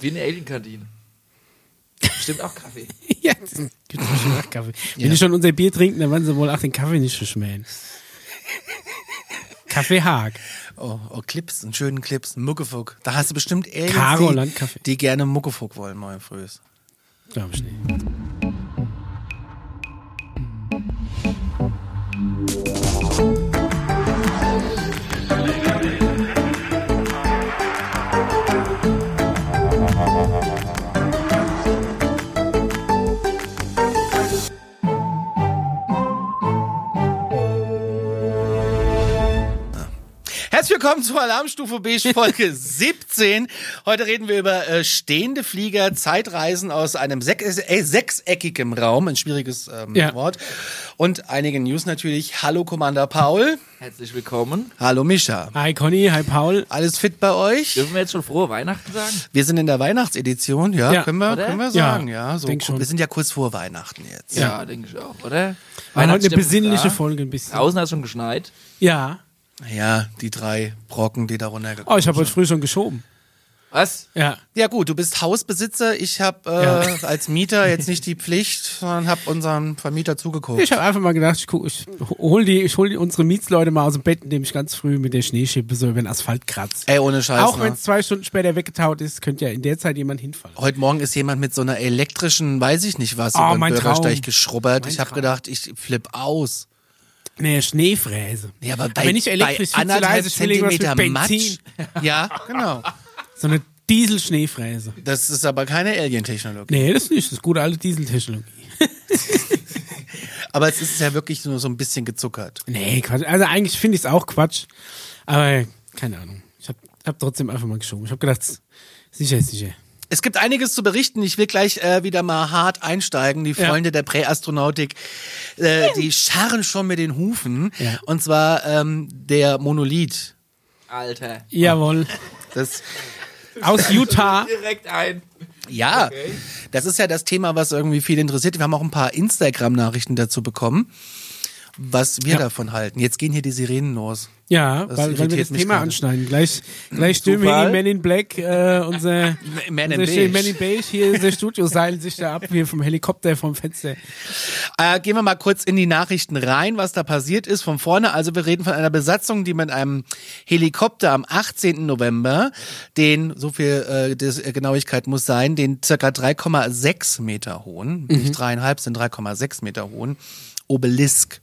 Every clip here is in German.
Wie eine Alien-Kantine. Stimmt auch Kaffee. ja, gibt schon auch Kaffee. Wenn die schon unser Bier trinken, dann werden sie wohl auch den Kaffee nicht verschmähen. Kaffee Haag. Oh, oh, Clips, einen schönen Clips, einen Muckefuck. Da hast du bestimmt Aliens, die, die gerne Muckefuck wollen, morgen früh. Glaube ich nicht. Willkommen zu Alarmstufe Beige Folge 17. Heute reden wir über äh, stehende Flieger, Zeitreisen aus einem sech äh, sechseckigen Raum, ein schwieriges ähm, Ja. Wort. Und einige News natürlich. Hallo Commander Paul. Herzlich willkommen. Hallo Mischa. Hi Conny, hi Paul. Alles fit bei euch? Dürfen wir jetzt schon frohe Weihnachten sagen? Wir sind in der Weihnachtsedition, ja, Ja. können, wir, Oder? können wir Ja, sagen, ja. so, denk schon. Wir sind ja kurz vor Weihnachten jetzt. Ja, denke ich auch, oder? War heute eine besinnliche da. Folge ein bisschen. Draußen hat es schon geschneit. Ja. Ja, die drei Brocken, die da runtergekommen Oh, ich habe heute früh schon geschoben. Was? Ja. Ja gut, du bist Hausbesitzer. Ich habe äh, Ja. als Mieter jetzt nicht die Pflicht, sondern habe unserem Vermieter zugeguckt. Ich habe einfach mal gedacht, ich, guck, ich hol die, ich hol die unsere Mietsleute mal aus dem Bett, indem ich ganz früh mit der Schneeschippe so über den Asphalt kratze. Ey, ohne Scheiß. Auch ne? wenn es zwei Stunden später weggetaut ist, könnte ja in der Zeit jemand hinfallen. Heute Morgen ist jemand mit so einer elektrischen, weiß ich nicht was, Oh, über den mein Bürgersteig Traum. geschrubbert. Mein ich habe gedacht, ich flipp aus. Nee, Schneefräse. Ja, aber bei, aber nicht elektrisch, bei anderthalb Zentimeter. Matsch. Ja, genau. So eine Diesel-Schneefräse. Das ist aber keine Alien-Technologie. Nee, das nicht. Das ist gute alte Dieseltechnologie. Aber es ist ja wirklich nur so ein bisschen gezuckert. Nee, Quatsch. Also eigentlich finde ich es auch Quatsch. Aber keine Ahnung. Ich habe hab trotzdem einfach mal geschoben. Ich habe gedacht, sicher ist sicher. Es gibt einiges zu berichten. Ich will gleich äh, wieder mal hart einsteigen. Die Ja. Freunde der Präastronautik, äh, die scharren schon mit den Hufen. Ja. Und zwar ähm, der Monolith. Alter. Jawohl. Das, Aus Utah. Direkt ein. ja, Okay. das ist ja das Thema, was irgendwie viel interessiert. Wir haben auch ein paar Instagram-Nachrichten dazu bekommen, was wir Ja. davon halten. Jetzt gehen hier die Sirenen los. Ja, Das weil, weil wir das Thema gerade. anschneiden. Gleich, gleich stürmen hier die Men in Black, äh, unser, Man in unser Beige. Men in Beige hier, unser Studio seilen sich da ab, hier vom Helikopter, vom Fenster. Äh, gehen wir mal kurz in die Nachrichten rein, was da passiert ist von vorne. Also wir reden von einer Besatzung, die mit einem Helikopter am 18. November, den, so viel äh, das, äh, Genauigkeit muss sein, den circa 3,6 Meter hohen, nicht dreieinhalb, sind 3,6 Meter hohen, Obelisk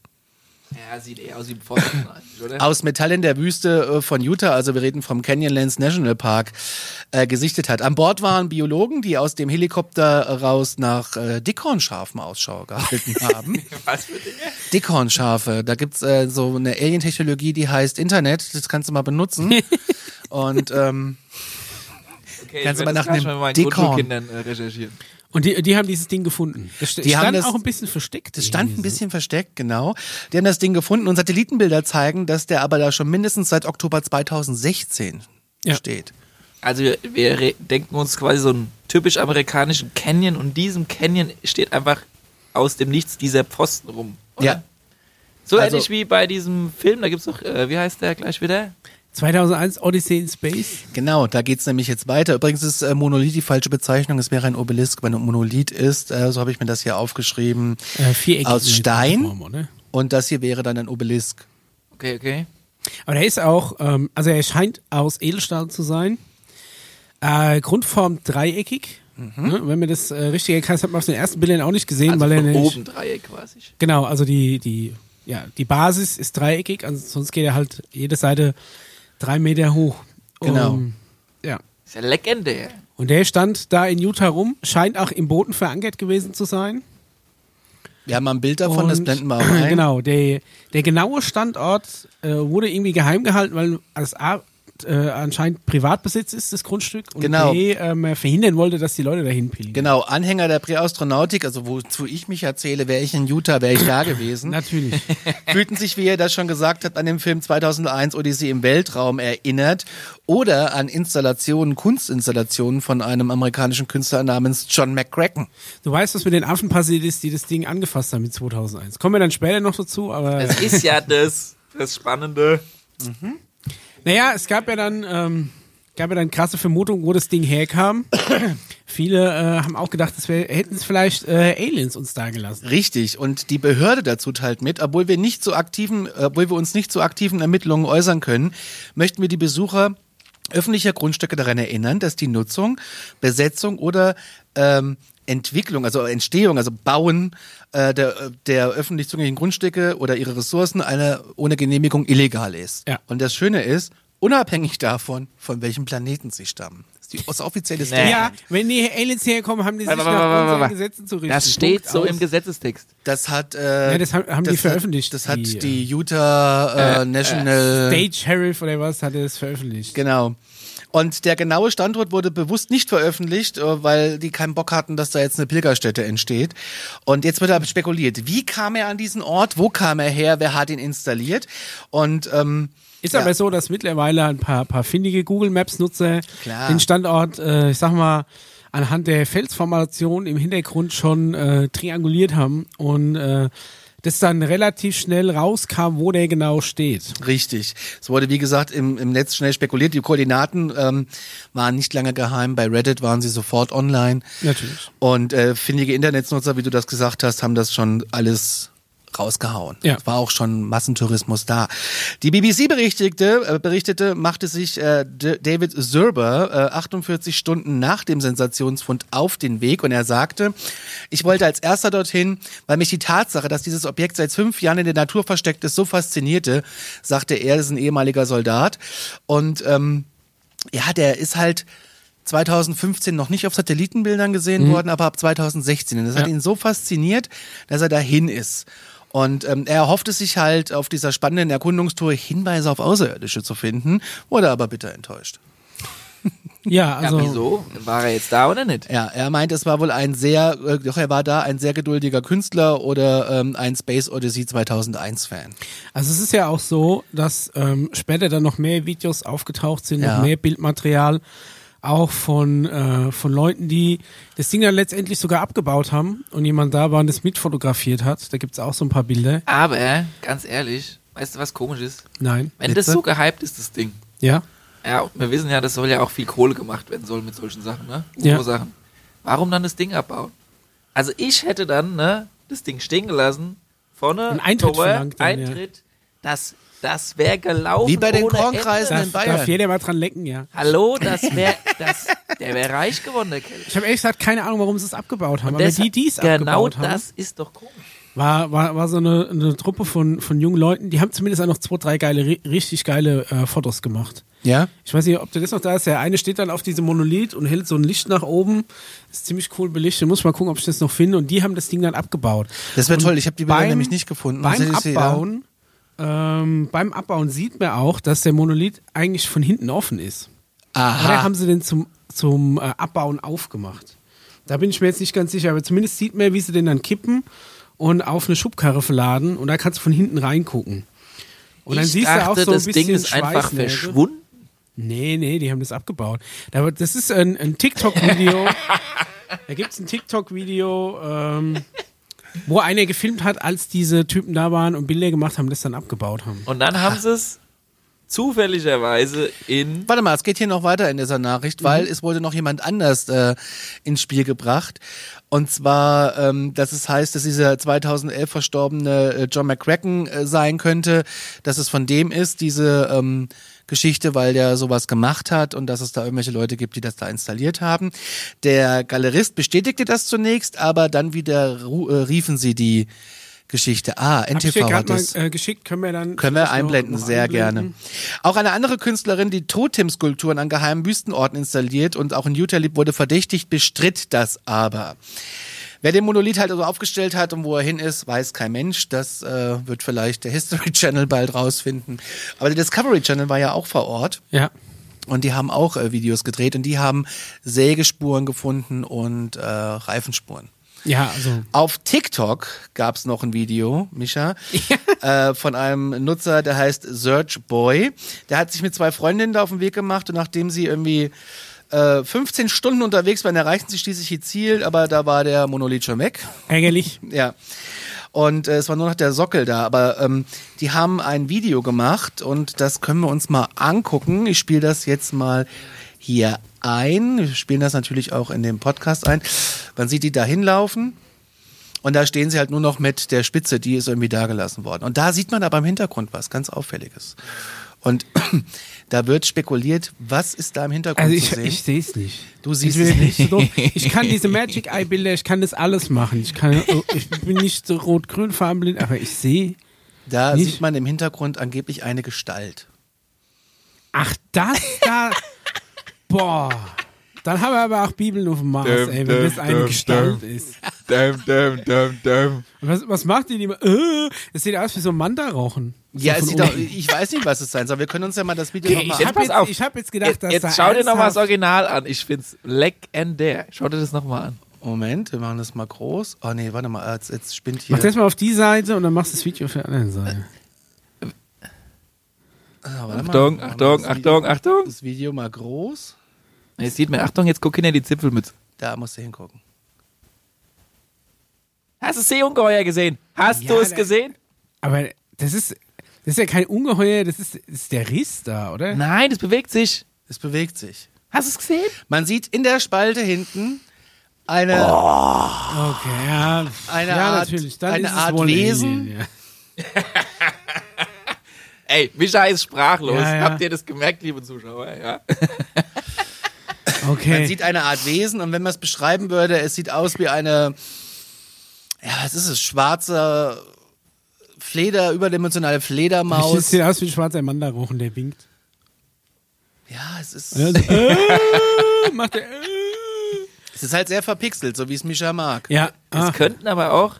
Ja, sieht eher aus wie Pfosten eigentlich, oder? aus Metall in der Wüste äh, von Utah, also wir reden vom Canyonlands National Park, äh, gesichtet hat. An Bord waren Biologen, die aus dem Helikopter raus nach äh, Dickhornschafen Ausschau gehalten haben. Was für Dinge? Dickhornschafe. Da gibt's äh, so eine Alien-Technologie, die heißt Internet. Das kannst du mal benutzen. Und ähm, Okay, Kannst du mal nach einem Dickhorn. Äh, recherchieren. Und die, die haben dieses Ding gefunden. Das Die haben stand das- auch ein bisschen versteckt. das stand ein irgendwie bisschen versteckt, genau. Die haben das Ding gefunden und Satellitenbilder zeigen, dass der aber da schon mindestens seit Oktober 2016 Ja. steht. Also wir, wir denken uns quasi so einen typisch amerikanischen Canyon und in diesem Canyon steht einfach aus dem Nichts dieser Pfosten rum. Oder? Ja. So Also- ähnlich wie bei diesem Film, da gibt's doch, äh, wie heißt der gleich wieder? So. 2001 Odyssey in Space. Genau, da geht's nämlich jetzt weiter. Übrigens ist äh, Monolith die falsche Bezeichnung. Es wäre ein Obelisk, weil ein Monolith ist, äh, so habe ich mir das hier aufgeschrieben, Äh, viereckig aus in Stein. Form? Und das hier wäre dann ein Obelisk. Okay, okay. Aber der ist auch, ähm, also er scheint aus Edelstahl zu sein. Äh, Grundform dreieckig. Ne? Wenn man das äh, richtig erkannt hat, hat man auf den ersten Bildern auch nicht gesehen, Also weil er nämlich, oben Dreieck quasi. genau, also die, die, ja, die Basis ist dreieckig, also sonst geht er halt jede Seite drei Meter hoch. Genau. Um, ja. Ist ja legendär. Und der stand da in Utah rum, scheint auch im Boden verankert gewesen zu sein. Wir haben mal ein Bild davon, das Und- blenden wir auch ein. Genau, der, der genaue Standort äh, wurde irgendwie geheim gehalten, weil das A, äh, anscheinend Privatbesitz ist, das Grundstück. Und Genau. B, ähm, verhindern wollte, dass die Leute dahin pilgern. Genau, Anhänger der Präastronautik, also wozu ich mich erzähle, wäre ich in Utah, wäre ich da gewesen. Natürlich. Fühlten sich, wie er das schon gesagt hat, an den Film 2001 Odyssee im Weltraum erinnert oder an Installationen, Kunstinstallationen von einem amerikanischen Künstler namens John McCracken. Du weißt, was mit den Affen passiert ist, die das Ding angefasst haben mit 2001. Kommen wir dann später noch dazu, aber Es ist ja das, das Spannende. Naja, es gab ja dann ähm, gab ja dann krasse Vermutungen, wo das Ding herkam. Viele äh, haben auch gedacht, das hätten es vielleicht äh, Aliens uns da gelassen. Richtig. Und die Behörde dazu teilt mit, obwohl wir nicht zu aktiven, obwohl wir uns nicht zu aktiven Ermittlungen äußern können, möchten wir die Besucher öffentlicher Grundstücke daran erinnern, dass die Nutzung, Besetzung oder ähm, Entwicklung, also Entstehung, also Bauen äh, der, der öffentlich zugänglichen Grundstücke oder ihre Ressourcen eine, ohne Genehmigung illegal ist. Ja. Und das Schöne ist, unabhängig davon, von welchem Planeten sie stammen. Das ist die, das offizielle Statement. Ja, wenn die Aliens herkommen, haben die sich Warte, nach unseren warte. Gesetzen zu richten. Das steht Punkt so aus. im Gesetzestext. Das hat, äh, Ja, das haben- haben die das veröffentlicht, Hat, das hat die, die, Utah äh, National Stage Sheriff oder was hat es veröffentlicht. Genau. Und der genaue Standort wurde bewusst nicht veröffentlicht, äh, weil die keinen Bock hatten, dass da jetzt eine Pilgerstätte entsteht. Und jetzt wird aber spekuliert, wie kam er an diesen Ort, wo kam er her, wer hat ihn installiert? Und ähm, Ist ja. aber so, dass mittlerweile ein paar, paar findige Google Maps Nutzer Klar. den Standort, äh, ich sag mal, anhand der Felsformation im Hintergrund schon äh, trianguliert haben und äh, das dann relativ schnell rauskam, wo der genau steht. Richtig. Es wurde, wie gesagt, im, im Netz schnell spekuliert. Die Koordinaten ähm, waren nicht lange geheim. Bei Reddit waren sie sofort online. Natürlich. Und äh, findige Internetnutzer, wie du das gesagt hast, haben das schon alles rausgehauen. Ja. Es war auch schon Massentourismus da. Die BBC berichtete, äh, berichtete machte sich äh, David Zerber äh, 48 Stunden nach dem Sensationsfund auf den Weg und er sagte, ich wollte als erster dorthin, weil mich die Tatsache, dass dieses Objekt seit fünf Jahren in der Natur versteckt ist, so faszinierte, sagte er, das ist ein ehemaliger Soldat. Und ähm, ja, der ist halt 2015 noch nicht auf Satellitenbildern gesehen worden, aber ab 2016. Und das hat Ja. ihn so fasziniert, dass er dahin ist. Und ähm, er erhoffte sich halt auf dieser spannenden Erkundungstour Hinweise auf Außerirdische zu finden, wurde aber bitter enttäuscht. Ja, also ja, wieso? War er jetzt da oder nicht? Ja, er meint, es war wohl ein sehr, äh, doch er war da ein sehr geduldiger Künstler oder ähm, ein Space Odyssey 2001 Fan. Also es ist ja auch so, dass ähm, später dann noch mehr Videos aufgetaucht sind, Ja. noch mehr Bildmaterial, auch von, äh, von Leuten, die das Ding dann letztendlich sogar abgebaut haben und jemand da war und das mitfotografiert hat. Da gibt's auch so ein paar Bilder. Aber, ganz ehrlich, weißt du, was komisch ist? Nein. Wenn das Bitte? so gehypt ist, das Ding. Ja? Ja, und wir wissen ja, das soll ja auch viel Kohle gemacht werden soll mit solchen Sachen, ne? Ja. Sachen. Warum dann das Ding abbauen? Also ich hätte dann, ne, das Ding stehen gelassen, vorne, Einen Eintritt Tor, verlangt dann, ja. Eintritt, das, das wäre gelaufen. Wie bei den Kornkreisen Ende. in Bayern. darf jeder mal dran lecken, ja. Hallo, das wäre, das, der wäre reich geworden, der Kerl. Ich habe ehrlich gesagt keine Ahnung, warum sie es abgebaut haben. Und Aber die, die es genau abgebaut haben, das ist doch komisch. war, war, war so eine, eine Truppe von, von jungen Leuten, die haben zumindest auch noch zwei, drei geile, ri- richtig geile äh, Fotos gemacht. Ja? Ich weiß nicht, ob der das noch da ist. Der eine steht dann auf diesem Monolith und hält so ein Licht nach oben. Ist ziemlich cool belichtet. Muss mal gucken, ob ich das noch finde. Und die haben das Ding dann abgebaut. Das wäre toll. Ich habe die Bilder nämlich nicht gefunden. Beim? Abbauen, ähm, beim Abbauen sieht man auch, dass der Monolith eigentlich von hinten offen ist. Oder Aha. haben sie den zum, zum äh, Abbauen aufgemacht? Da bin ich mir jetzt nicht ganz sicher, aber zumindest sieht man, wie sie den dann kippen und auf eine Schubkarre verladen und da kannst du von hinten reingucken. Und dann ich siehst dachte, du auch so ein das bisschen Ding ist einfach verschwunden. Nee, nee, die haben das abgebaut. Da- Das ist ein, ein TikTok-Video. da gibt's ein TikTok-Video, ähm, wo einer gefilmt hat, als diese Typen da waren und Bilder gemacht haben, das dann abgebaut haben. Und dann haben sie es zufälligerweise in Warte mal, es geht hier noch weiter in dieser Nachricht, weil es wurde noch jemand anders äh, ins Spiel gebracht. Und zwar, ähm, dass es heißt, dass dieser 2011 verstorbene äh, John McCracken äh, sein könnte, dass es von dem ist, diese ähm, Geschichte, weil der sowas gemacht hat und dass es da irgendwelche Leute gibt, die das da installiert haben. Der Galerist bestätigte das zunächst, aber dann wieder äh, riefen sie die Geschichte. Ah, Hab NTV hat gerade mal das. äh, geschickt, können wir dann Können wir vielleicht noch- einblenden, noch sehr einblenden? gerne. Auch eine andere Künstlerin, die Totem-Skulpturen an geheimen Wüstenorten installiert und auch in Utah lebt, wurde verdächtigt, bestritt das aber. Wer den Monolith halt also aufgestellt hat und wo er hin ist, weiß kein Mensch. Das äh, wird vielleicht der History Channel bald rausfinden. Aber der Discovery Channel war ja auch vor Ort Ja. und die haben auch äh, Videos gedreht und die haben Sägespuren gefunden und äh, Reifenspuren. Ja, also. Auf TikTok gab's noch ein Video, Micha, äh, von einem Nutzer, der heißt Search Boy. Der hat sich mit zwei Freundinnen da auf den Weg gemacht und nachdem sie irgendwie äh, 15 Stunden unterwegs waren, erreichten sie schließlich ihr Ziel, aber da war der Monolith schon weg. Ärgerlich. Ja. Und äh, es war nur noch der Sockel da, aber ähm, die haben ein Video gemacht und das können wir uns mal angucken. Ich spiele das jetzt mal hier ein. Wir spielen das natürlich auch in dem Podcast ein. Man sieht die da hinlaufen. Und da stehen sie halt nur noch mit der Spitze, die ist irgendwie da gelassen worden. Und da sieht man aber im Hintergrund was ganz Auffälliges. Und da wird spekuliert, was ist da im Hintergrund Also ich, zu sehen? ich sehe es nicht. Du siehst ich es nicht. so. Ich kann diese Magic Eye Bilder, ich kann das alles machen. Ich kann, oh, ich bin nicht so rot-grün farbenblind, aber ich sehe. da nicht. sieht man im Hintergrund angeblich eine Gestalt. Ach, das da. Boah. Dann haben wir aber auch Bibeln auf dem Mars, Dum, ey, wenn dum, das eine dum, Gestalt ist. Dum, dum, dum. Und Was, was macht die? die äh, das sieht aus wie so ein Manda-Rauchen. So Ja, es von sieht oben. auch, ich weiß nicht, was es sein soll. Wir können uns ja mal das Video Okay, nochmal ich Jetzt habe jetzt, ich hab jetzt gedacht, Jetzt, dass jetzt da schau dir nochmal das Original an. Ich find's legendär. Schau dir das nochmal an. Moment, wir machen das mal groß. Oh nee, warte mal, jetzt, jetzt spinnt hier. Mach das mal auf die Seite und dann machst du das Video auf der anderen Seite. Ah. Achtung, Achtung, das Video- Achtung, Achtung. Das Video mal groß. Jetzt sieht man, Achtung, jetzt guck hinter die Zipfelmütze. Da musst du hingucken. Hast du das Seeungeheuer gesehen? Hast Ja, du es gesehen? Aber das ist, das ist ja kein Ungeheuer, das ist, das ist der Riss da, oder? Nein, es bewegt sich. Es bewegt sich. Hast du es gesehen? Man sieht in der Spalte hinten eine, Okay, ja. Eine ja, Art- natürlich. Dann eine ist es Art wohl Wesen. Alien. Ey, Mischa ist sprachlos. Ja, ja. Habt ihr das gemerkt, liebe Zuschauer? Ja. Okay. man sieht eine Art Wesen und wenn man es beschreiben würde, es sieht aus wie eine, ja, was ist es, schwarze Fleder, überdimensionale Das Fledermaus. sieht aus wie ein schwarzer Manda-Rochen, der winkt. Ja, es ist, Und dann so, äh, macht der, äh. es ist halt sehr verpixelt, so wie es Mischa mag. Ja, Es ah. könnten aber auch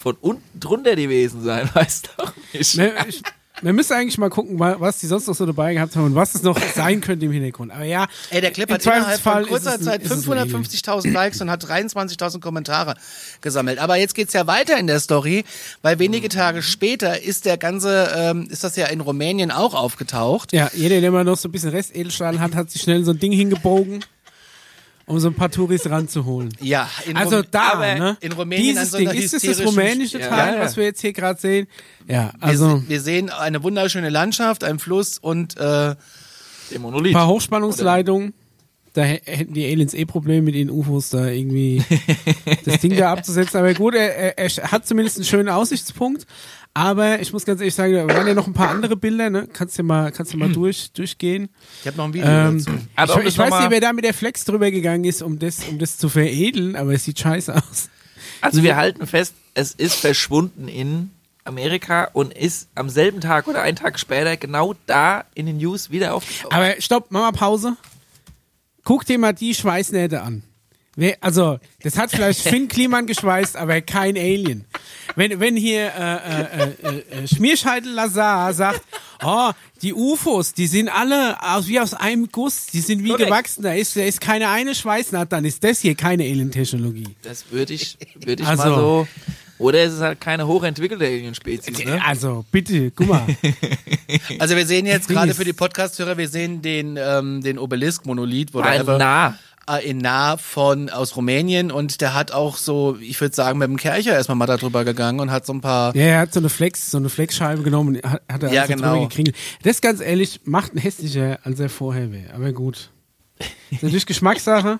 von unten drunter die Wesen sein, weißt du auch nicht. Ich, wir müssen eigentlich mal gucken, wa- was die sonst noch so dabei gehabt haben und was es noch sein könnte im Hintergrund. Aber ja, Ey, der Clip hat innerhalb von kurzer Zeit ist es ein Alien. 550.000 Likes und hat 23.000 Kommentare gesammelt. Aber jetzt geht's ja weiter in der Story, weil wenige Tage später ist der ganze, ähm, ist das ja in Rumänien auch aufgetaucht. Ja, jeder, der mal noch so ein bisschen Restedelstahl hat, hat sich schnell so ein Ding hingebogen, um so ein paar Touris ranzuholen. Ja, in Also Rum- da, aber ne? in Rumänien an Dieses so Ding, ist das das rumänische. Teil, Ja, ja. was wir jetzt hier gerade sehen? Ja, wir, also se- wir sehen eine wunderschöne Landschaft, einen Fluss und äh, Monolith. ein paar Hochspannungsleitungen. Da hä- hätten die Aliens eh Probleme mit den UFOs da irgendwie das Ding da abzusetzen. Aber gut, er, er, hat zumindest einen schönen Aussichtspunkt. Aber ich muss ganz ehrlich sagen, da waren ja noch ein paar andere Bilder, ne? Kannst du mal, kannst du mal durch, durchgehen. ich habe noch ein Video Ähm, dazu. Also, ich ich weiß nicht, wer da mit der Flex drüber gegangen ist, um das, um das zu veredeln, aber es sieht scheiße aus. Also wir halten fest, es ist verschwunden in Amerika und ist am selben Tag oder einen Tag später genau da in den News wieder aufgetaucht. Aber stopp, mach mal Pause. Guck dir mal die Schweißnähte an. Also, das hat vielleicht Finn Kliman geschweißt, aber kein Alien. Wenn, wenn hier äh, äh, äh, äh, Schmierscheitel Lazar sagt, oh, die UFOs, die sind alle aus, wie aus einem Guss, die sind wie Korrekt. gewachsen, da ist, da ist keine eine Schweißnaht, dann ist das hier keine Alien-Technologie. Das würde ich, würde ich Also- mal so. Oder es ist halt keine hochentwickelte Alien-Spezies, ne? Also, bitte, guck mal. Also wir sehen jetzt gerade für die Podcast-Hörer, wir sehen den, ähm, den Obelisk-Monolith, ein whatever. nah. äh, in nah von aus Rumänien und der hat auch so, ich würde sagen, mit dem Kercher erstmal mal da drüber gegangen und hat so ein paar. Ja, er hat so eine Flex, so eine Flexscheibe genommen und hat, hat er Ja, genau. drüber gekringelt. Das ganz ehrlich macht ihn hässlicher, als er vorher wäre. Aber gut. ist natürlich Geschmackssache.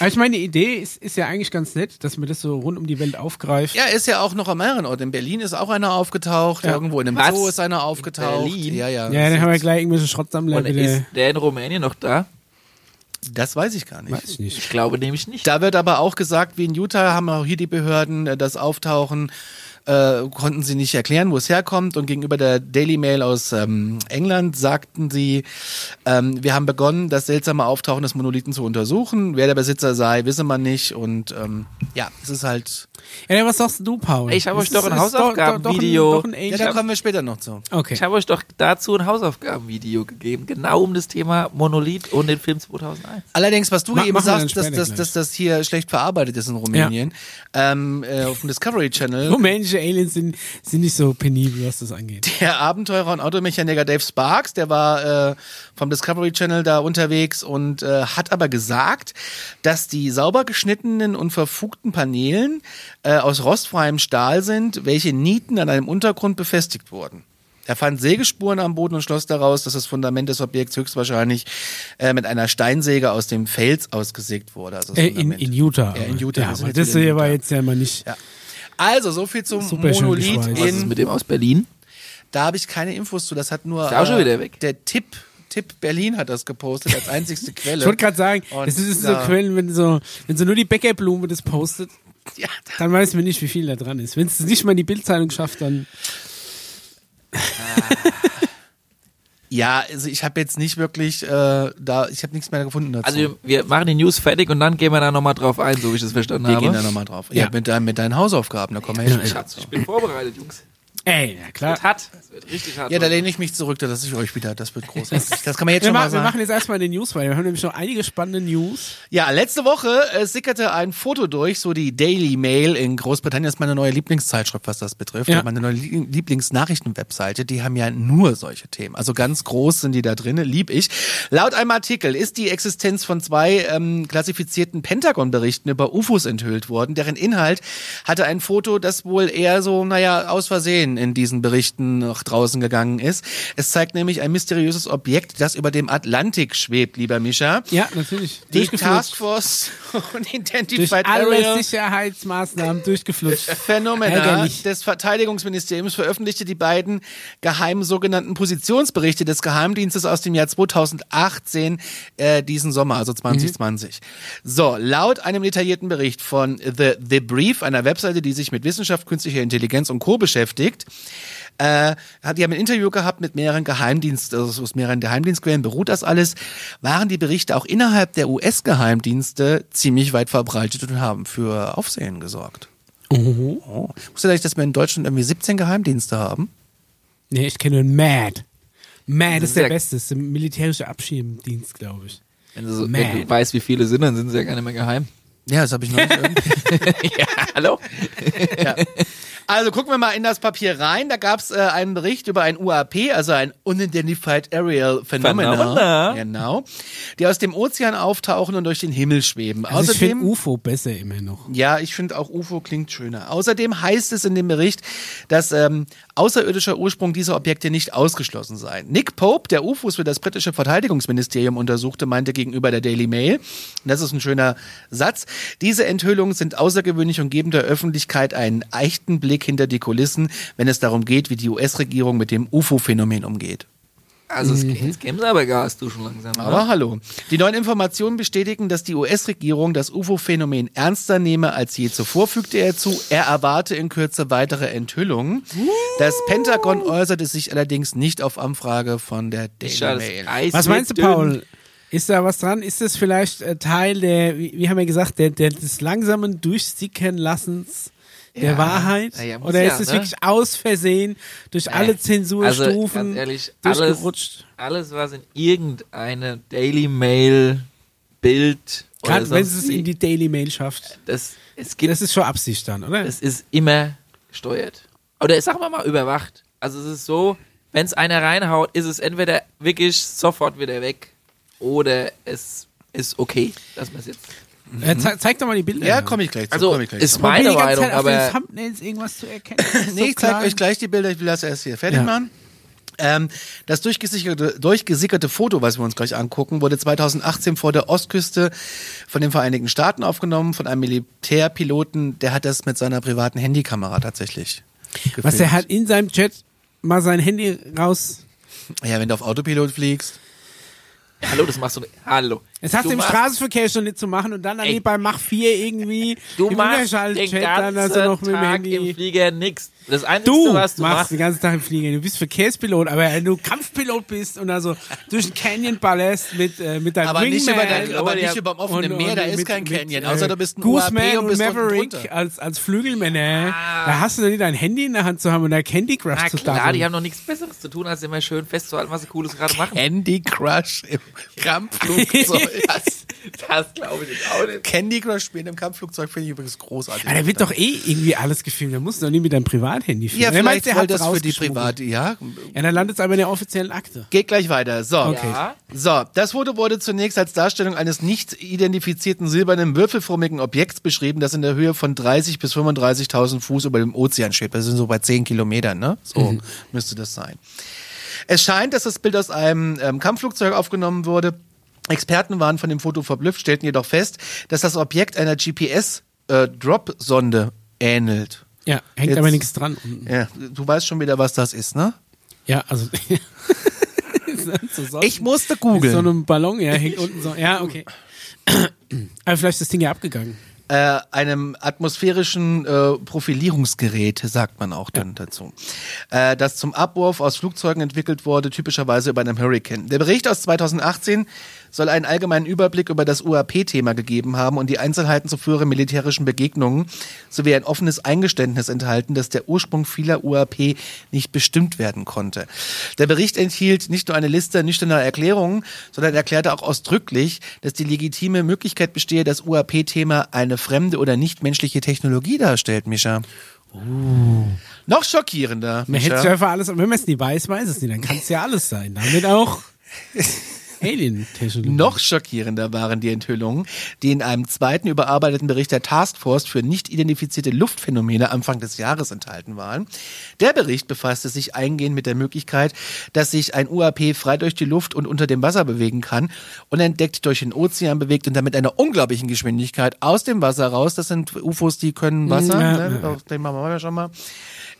Aber ich meine, die Idee ist, ist ja eigentlich ganz nett, dass man das so rund um die Welt aufgreift. Ja, ist ja auch noch an mehreren Orten. In Berlin ist auch einer aufgetaucht, Ja. irgendwo in einem Was? Zoo ist einer aufgetaucht. Berlin? Ja, ja. Ja, dann haben wir gleich irgendwelche Schrottsammler Und ist der in Rumänien noch da? Das weiß ich gar nicht. Weiß ich nicht. Ich glaube nämlich nicht. Da wird aber auch gesagt, wie in Utah haben auch hier die Behörden äh, das Auftauchen äh, konnten sie nicht erklären, wo es herkommt. Und gegenüber der Daily Mail aus ähm, England sagten sie, ähm, wir haben begonnen, das seltsame Auftauchen des Monolithen zu untersuchen. Wer der Besitzer sei, wisse man nicht. Und ähm, ja, es ist halt. Ja, was sagst du, Paul? Ich habe euch doch ein Hausaufgabenvideo- Ja, da kommen wir später noch zu. okay. Ich habe euch doch dazu ein Hausaufgabenvideo gegeben, genau um das Thema Monolith und den Film 2001. Allerdings, was du Ma- eben sagst, dass, dass, dass das hier schlecht verarbeitet ist in Rumänien, ähm, äh, auf dem Discovery Channel. Rumänische Aliens sind, sind nicht so penibel, was das angeht. Der Abenteurer und Automechaniker Dave Sparks, der war äh, vom Discovery Channel da unterwegs und äh, hat aber gesagt, dass die sauber geschnittenen und verfugten Paneelen äh, aus rostfreiem Stahl sind, welche Nieten an einem Untergrund befestigt wurden. Er fand Sägespuren am Boden und schloss daraus, dass das Fundament des Objekts höchstwahrscheinlich äh, mit einer Steinsäge aus dem Fels ausgesägt wurde. Also das Äh, in, in Utah. Ja, in Utah. Ja, das hier war jetzt ja mal nicht. Ja. Also, so viel zum Super schön Monolith geschweißt. Was ist in mit dem aus Berlin? Da habe ich keine Infos zu. Das hat nur Ist auch schon wieder weg. der Tipp. Tipp Berlin hat das gepostet als einzigste Quelle. Ich wollte gerade sagen, Und das ist so da- Quellen, wenn so, wenn so nur die Bäckerblume das postet, ja, dann weiß man nicht, wie viel da dran ist. Wenn es nicht mal in die Bildzeitung schafft, dann. Ja, also ich habe jetzt nicht wirklich äh, da, ich habe nichts mehr gefunden dazu. Also wir, wir machen die News fertig und dann gehen wir da nochmal drauf ein, so wie ich das verstanden wir habe. gehen da nochmal drauf. Ja, Ja. mit, dein, mit deinen Hausaufgaben, da kommen wir hin. Schatz, ich bin vorbereitet, Jungs. Ey, ja klar. Wird hart. Es wird richtig hart. Ja, da lehne ich mich zurück, da lasse ich euch wieder. Das wird großartig. Das kann man jetzt Wir, schon ma mal wir sagen. machen jetzt erstmal den News weiter. Wir haben nämlich noch einige spannende News. Ja, letzte Woche äh, sickerte ein Foto durch, so die Daily Mail in Großbritannien ist meine neue Lieblingszeitschrift, was das betrifft. Ja. Meine neue Lie- Lieblingsnachrichtenwebseite, die haben ja nur solche Themen. Also ganz groß sind die da drinne, lieb ich. Laut einem Artikel ist die Existenz von zwei ähm, klassifizierten Pentagon-Berichten über UFOs enthüllt worden. Deren Inhalt hatte ein Foto, das wohl eher so, naja, aus Versehen in diesen Berichten nach draußen gegangen ist. Es zeigt nämlich ein mysteriöses Objekt, das über dem Atlantik schwebt, lieber Mischa. Ja, natürlich. Die. Taskforce Durch Unidentified alle Area Sicherheitsmaßnahmen durchgeflutscht. Phänomena Ärgerlich. des Verteidigungsministeriums veröffentlichte die beiden geheimen sogenannten Positionsberichte des Geheimdienstes aus dem Jahr 2018 äh, diesen Sommer, also 2020. So, laut einem detaillierten Bericht von The, The Brief, einer Webseite, die sich mit Wissenschaft, künstlicher Intelligenz und Co. beschäftigt, äh, hat die haben ein Interview gehabt mit mehreren Geheimdienst, also aus mehreren Geheimdienstquellen beruht das alles, waren die Berichte auch innerhalb der US-Geheimdienste ziemlich weit verbreitet und haben für Aufsehen gesorgt. Oh. Wusstest du eigentlich, dass wir in Deutschland irgendwie 17 Geheimdienste haben? Nee, ich kenne nur MAD. MAD ist der Sehr- beste, ist der militärische Abschiebedienst, glaube ich. Wenn du, so, du weißt, wie viele sind, dann sind sie ja gar nicht mehr geheim. Ja, das habe ich noch nicht. irgendwie- ja, hallo? ja. Also gucken wir mal in das Papier rein. Da gab es äh, einen Bericht über ein UAP, also ein Unidentified Aerial Phenomena. Phenomena. Genau. Die aus dem Ozean auftauchen und durch den Himmel schweben. Also ich finde Außerdem. UFO besser immer noch. Ja, ich finde auch UFO klingt schöner. Außerdem heißt es in dem Bericht, dass ähm, außerirdischer Ursprung dieser Objekte nicht ausgeschlossen sei. Nick Pope, der UFOs für das britische Verteidigungsministerium untersuchte, meinte gegenüber der Daily Mail, und das ist ein schöner Satz, diese Enthüllungen sind außergewöhnlich und geben der Öffentlichkeit einen echten Blick hinter die Kulissen, wenn es darum geht, wie die US-Regierung mit dem UFO-Phänomen umgeht. Also es, geben sie aber Gas, du schon langsam. Aber oder? hallo. Die neuen Informationen bestätigen, dass die US-Regierung das UFO-Phänomen ernster nehme als je zuvor, fügte er zu. Er erwarte in Kürze weitere Enthüllungen. Das Pentagon äußerte sich allerdings nicht auf Anfrage von der Daily Mail. Was meinst du, dünn. Paul? Ist da was dran? Ist das vielleicht äh, Teil der, wie, haben wir gesagt, der, der, des langsamen Durchsickern lassens der Ja. Wahrheit? Ja, Oder ja, ist es ne? wirklich aus Versehen durch alle Also, Zensurstufen ganz ehrlich, alles, durchgerutscht? alles, was in irgendeine Daily Mail, Bild Gerade wenn es in die Daily Mail schafft. das, es gibt, Das ist schon Absicht dann, oder? es ist immer gesteuert. Oder sagen wir mal überwacht. Also es ist so, wenn es einer reinhaut, ist es entweder wirklich sofort wieder weg oder es ist okay, dass man es jetzt. äh, ze zeig doch mal die Bilder. Ja, komme ich gleich zu. Also komm ich gleich ist zu. Meine die ganze Meinung, Zeit auf den aber Thumbnails irgendwas zu erkennen. Nee, so ich zeige klein. euch gleich die Bilder. Ich will das erst hier fertig Ja. machen. Ähm, das durchgesickerte, durchgesickerte Foto, was wir uns gleich angucken, wurde 2018 vor der Ostküste von den Vereinigten Staaten aufgenommen, von einem Militärpiloten. Der hat das mit seiner privaten Handykamera tatsächlich. Was gefilmt. er hat in seinem Chat mal sein Handy raus. Ja, wenn du auf Autopilot fliegst. Hallo, das machst du. Hallo. Das hast du im Straßenverkehr schon nicht zu machen und dann Ey. Bei Mach 4 irgendwie Du im machst den ganzen dann also noch mit Tag im Flieger nix. Das Einzige, Du was du machst machst, den ganzen Tag im Flieger. Du bist Verkehrspilot, aber wenn du Kampfpilot bist und also durch den Canyon ballerst mit, äh, mit deinem Aber nicht Wingman über, der, aber nicht über dem offenen und- Meer, da und ist mit- kein mit, Canyon. äh, Außer du bist ein Gooseman UAP und und Maverick als, als Flügelmänner. Da hast du doch nicht dein Handy in der Hand zu haben und da Candy Crush na zu klar, starten. die haben noch nichts Besseres zu tun, als immer schön festzuhalten, was sie Cooles gerade machen. Andy Crush im Kampfflugzeug. Das glaube ich jetzt auch nicht. Candy Crush spielen im Kampfflugzeug finde ich übrigens großartig. Ja, da wird doch eh irgendwie alles gefilmt. Da musst du doch nie mit deinem Privathandy filmen. ja, Wer vielleicht der soll hat das für die private, ja. Ja, dann landet es aber in der offiziellen Akte. Geht gleich weiter. So. Okay. So, das Foto wurde zunächst als Darstellung eines nicht identifizierten silbernen würfelförmigen Objekts beschrieben, das in der Höhe von 30 bis 35.000 Fuß über dem Ozean schwebt. Das sind so bei 10 Kilometern, ne? So müsste das sein. Es scheint, dass das Bild aus einem ähm, Kampfflugzeug aufgenommen wurde. Experten waren von dem Foto verblüfft, stellten jedoch fest, dass das Objekt einer GPS-Drop-Sonde ähnelt. Ja, hängt Jetzt- aber nichts dran. unten. Ja, du weißt schon wieder, was das ist, ne? Ja, also. so Ich musste mit So googeln. einem Ballon, ja, hängt unten so. Ja, okay. aber vielleicht ist das Ding ja abgegangen. äh, einem atmosphärischen äh, Profilierungsgerät, sagt man auch dann dazu, äh, das zum Abwurf aus Flugzeugen entwickelt wurde, typischerweise über einem Hurricane. Der Bericht aus 2018 soll einen allgemeinen Überblick über das UAP-Thema gegeben haben und die Einzelheiten zu früheren militärischen Begegnungen sowie ein offenes Eingeständnis enthalten, dass der Ursprung vieler UAP nicht bestimmt werden konnte. Der Bericht enthielt nicht nur eine Liste nüchterner Erklärungen, sondern erklärte auch ausdrücklich, dass die legitime Möglichkeit bestehe, das UAP-Thema eine fremde oder nichtmenschliche Technologie darstellt, Mischa. Noch schockierender. Man hätte ja einfach alles, wenn man es nie weiß, weiß es nicht. Dann kann es ja alles sein. Damit auch Alien-Technologie. Noch schockierender waren die Enthüllungen, die in einem zweiten überarbeiteten Bericht der Taskforce für nicht identifizierte Luftphänomene Anfang des Jahres enthalten waren. Der Bericht befasste sich eingehend mit der Möglichkeit, dass sich ein UAP frei durch die Luft und unter dem Wasser bewegen kann, unentdeckt durch den Ozean bewegt und damit einer unglaublichen Geschwindigkeit aus dem Wasser raus. Das sind UFOs, die können Wasser, Ja, ne? den machen wir schon mal,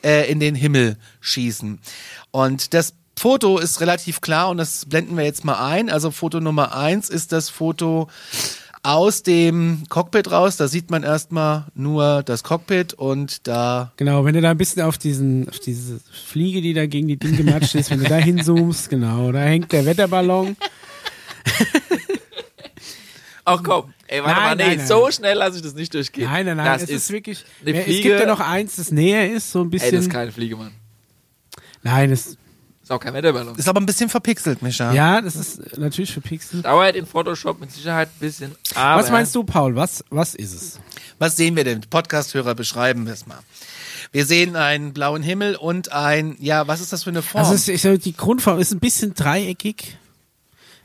äh, in den Himmel schießen. Und das Foto ist relativ klar und das blenden wir jetzt mal ein. Also Foto Nummer eins ist das Foto aus dem Cockpit raus. Da sieht man erstmal nur das Cockpit und da Genau, wenn du da ein bisschen auf diesen, auf diese Fliege, die da gegen die Ding gematscht ist, wenn du da hinzoomst, genau, da hängt der Wetterballon. Ach komm, ey, warte Nein, mal, nee, nein, nein. so schnell lasse ich das nicht durchgehen. Nein, nein, nein, das es ist, wirklich. eine es Fliege. gibt ja noch eins, das näher ist, so ein Ey, bisschen. das ist keine Fliege, Mann. nein, das, Ist auch kein Wetterballon. ist aber ein bisschen verpixelt, Mischa. ja, das ist natürlich verpixelt. Dauert in Photoshop mit Sicherheit ein bisschen. Aber Was meinst du, Paul? Was, was ist es? Was sehen wir denn? Podcast-Hörer beschreiben wir es mal. Wir sehen einen blauen Himmel und ein, ja, was ist das für eine Form? Also es, ich sag, die Grundform ist ein bisschen dreieckig.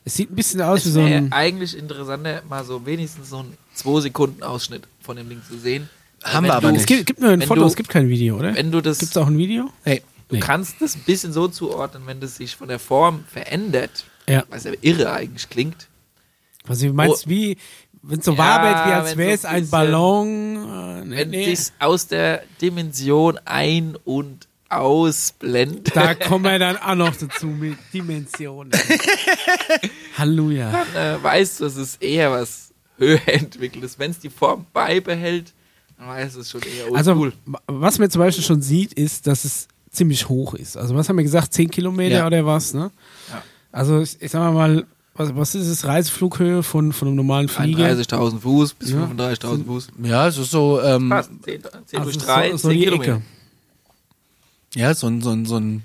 Es sieht ein bisschen aus wie Es so wäre ein. eigentlich interessanter, mal so wenigstens so einen 2 Sekunden Ausschnitt von dem Ding zu sehen. Haben Wenn wir aber du- Es gibt, gibt nur ein wenn Foto, du- es gibt kein Video, oder? Wenn du das, Gibt es auch ein Video? hey, du Nee. kannst das ein bisschen so zuordnen, wenn das sich von der Form verändert, Ja. was ja irre eigentlich klingt. Was du meinst, Oh. wie, wenn es so Ja, wabert, wie als wäre so es ein ein bisschen- Ballon. Äh, Wenn nee. sich's aus der Dimension ein- und ausblendet, Da kommen wir dann auch noch dazu mit Dimensionen. Halleluja. äh, weißt du, es ist eher was höher entwickeltes. Wenn es die Form beibehält, dann weißt du es schon eher Also, oldschool. wa- was man zum Beispiel schon sieht, ist, dass es ziemlich hoch ist. Also, was haben wir gesagt? 10 Kilometer Ja. oder was, ne? Ja. Also, ich, ich sag mal, was, was ist es? Reiseflughöhe von, von einem normalen Flieger? 31.000 Fuß bis Ja. 35.000 Fuß. ja, es ist so, ähm, Passt. 10, 10 Also, durch 3, so, so 10 die Kilometer. Ecke. ja, so ein, so ein, so ein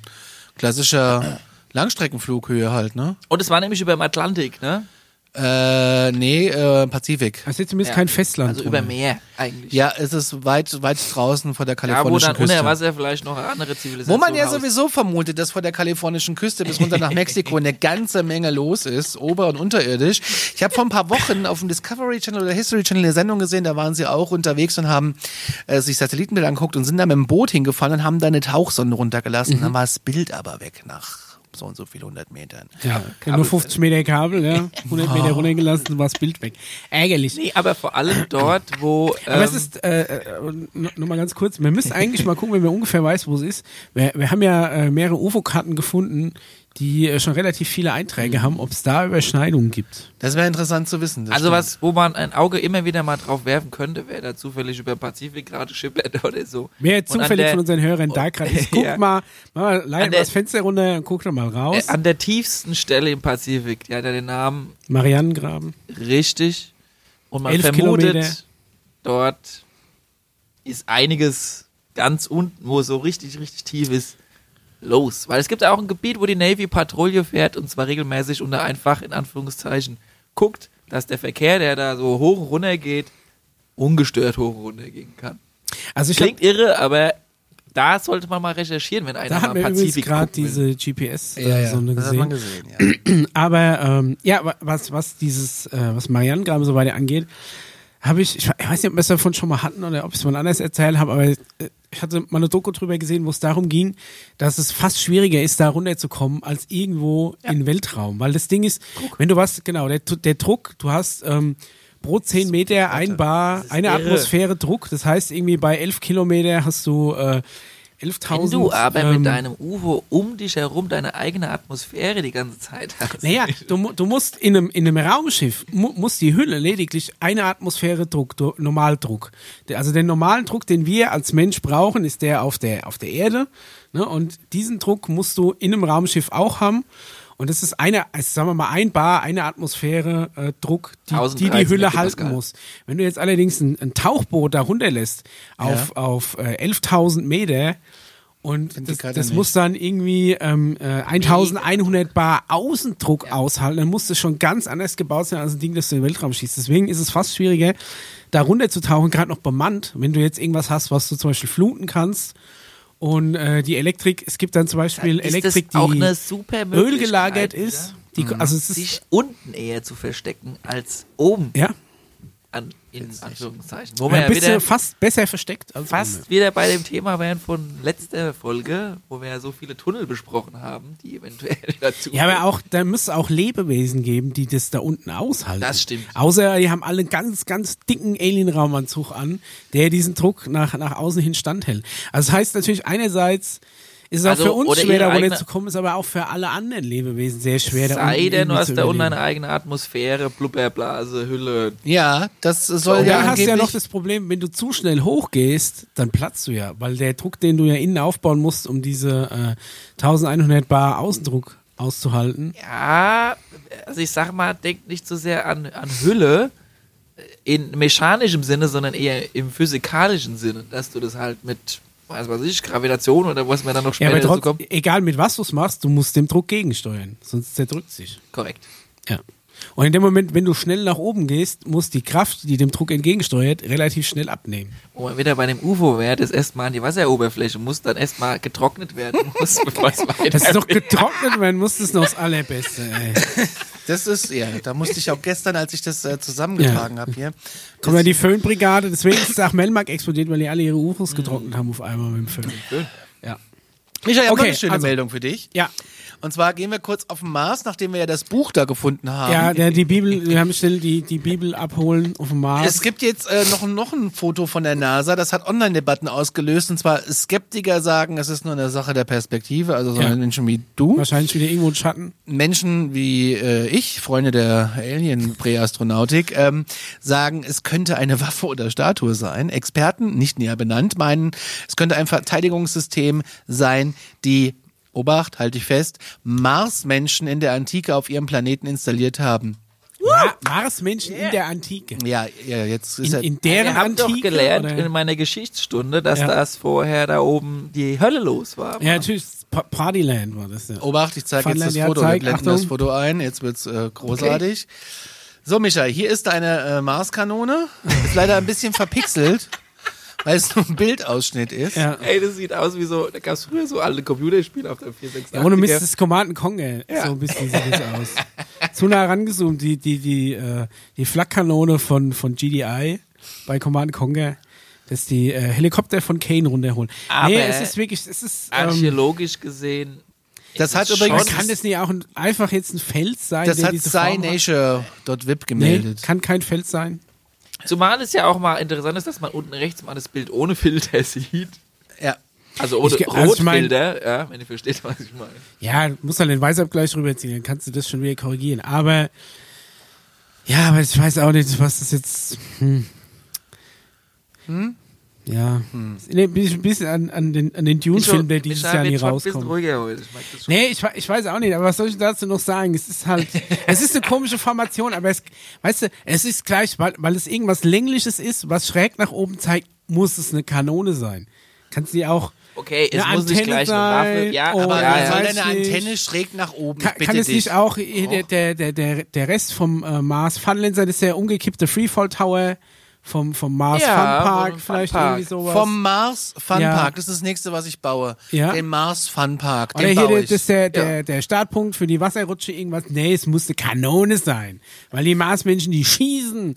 klassischer Langstreckenflughöhe halt, ne? Und es war nämlich über dem Atlantik, ne? Äh, nee, äh, Pazifik. Das ist jetzt zumindest Ja. kein Festland. Also über. Meer eigentlich. Ja, es ist weit, weit draußen vor der Ja, wo kalifornischen dann Küste. Wasser vielleicht noch eine andere Zivilisation Wo man ja haust. sowieso vermutet, dass vor der kalifornischen Küste bis runter nach Mexiko eine ganze Menge los ist, ober- und unterirdisch. Ich habe vor ein paar Wochen auf dem Discovery Channel oder History Channel eine Sendung gesehen, da waren sie auch unterwegs und haben äh, sich Satellitenbilder angeguckt und sind da mit dem Boot hingefahren und haben da eine Tauchsonde runtergelassen. Dann war das Bild aber weg nach so und so viel hundert Metern. Ja, nur 50 Meter Kabel, ja. 100 Meter runtergelassen, war das Bild weg. Ärgerlich. Nee, aber vor allem dort, wo. Ähm, Aber es ist, äh, äh, nur noch mal ganz kurz, wir müssen eigentlich mal gucken, wenn wir ungefähr weiß, wo es ist. Wir, wir haben ja äh, mehrere UFO-Karten gefunden, die äh, schon relativ viele Einträge haben, ob es da Überschneidungen gibt. Das wäre interessant zu wissen. also stimmt. was, wo man ein Auge immer wieder mal drauf werfen könnte, wäre da zufällig über Pazifik gerade schippert oder so. An zufällig der- von unseren Hörern da gerade ist, guckt Ja. mal, mach mal leider das Fenster runter und guckt doch mal raus. Äh, an der tiefsten Stelle im Pazifik, die hat ja den Namen Marianengraben. richtig. Und man Elf vermutet, Kilometer. dort ist einiges ganz unten, wo es so richtig, richtig tief ist, los. Weil es gibt ja auch ein Gebiet, wo die Navy Patrouille fährt und zwar regelmäßig unter einfach, in Anführungszeichen, guckt, dass der Verkehr, der da so hoch und runter geht, ungestört hoch und runter gehen kann. Also ich hab, Klingt irre, aber da sollte man mal recherchieren, wenn einer da mir übrigens Pazifik gerade diese GPS-Sonde das hat man gesehen. gesehen. Ja. Aber ähm, ja, wa- was, was dieses, äh, was Marianne gerade so weiter angeht, habe ich, ich we- ich weiß nicht, ob wir es davon schon mal hatten oder ob ich es mal anders erzählt habe, aber äh, ich hatte mal eine Doku drüber gesehen, wo es darum ging, dass es fast schwieriger ist, da runterzukommen, als irgendwo in den Weltraum. Weil das Ding ist, wenn du was, genau, der, der Druck, du hast ähm, pro 10 Meter ein Bar, eine irre. Atmosphäre Druck. Das heißt, irgendwie bei 11 Kilometer hast du äh, 11.000. Wenn du aber ähm, mit deinem UFO um dich herum deine eigene Atmosphäre die ganze Zeit hast. Naja, du, du musst in einem, in einem Raumschiff, mu, muss die Hülle lediglich eine Atmosphäre Druck, Normaldruck. Also den normalen Druck, den wir als Mensch brauchen, ist der auf der, auf der Erde. Ne? Und diesen Druck musst du in einem Raumschiff auch haben. Und das ist eine, also sagen wir mal, ein Bar, eine Atmosphäre äh, Druck, die, die 1013 die Hülle halten muss. Wenn du jetzt allerdings ein, ein Tauchboot da runterlässt auf, auf äh, 11.000 Meter und das, das muss dann irgendwie ähm, äh, 1100 Bar Außendruck aushalten, dann muss das schon ganz anders gebaut sein als ein Ding, das du in den Weltraum schießt. Deswegen ist es fast schwieriger, da runterzutauchen, gerade noch bemannt, wenn du jetzt irgendwas hast, was du zum Beispiel fluten kannst. Und äh, die Elektrik, es gibt dann zum Beispiel ist Elektrik, das auch die eine super Öl gelagert Möglichkeit, ist. Die, also es ist, sich unten eher zu verstecken als oben. Ja, an, in Anführungszeichen. Wo wir ja bisschen wieder fast besser versteckt als fast wieder bei dem Thema wären von letzter Folge, wo wir ja so viele Tunnel besprochen haben, die eventuell dazu. Ja, aber auch, da muss es auch Lebewesen geben, die das da unten aushalten. Das stimmt. Außer die haben alle einen ganz, ganz dicken Alien-Raumanzug an, der diesen Druck nach, nach außen hin standhält. Also das heißt natürlich einerseits ist es auch Also, für uns schwer, da eigene- runterzukommen, ist aber auch für alle anderen Lebewesen sehr schwer, da Sei unten denn, du hast zu da unten eine eigene Atmosphäre, Blubberblase, Hülle. Ja, das soll Und ja dann hast du ja noch das Problem, wenn du zu schnell hochgehst, dann platzt du ja, weil der Druck, den du ja innen aufbauen musst, um diese äh, 1100 Bar Außendruck auszuhalten, Ja, also ich sag mal, denk nicht so sehr an, an Hülle in mechanischem Sinne, sondern eher im physikalischen Sinne, dass du das halt mit, weiß was ich, Gravitation oder was man dann noch Ja, später aber dazu kommt. egal mit was du es machst, du musst dem Druck gegensteuern, sonst zerdrückt sich. Korrekt. Ja. Und in dem Moment, wenn du schnell nach oben gehst, muss die Kraft, die dem Druck entgegensteuert, relativ schnell abnehmen. Wo man wieder bei dem UFO wäre, das erstmal an die Wasseroberfläche muss, dann erstmal getrocknet werden muss, bevor es weiter Das ist doch getrocknet werden muss, das ist noch das Allerbeste, ey. Das ist, ja, da musste ich auch gestern, als ich das äh, zusammengetragen habe hier. Kommt ja die Föhnbrigade, deswegen ist es auch Melmark explodiert, weil die alle ihre UFOs getrocknet haben auf einmal mit dem Föhn. Ja. Michael, ich habe Okay, eine schöne also- Meldung für dich. Ja, Und zwar gehen wir kurz auf den Mars, nachdem wir ja das Buch da gefunden haben. ja der, die Bibel, wir haben schnell die, die Bibel abholen auf dem Mars. Es gibt jetzt äh, noch, noch ein Foto von der NASA, das hat Online-Debatten ausgelöst. Und zwar Skeptiker sagen, es ist nur eine Sache der Perspektive, also so Ja. Menschen wie du. Wahrscheinlich wieder irgendwo ein Schatten. Menschen wie äh, ich, Freunde der Alien-Präastronautik, ähm, sagen, es könnte eine Waffe oder Statue sein. Experten, nicht näher benannt, meinen, es könnte ein Verteidigungssystem sein, die, Obacht, halte ich fest, Marsmenschen in der Antike auf ihrem Planeten installiert haben. Ma Marsmenschen in der Antike. Ja, ja jetzt ist In, er. in deren Wir haben Antike? doch gelernt oder? in meiner Geschichtsstunde, dass Ja. das vorher da oben die Hölle los war. Ja, natürlich, Pa- Partyland war das ja. Obacht, ich zeige jetzt das ja, Foto. zeig, Wir blenden das. Foto ein. Jetzt wird's äh, großartig. So, Michael, hier ist deine äh, Marskanone. Ist leider ein bisschen verpixelt, weil es nur ein Bildausschnitt ist. Ja. Ey, das sieht aus wie so, da gab es früher so alte Computerspiele auf der 486. Ja, ohne Mist, das ist Command Conquer. Ja. So ein bisschen sieht das aus. Zu nah rangezoomt, die, die, die, äh, die Flakkanone von, von GDI bei Command Conquer, dass die äh, Helikopter von Kane runterholen. Aber nee, es ist wirklich, es ist, ähm, Archäologisch gesehen. Das hat übrigens- kann das nicht auch ein, einfach jetzt ein Fels sein, Das hat diese Form hat? SciNature.vip Nee, gemeldet. kann kein Fels sein. Zumal es ja auch mal interessant ist, dass man unten rechts mal das Bild ohne Filter sieht. Ja. Also ohne Ich also ich mein- ja, wenn ihr versteht, was ich meine. Ja, musst halt den Weißabgleich rüberziehen, dann kannst du das schon wieder korrigieren. Aber, ja, aber ich weiß auch nicht, was das jetzt, hm. Ja, hm. bin ich ein bisschen an, an den, an den Dune-Film, der dieses Jahr nie rauskommt. ruhiger heute. Ich mag das schon. Nee, ich, ich weiß auch nicht, aber was soll ich dazu noch sagen? Es ist halt, es ist eine komische Formation, aber es, weißt du, es ist gleich, weil, weil es irgendwas Längliches ist, was schräg nach oben zeigt, muss es eine Kanone sein. Kannst du die auch, Okay, es Eine muss nicht Antenne gleich eine Waffe. sein Ja, oder Aber ja, soll weiß denn eine nicht. Antenne schräg nach oben? Kann, kann es nicht auch der, der, der, der, der Rest vom äh, Mars Funlenser, das ist der umgekippte Freefall Tower vom, vom Mars Ja, Fun Park, vielleicht Funpark. irgendwie sowas. Vom Mars Fun Ja. Park, das ist das nächste, was ich baue. Ja. Den Mars Fun Park, Oder den hier, baue der- ich. das ist der, der, der Startpunkt für die Wasserrutsche, irgendwas. Nee, es musste Kanone sein. Weil die Marsmenschen, die schießen.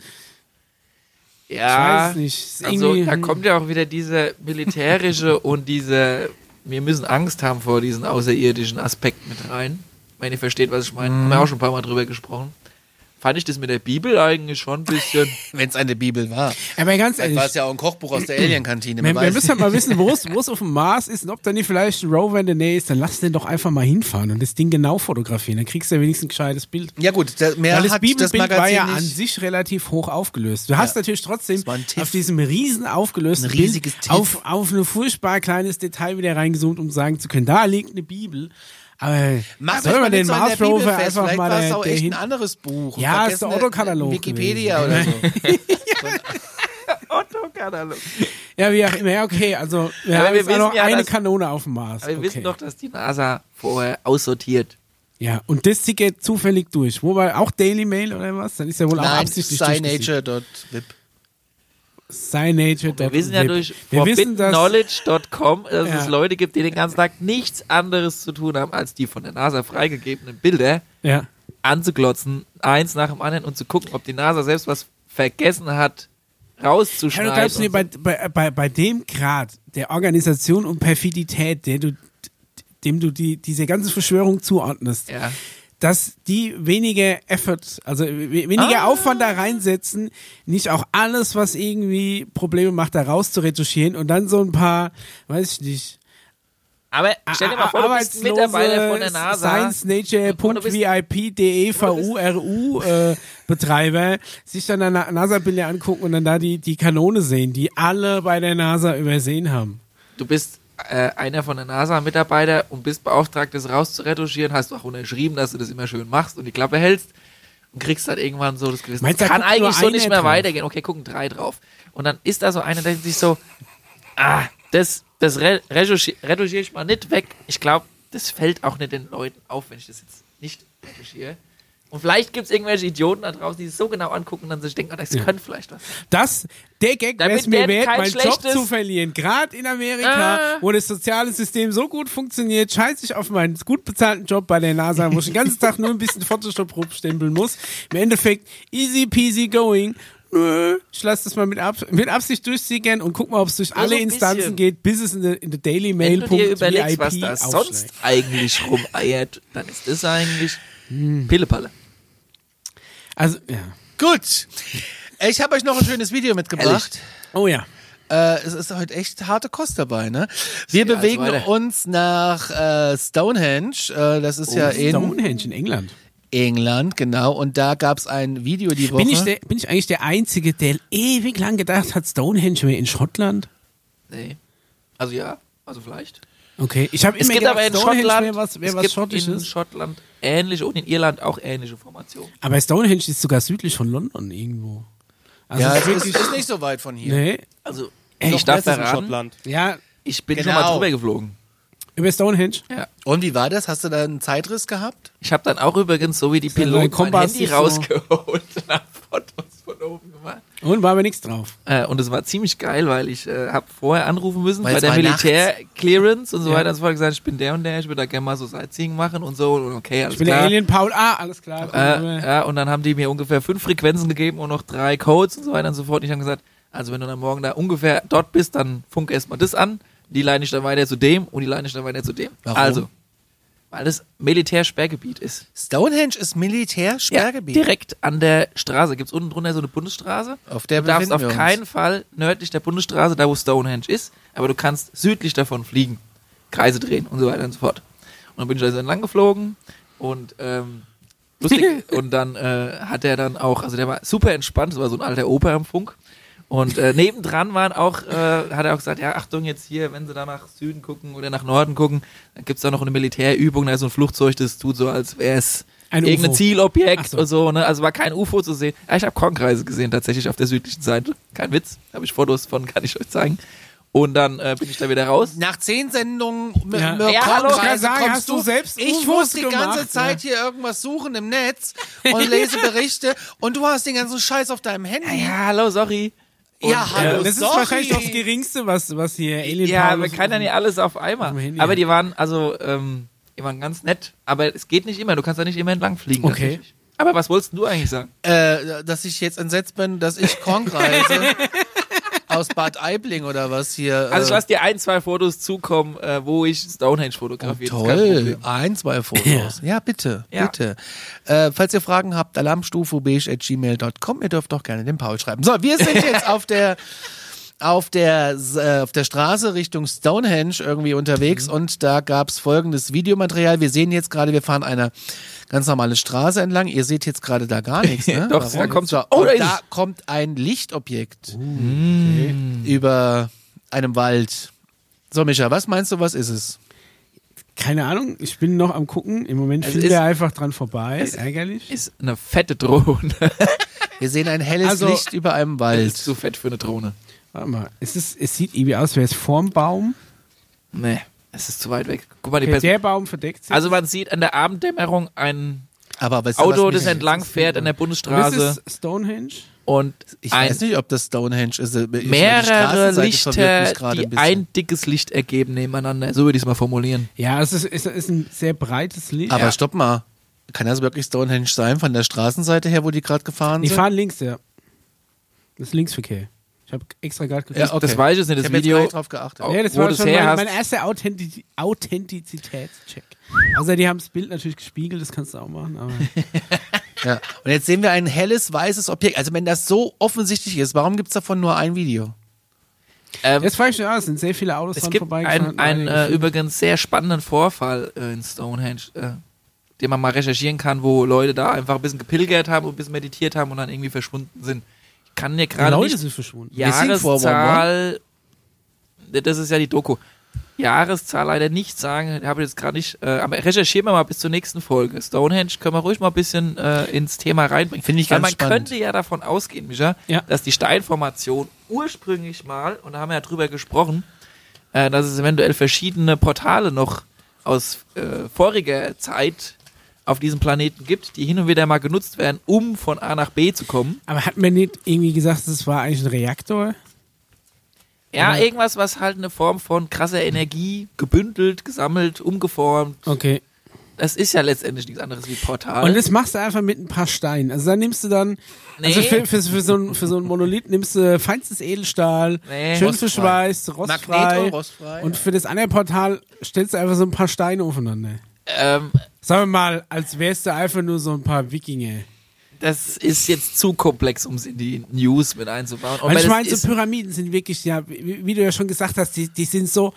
Ja, Ich weiß nicht. Also irgendwie- da kommt ja auch wieder diese militärische und diese, wir müssen Angst haben vor diesen außerirdischen Aspekt mit rein. Wenn ihr versteht, was ich meine. Haben wir auch schon ein paar Mal drüber gesprochen. Fand ich das mit der Bibel eigentlich schon ein bisschen. Wenn es eine Bibel war. Aber ganz ehrlich, war es ja auch ein Kochbuch aus der Alien-Kantine. wir, man müssen halt mal wissen, wo es wo es auf dem Mars ist und ob da nicht vielleicht ein Rover in der Nähe ist, dann lass den doch einfach mal hinfahren und das Ding genau fotografieren. Dann kriegst du ja wenigstens ein gescheites Bild. Ja gut, der, mehr Weil das hat das Bibelbild Magazin war ja an sich relativ hoch aufgelöst. Du hast natürlich trotzdem Das auf diesem riesen aufgelösten Ein riesiges Bild auf, auf ein furchtbar kleines Detail wieder reingezoomt, um sagen zu können, da liegt eine Bibel. Aber Macht soll man den nicht so Mars Rover einfach Vielleicht mal war es der, auch der echt ein anderes Buch. Ja, ist der Otto-Katalog Wikipedia oder so. Otto-Katalog. Ja, wie auch immer. Ja, okay, also wir Aber haben wir jetzt auch noch ja, eine Kanone auf dem Mars. Aber wir okay. wissen doch, dass die NASA vorher aussortiert. Ja, und das geht zufällig durch. Wo war auch Daily Mail oder was? Dann ist ja wohl auch Nein, absichtlich durchgesiegt. Cynature. Wir wissen ja durch forbiddenknowledge.com, dass Ja. es Leute gibt, die den ganzen Tag nichts anderes zu tun haben, als die von der NASA freigegebenen Bilder ja. anzuglotzen, eins nach dem anderen und zu gucken, ob die NASA selbst was vergessen hat, Ja, rauszuschneiden. du glaubst mir, bei, bei, bei, bei dem Grad der Organisation und Perfidität, der du, dem du die, diese ganze Verschwörung zuordnest, so. ja. Dass die weniger Effort, also we- weniger Ah. Aufwand da reinsetzen, nicht auch alles, was irgendwie Probleme macht, da raus zu retuschieren und dann so ein paar, weiß ich nicht, Aber stell dir mal vor, du bist Mitarbeiter von der NASA. ScienceNature.vip.de-VURU äh, Betreiber sich dann eine NASA-Bilder angucken und dann da die, die Kanone sehen, die alle bei der NASA übersehen haben. Du bist äh, einer von der NASA-Mitarbeiter und bist beauftragt, das rauszuretuschieren, hast auch unterschrieben, dass du das immer schön machst und die Klappe hältst und kriegst dann irgendwann so das Gewissen. Meinst du, das da kann eigentlich so nicht mehr drauf? weitergehen. Okay, gucken drei drauf. Und dann ist da so einer, der denkt sich so, ah, das, das re retuschi- retuschiere ich mal nicht weg. Ich glaube, das fällt auch nicht den Leuten auf, wenn ich das jetzt nicht retuschiere. Und vielleicht gibt es irgendwelche Idioten da draußen, die es so genau angucken und dann sich denken, ah, das könnte vielleicht was. Das, der Gag wäre es mir wert, meinen Job zu verlieren. Gerade in Amerika, Ah. wo das soziale System so gut funktioniert, scheiße ich auf meinen gut bezahlten Job bei der NASA, wo ich den ganzen Tag nur ein bisschen Photoshop rumstempeln muss. Im Endeffekt easy peasy going. Nö, ich lasse das mal mit, Ab mit Absicht durchsickern und guck mal, ob es durch alle so ein Instanzen geht, bis es in der in der Daily Wenn Mail du dir überlegst, was da sonst eigentlich rumeiert, dann ist das eigentlich Hm. Pillepalle. Also, ja. Gut. Ich habe euch noch ein schönes Video mitgebracht. Oh ja. Äh, es ist heute echt harte Kost dabei, ne? Wir Ja, bewegen also uns nach äh, Stonehenge. Äh, das ist ja in Stonehenge in England. England, genau. Und da gab es ein Video die Woche. Bin ich, der, bin ich eigentlich der Einzige, der ewig lang gedacht hat, Stonehenge wäre in Schottland? Nee. Also ja, also vielleicht. Okay, ich habe Es immer gibt gedacht, aber in Stonehenge Schottland, wäre was, wär es was gibt in Schottisches. Schottland ähnliche und in Irland auch ähnliche Formationen. Aber Stonehenge ist sogar südlich von London irgendwo. Also ja, es ist ist, ist nicht so weit von hier. nee. Also Noch ich darf in verraten, Schottland. Ja, ich bin Genau. schon mal drüber geflogen. über Stonehenge. Ja. Und wie war das? Hast du da einen Zeitriss gehabt? Ich habe dann auch übrigens, so wie die Piloten, mein Handy rausgeholt und hab Fotos von oben gemacht. Und war aber nichts drauf. Äh, und es war ziemlich geil, weil ich äh, habe vorher anrufen müssen Weil bei der Militär-Clearance und so Ja. weiter und so fort gesagt, ich bin der und der, ich würde da gerne mal so Sightseeing machen und so und okay, alles Ich bin klar. der Alien Paul. Ah, alles klar. Äh, ja, und dann haben die mir ungefähr fünf Frequenzen gegeben und noch drei Codes und so weiter und so fort. Und ich habe gesagt, also wenn du dann morgen da ungefähr dort bist, dann funk erstmal das an, die leine ich dann weiter zu dem und die leine ich dann weiter zu dem. Warum? Also, weil das Militärsperrgebiet ist. Stonehenge ist Ja, Militärsperrgebiet. direkt an der Straße. Gibt es unten drunter so eine Bundesstraße? Auf der du darfst auf keinen Fall nördlich der Bundesstraße, da wo Stonehenge ist, aber du kannst südlich davon fliegen, Kreise drehen und so weiter und so fort. Und dann bin ich also entlang geflogen und ähm, lustig. und dann äh, hat er dann auch, also der war super entspannt, das war so ein alter Opa am Funk. Und äh, nebendran waren auch, äh, hat er auch gesagt, ja, Achtung jetzt hier, wenn sie da nach Süden gucken oder nach Norden gucken, dann gibt's da noch eine Militärübung, da ist so ein Flugzeug, das tut so, als wäre es Ein irgendein UFO. Zielobjekt so. und so, ne? Also war kein UFO zu sehen. Ja, ich habe Kornkreise gesehen tatsächlich auf der südlichen Seite. Kein Witz. Habe ich Fotos von, kann ich euch zeigen. Und dann äh, bin ich da wieder raus. Nach zehn Sendungen mit Ja. mit Ja, hallo, sagen, kommst hast du selbst Ich UFOs muss die ganze gemacht, Zeit hier irgendwas suchen im Netz und lese Berichte und du hast den ganzen Scheiß auf deinem Handy. Ja, hallo, sorry. Ja, hallo, das ist sorry. wahrscheinlich das Geringste, was, was hier Alien Ja, Paulus man kann ja nicht alles auf einmal. aber die waren, also, ähm, die waren ganz nett. Aber es geht nicht immer. Du kannst da nicht immer entlang fliegen. Okay. Aber was wolltest du eigentlich sagen? Äh, dass ich jetzt entsetzt bin, dass ich Kornreise aus Bad Aibling oder was hier. Also, ich äh, lasse dir ein, zwei Fotos zukommen, äh, wo ich Stonehenge fotografiere. Das ist kein Toll, ein, zwei Fotos. Ja, bitte, Ja. bitte. Äh, falls ihr Fragen habt, alarmstufebeige.gmail.com. Ihr dürft doch gerne den Paul schreiben. So, wir sind jetzt auf der auf der, äh, auf der Straße Richtung Stonehenge irgendwie unterwegs Mhm. und da gab's folgendes Videomaterial. Wir sehen jetzt gerade, wir fahren eine ganz normale Straße entlang. Ihr seht jetzt gerade da gar nichts, ne? Doch, da kommt- so, oh, da ist da kommt ein Lichtobjekt Mm. über einem Wald. So, Micha, was meinst du, was ist es? Keine Ahnung, ich bin noch am gucken. Im Moment Es fliegt ist- er einfach dran vorbei. es- Ärgerlich. Ist eine fette Drohne. Wir sehen ein helles Also- Licht über einem Das Wald. ist zu fett für eine Drohne. Warte mal, es, ist, es sieht irgendwie aus, wäre es vorm Baum. Nee, es ist zu weit weg. Guck mal, die Okay, Pers- der Baum verdeckt sich. Also man sieht an der Abenddämmerung ein Aber weißt du, Auto, das entlang fährt an der das Bundesstraße ist Stonehenge. und Ich weiß nicht, ob das Stonehenge ist. Die mehrere Lichter, die ein ein dickes Licht ergeben nebeneinander. So würde ich es mal formulieren. Ja, es ist, es ist ein sehr breites Licht. Aber Ja. stopp mal. Kann das wirklich Stonehenge sein von der Straßenseite her, wo die gerade gefahren Die sind? fahren links, ja. Das ist Linksverkehr. Ich habe extra gerade geguckt. Ja, okay. Das weiß ich jetzt nicht, Ich das habe jetzt Video. nicht drauf geachtet. Ja, das war schon her mein, mein erster Authentiz Authentizitätscheck. Außer die haben das Bild natürlich gespiegelt, das kannst du auch machen. Aber Ja. Und jetzt sehen wir ein helles, weißes Objekt. Also wenn das so offensichtlich ist, warum gibt's davon nur ein Video? Ähm, jetzt frage ich mich, ah, es sind sehr viele Autos es dran gibt einen, einen äh, übrigens sehr spannenden Vorfall äh, in Stonehenge, äh, den man mal recherchieren kann, wo Leute da einfach ein bisschen gepilgert haben und ein bisschen meditiert haben und dann irgendwie verschwunden sind. Kann dir gerade Leute nicht sind verschwunden. Jahreszahl, das ist ja die Doku. Jahreszahl leider nicht sagen, habe ich jetzt gerade nicht, äh, aber recherchieren wir mal bis zur nächsten Folge. Stonehenge können wir ruhig mal ein bisschen äh, ins Thema reinbringen. Finde ich Weil ganz man spannend. könnte ja davon ausgehen, Micha, Ja. dass die Steinformation ursprünglich mal, und da haben wir ja drüber gesprochen, äh, dass es eventuell verschiedene Portale noch aus äh, voriger Zeit auf diesem Planeten gibt, die hin und wieder mal genutzt werden, um von A nach B zu kommen. Aber hat man nicht irgendwie gesagt, das war eigentlich ein Reaktor? Ja, Oder- irgendwas, was halt eine Form von krasser Energie gebündelt, gesammelt, umgeformt. Okay. Das ist ja letztendlich nichts anderes wie Portal. Und das machst du einfach mit ein paar Steinen. Also dann nimmst du dann, also Nee. für, für, für, so ein, für so ein Monolith nimmst du feinstes Edelstahl, Nee. schön Rostfrei. verschweißt, rostfrei. Magneto, rostfrei. Und für das andere Portal stellst du einfach so ein paar Steine aufeinander. Ähm, Sagen wir mal, als wärst du einfach nur so ein paar Wikinger. das ist jetzt zu komplex, um es in die News mit einzubauen. Und ich meine, so Pyramiden sind wirklich, ja, wie, wie du ja schon gesagt hast, die, die sind so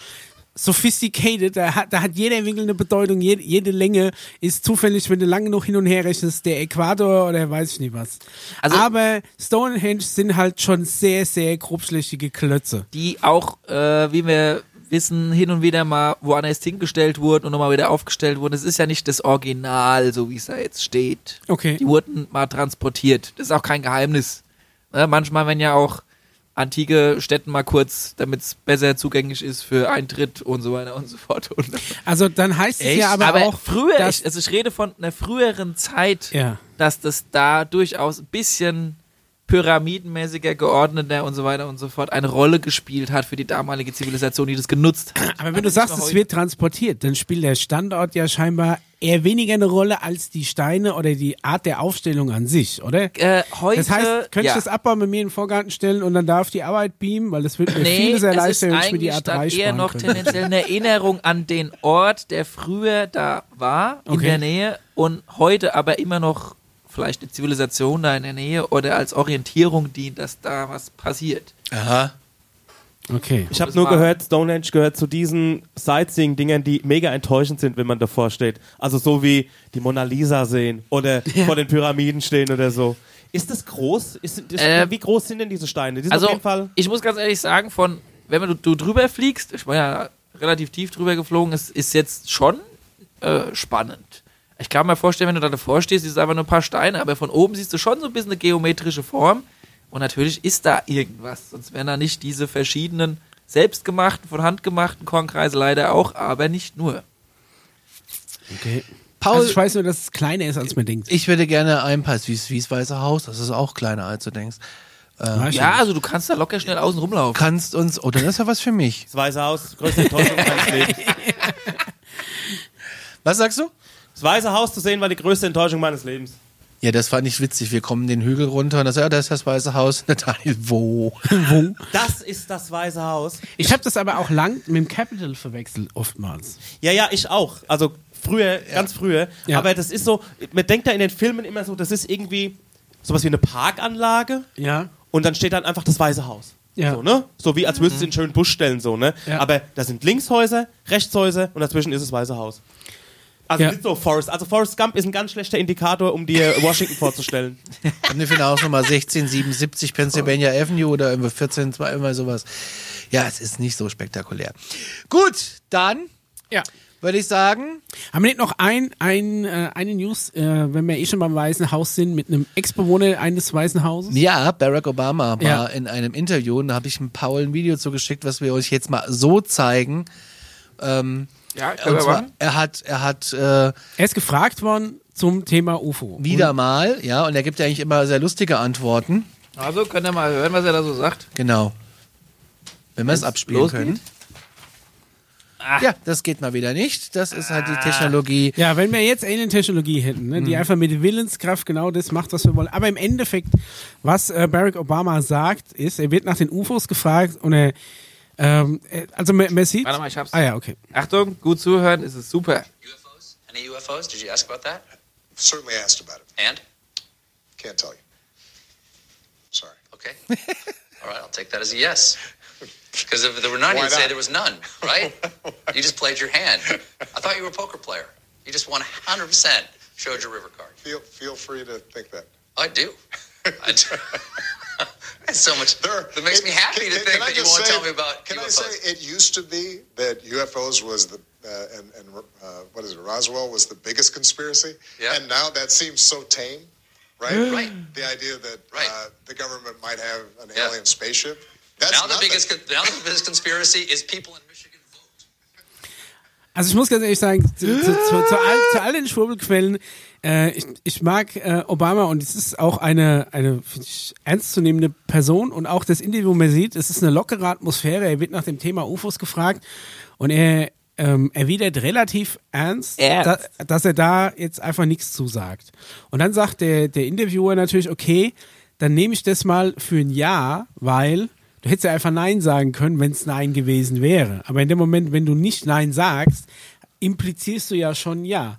sophisticated, da hat, da hat jeder Winkel eine Bedeutung, jede, jede Länge ist zufällig, wenn du lange genug hin und her rechnest, der Äquator oder weiß ich nicht was. Also- Aber Stonehenge sind halt schon sehr, sehr grobschlächtige Klötze. die auch, äh, wie wir wissen, hin und wieder mal woanders hingestellt wurden und nochmal wieder aufgestellt wurden. Es ist ja nicht das Original, so wie es da jetzt steht. Okay. Die wurden mal transportiert. Das ist auch kein Geheimnis. Ne, manchmal, wenn ja auch antike Städten mal kurz, damit es besser zugänglich ist für Eintritt und so weiter und so fort. Und Also dann heißt es Echt? ja aber, aber auch, früher, ich, also ich rede von einer früheren Zeit, ja. dass das da durchaus ein bisschen pyramidenmäßiger, geordneter und so weiter und so fort eine Rolle gespielt hat für die damalige Zivilisation, die das genutzt hat. Aber wenn du sagst, es wird transportiert, dann spielt der Standort ja scheinbar eher weniger eine Rolle als die Steine oder die Art der Aufstellung an sich, oder? Äh, heute, Das heißt, könnte ja. ich das Abbau mit mir in den Vorgarten stellen und dann darf die Arbeit beamen, weil das wird mir Nee, vieles erleichtern, wenn ich mir die eigentlich A3 dann eher noch könnte. tendenziell eine Erinnerung an den Ort, der früher da war, in Okay. der Nähe und heute aber immer noch vielleicht eine Zivilisation da in der Nähe oder als Orientierung dient, dass da was passiert. Aha. Okay. Ich habe nur gehört, Stonehenge gehört zu diesen Sightseeing-Dingern, die mega enttäuschend sind, wenn man davor steht. Also so wie die Mona Lisa sehen oder vor den Pyramiden stehen oder so. Ist das groß? Ist, ist, Äh, wie groß sind denn diese Steine? Die Also, auf jeden Fall. ich muss ganz ehrlich sagen, von, wenn du, du drüber fliegst, ich war ja relativ tief drüber geflogen, es ist jetzt schon äh, spannend. Ich kann mir vorstellen, wenn du da davor stehst, siehst du einfach nur ein paar Steine, aber von oben siehst du schon so ein bisschen eine geometrische Form. Und natürlich ist da irgendwas, sonst wären da nicht diese verschiedenen selbstgemachten, von Hand gemachten Kornkreise leider auch, aber nicht nur. Okay. Paul, Also ich weiß nur, dass es kleiner ist, als man denkt. ich würde gerne ein Pass wie das Weiße Haus. Das ist auch kleiner, als du denkst. Weiß Ja, also du kannst da locker schnell außen rumlaufen. Kannst uns, oh, dann ist ja was für mich. Das Weiße Haus, größte Enttäuschung meines Lebens. Was sagst du? Das Weiße Haus zu sehen war die größte Enttäuschung meines Lebens. Ja, das fand ich witzig. Wir kommen den Hügel runter und das, ja, da ist das Weiße Haus. Daniel, wo? Wo? Das ist das Weiße Haus. Ich habe das aber auch lang mit dem Capital verwechselt, oftmals. Ja, ja, ich auch. Also früher, ganz früher. Ja. Aber das ist so, man denkt da in den Filmen immer so, das ist irgendwie sowas wie eine Parkanlage Ja. und dann steht dann einfach das Weiße Haus. Ja. So, ne? so wie als würdest du in einen schönen Busch stellen, so, ne? Ja. Aber da sind Linkshäuser, Rechtshäuser und dazwischen ist das Weiße Haus. Also Ja. nicht so Forrest. Also Forrest Gump ist ein ganz schlechter Indikator, um dir Washington vorzustellen. Haben wir für eine Hausnummer 1677 Pennsylvania Avenue oder irgendwie 14, zwei, immer sowas. Ja, es ist nicht so spektakulär. Gut, dann Ja. würde ich sagen, Haben wir nicht noch ein, ein, äh, eine News, äh, wenn wir eh schon beim Weißen Haus sind, mit einem Ex-Bewohner eines Weißen Hauses? ja, Barack Obama war Ja. in einem Interview und da habe ich dem Paul ein Video zugeschickt, was wir euch jetzt mal so zeigen. Ähm, Ja, und zwar, er hat, er hat äh, Er ist gefragt worden zum Thema UFO. wieder mal, ja, und er gibt ja eigentlich immer sehr lustige Antworten. Also könnt ihr mal hören, was er da so sagt. Genau. Wenn wir es abspielen losgeht? können. Ja, das geht mal wieder nicht. Das ist halt die Technologie. Ja, wenn wir jetzt Alien-Technologie hätten, ne, Mhm. die einfach mit Willenskraft genau das macht, was wir wollen. Aber im Endeffekt, was äh, Barack Obama sagt, ist, er wird nach den UFOs gefragt und er, ähm, er- also man, man sieht. Warte mal, ich hab's. Ah ja, okay. Achtung, gut zuhören, ist es super. UFOs? Any UFOs? Did you ask about that? Certainly asked about it. And? Can't tell you. Sorry. Okay. All right, I'll take that as a yes. Because if there were none, Why you'd say there was none, right? you just played your hand. I thought you were a poker player. You just 100% showed your river card. Feel feel free to think that. I do. I do. That's so much. There, that makes me happy can- to think that you won't say- tell me about Can I say it used to be that UFOs was the uh, and and uh, what is it? Roswell was the biggest conspiracy. Yeah. And now that seems so tame, right? Right. The idea that Right. uh, the government might have an Yeah. alien spaceship. That's now the nothing. biggest now the biggest conspiracy is people in. Also ich muss ganz ehrlich sagen, zu, zu, zu, zu, all, zu all den Schwurbelquellen, äh, ich, ich mag äh, Obama und es ist auch eine, eine ich, ernstzunehmende Person und auch das Interview, man sieht, es ist eine lockere Atmosphäre, er wird nach dem Thema UFOs gefragt und er ähm, erwidert relativ ernst, Ernst. Da, dass er da jetzt einfach nichts zusagt. Und dann sagt der, der Interviewer natürlich, okay, dann nehme ich das mal für ein Ja, weil du hättest ja einfach Nein sagen können, wenn es Nein gewesen wäre. Aber in dem Moment, wenn du nicht Nein sagst, implizierst du ja schon Ja.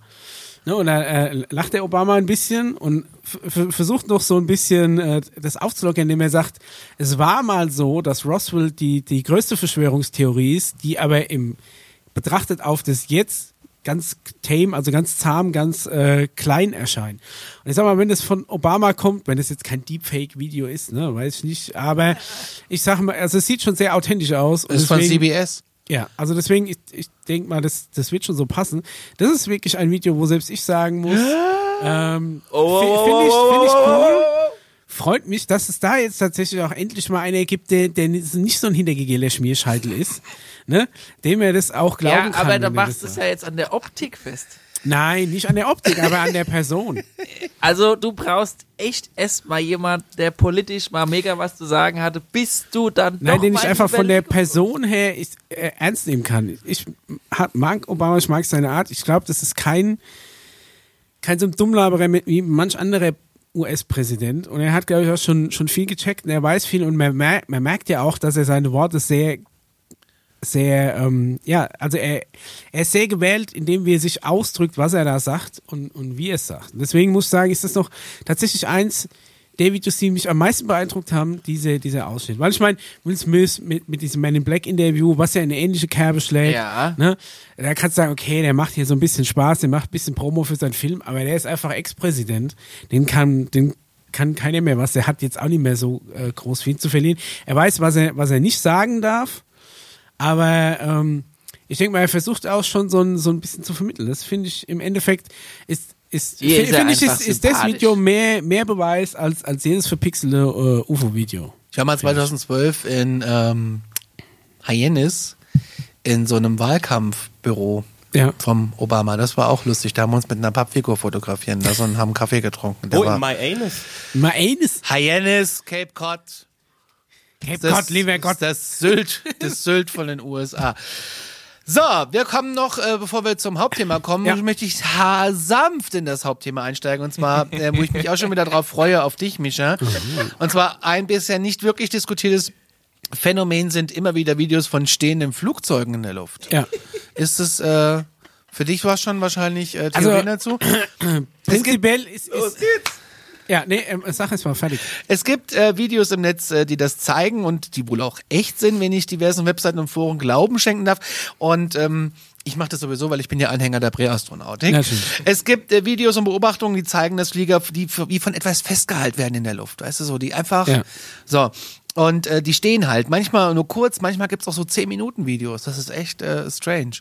Ne, und da äh, lacht der Obama ein bisschen und versucht noch so ein bisschen äh, das aufzulockern, indem er sagt, es war mal so, dass Roswell die, die größte Verschwörungstheorie ist, die aber im betrachtet auf das jetzt ganz tame, also ganz zahm, ganz äh, klein erscheint. Und ich sag mal, wenn das von Obama kommt, wenn das jetzt kein Deepfake-Video ist, ne, weiß ich nicht, aber ich sag mal, also es sieht schon sehr authentisch aus. Das ist von deswegen- CBS. ja, also deswegen, ich, ich denke mal, das, das wird schon so passen. Das ist wirklich ein Video, wo selbst ich sagen muss, ähm, Oh, fi- finde ich, find ich cool. Freut mich, dass es da jetzt tatsächlich auch endlich mal einer gibt, der, der nicht so ein hintergegeler Schmierscheitel ist, ne? dem er das auch glauben Ja, kann. aber da machst du es ja jetzt an der Optik fest. Nein, nicht an der Optik, aber an der Person. Also du brauchst echt erstmal jemand, der politisch mal mega was zu sagen hatte, bis du dann Nein, den ich in einfach von der Person her ich, äh, ernst nehmen kann. Ich ha- mag Obama, ich mag seine Art. Ich glaube, das ist kein, kein so ein Dummlaberer wie manch anderer US-Präsident. Und er hat, glaube ich, auch schon, schon viel gecheckt und er weiß viel und man, mer man merkt ja auch, dass er seine Worte sehr sehr, ähm, ja, also er, er ist sehr gewählt, indem wie er sich ausdrückt, was er da sagt und, und wie er es sagt. Deswegen muss ich sagen, ist das noch tatsächlich eins der Videos, die mich am meisten beeindruckt haben, diese, dieser Ausschnitt. Weil ich meine, Will Smith mit, mit diesem Man in Black Interview, was ja in eine ähnliche Kerbe schlägt, Ja. ne, da kannst du sagen, okay, der macht hier so ein bisschen Spaß, der macht ein bisschen Promo für seinen Film, aber der ist einfach Ex-Präsident. Den kann, den kann keiner mehr was. Der hat jetzt auch nicht mehr so äh, groß viel zu verlieren. Er weiß, was er, was er nicht sagen darf. Aber ähm, ich denke mal, er versucht auch schon so ein, so ein bisschen zu vermitteln. Das finde ich im Endeffekt ist, ist, finde ich, einfach ist, ist das. Video mehr, mehr Beweis als, als jedes verpixelte äh, UFO-Video. Ich war mal 2012 in ähm, Hyenes in so einem Wahlkampfbüro Ja. vom Obama. Das war auch lustig. Da haben wir uns mit einer Pappfigur fotografieren lassen und haben Kaffee getrunken. Der Oh, in war My Anus. Mal eines. Hyenes, Cape Cod. Cape Das, Gott, lieber Gott. Das Sylt, das Sylt von den USA. So, wir kommen noch, äh, bevor wir zum Hauptthema kommen, Ja. möchte ich sanft in das Hauptthema einsteigen. Und zwar, äh, wo ich mich auch schon wieder drauf freue, auf dich, Mischa. Und zwar ein bisher nicht wirklich diskutiertes Phänomen sind immer wieder Videos von stehenden Flugzeugen in der Luft. Ja. Ist es, äh, für dich war schon wahrscheinlich äh, Theorien Also- dazu? Prinzipiell ist, ist Ja, nee, ähm, sag es mal fertig. Es gibt äh, Videos im Netz, äh, die das zeigen und die wohl auch echt sind, wenn ich diversen Webseiten und Foren Glauben schenken darf. Und ähm, ich mache das sowieso, weil ich bin ja Anhänger der Präastronautik. Natürlich. Es gibt äh, Videos und Beobachtungen, die zeigen, dass Flieger, die wie von etwas festgehalten werden in der Luft. Weißt du so, die einfach Ja. so. Und äh, die stehen halt. Manchmal nur kurz, manchmal gibt's auch so 10 Minuten Videos. Das ist echt äh, strange.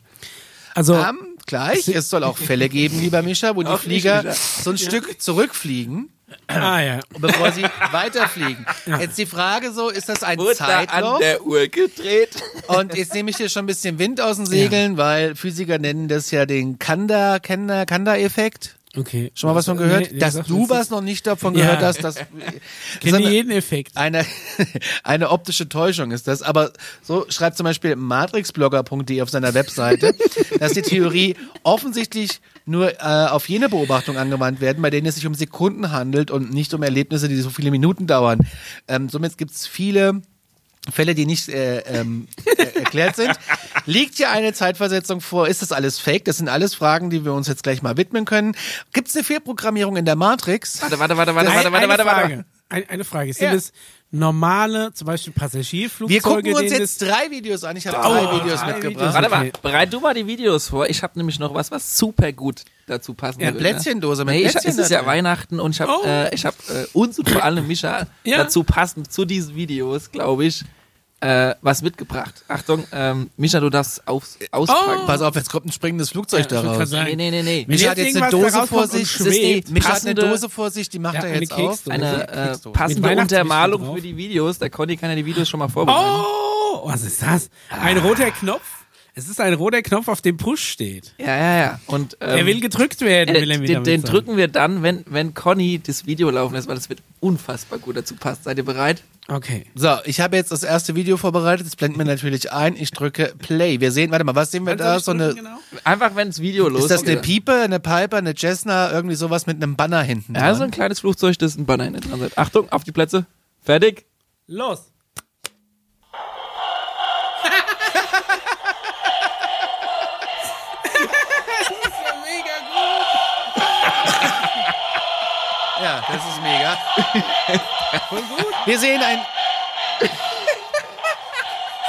Also, Ähm, gleich, es soll auch Fälle geben, lieber Mischa, wo die nicht, Flieger so ein Stück zurückfliegen ah ja. bevor sie weiterfliegen. Jetzt die Frage so, ist das ein Wurde da an Zeitloch? der Uhr gedreht. Und jetzt nehme ich dir schon ein bisschen Wind aus den Segeln, weil Physiker nennen das ja den Kanda, Kanda, Kanda-Effekt. Okay. Schon mal was von gehört? Nee, nee, dass du was noch nicht davon Ja. gehört hast, dass Kenne jeden Effekt. eine, eine optische Täuschung ist das. Aber so schreibt zum Beispiel matrixblogger.de auf seiner Webseite, dass die Theorie offensichtlich nur äh, auf jene Beobachtungen angewandt werden, bei denen es sich um Sekunden handelt und nicht um Erlebnisse, die so viele Minuten dauern. Ähm, somit gibt es viele Fälle, die nicht äh, ähm, äh, erklärt sind. Liegt hier eine Zeitversetzung vor? Ist das alles fake? Das sind alles Fragen, die wir uns jetzt gleich mal widmen können. Gibt es eine Fehlprogrammierung in der Matrix? Warte, warte, warte, warte, warte, warte, warte, warte. Ein, eine Frage. Sind Ja. es normale, zum Beispiel Wir Passagierflugzeuge? gucken uns jetzt drei Videos an. Ich habe Oh, drei Videos drei mitgebracht. Videos. Warte mal, bereit du mal die Videos vor. Ich habe nämlich noch was, was super gut dazu passen Ja, würde. Plätzchendose mit nee, ich, Plätzchen Es ist ja drin. Weihnachten und ich habe Oh. äh, ich hab, äh, uns und vor allem Micha Ja. dazu passend zu diesen Videos, glaube ich, äh, was mitgebracht. Achtung, ähm, Micha, du darfst aus, auspacken. Oh. Pass auf, jetzt kommt ein springendes Flugzeug Ja, daraus. Nee, nee, nee, nee. Jetzt hat jetzt eine Dose vor sich. Mischa hat eine Dose vor sich, die macht Ja, er eine jetzt auf. Keksdose. Eine äh, passende Untermalung für die Videos. Der Conny kann ja die Videos schon mal vorbereiten. Oh, was ist das? Ein roter Knopf. Es ist ein roter Knopf, auf dem Push steht. Ja, ja, ja. Und, ähm, Er will gedrückt werden, äh, will er den, den drücken wir dann, wenn, wenn Conny das Video laufen lässt, weil das wird unfassbar gut dazu passt. Seid ihr bereit? Okay. So, ich habe jetzt das erste Video vorbereitet. Das blenden wir natürlich ein. Ich drücke Play. Wir sehen, warte mal, was sehen wir da? So eine, Genau. Einfach, wenn das Video losgeht. ist das eine Piepe, eine Piper, eine Cessna, irgendwie sowas mit einem Banner hinten Ja, so dran? ein kleines Flugzeug, das ein Banner hinten dran hat. Achtung, auf die Plätze. Fertig. Los. Das ist mega. Wir sehen ein,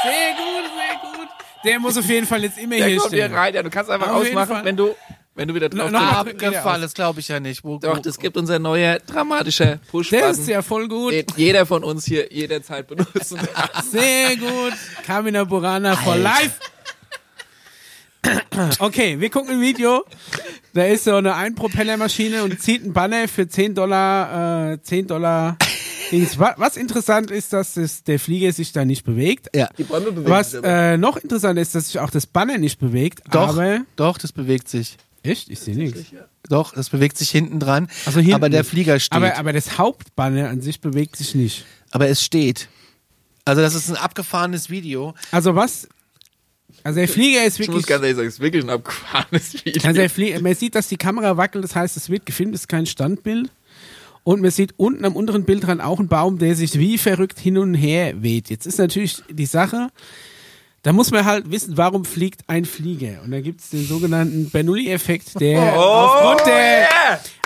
Sehr gut, sehr gut. Der muss auf jeden Fall jetzt immer Der hier kommt hier stehen. rein. Ja, du kannst einfach Auf ausmachen, wenn du, wenn du wieder drauf noch drückst. ab- abgefahren, das glaube ich ja nicht. Wo, Doch, wo, das gibt unser neuer dramatischer push Der ist ja voll gut. den jeder von uns hier jederzeit benutzen kann. Sehr gut. Kamina Burana for life. Okay, wir gucken ein Video. Da ist so eine Einpropellermaschine und zieht einen Banner für 10 Dollar, äh, 10 Dollar. Dings. Was interessant ist, dass das, der Flieger sich da nicht bewegt. ja. Die Bäume bewegen Was sich aber. äh, noch interessant ist, dass sich auch das Banner nicht bewegt. Doch, Aber, doch, das bewegt sich. echt? Ich sehe nichts. Doch, das bewegt sich hinten dran. Also hinten aber der. Flieger steht. Aber, aber das Hauptbanner an sich bewegt sich nicht. aber es steht. Also das ist ein abgefahrenes Video. Also was? Also der Flieger ist Ich muss wirklich. ganz ehrlich sagen, es ist wirklich ein abgefahrenes Video. Also der Flie man sieht, dass die Kamera wackelt, das heißt, es wird gefilmt, es ist kein Standbild. Und man sieht unten am unteren Bildrand auch einen Baum, der sich wie verrückt hin und her weht. Jetzt ist natürlich die Sache, da muss man halt wissen, warum fliegt ein Flieger? Und da gibt es den sogenannten Bernoulli-Effekt, der aufgrund, der,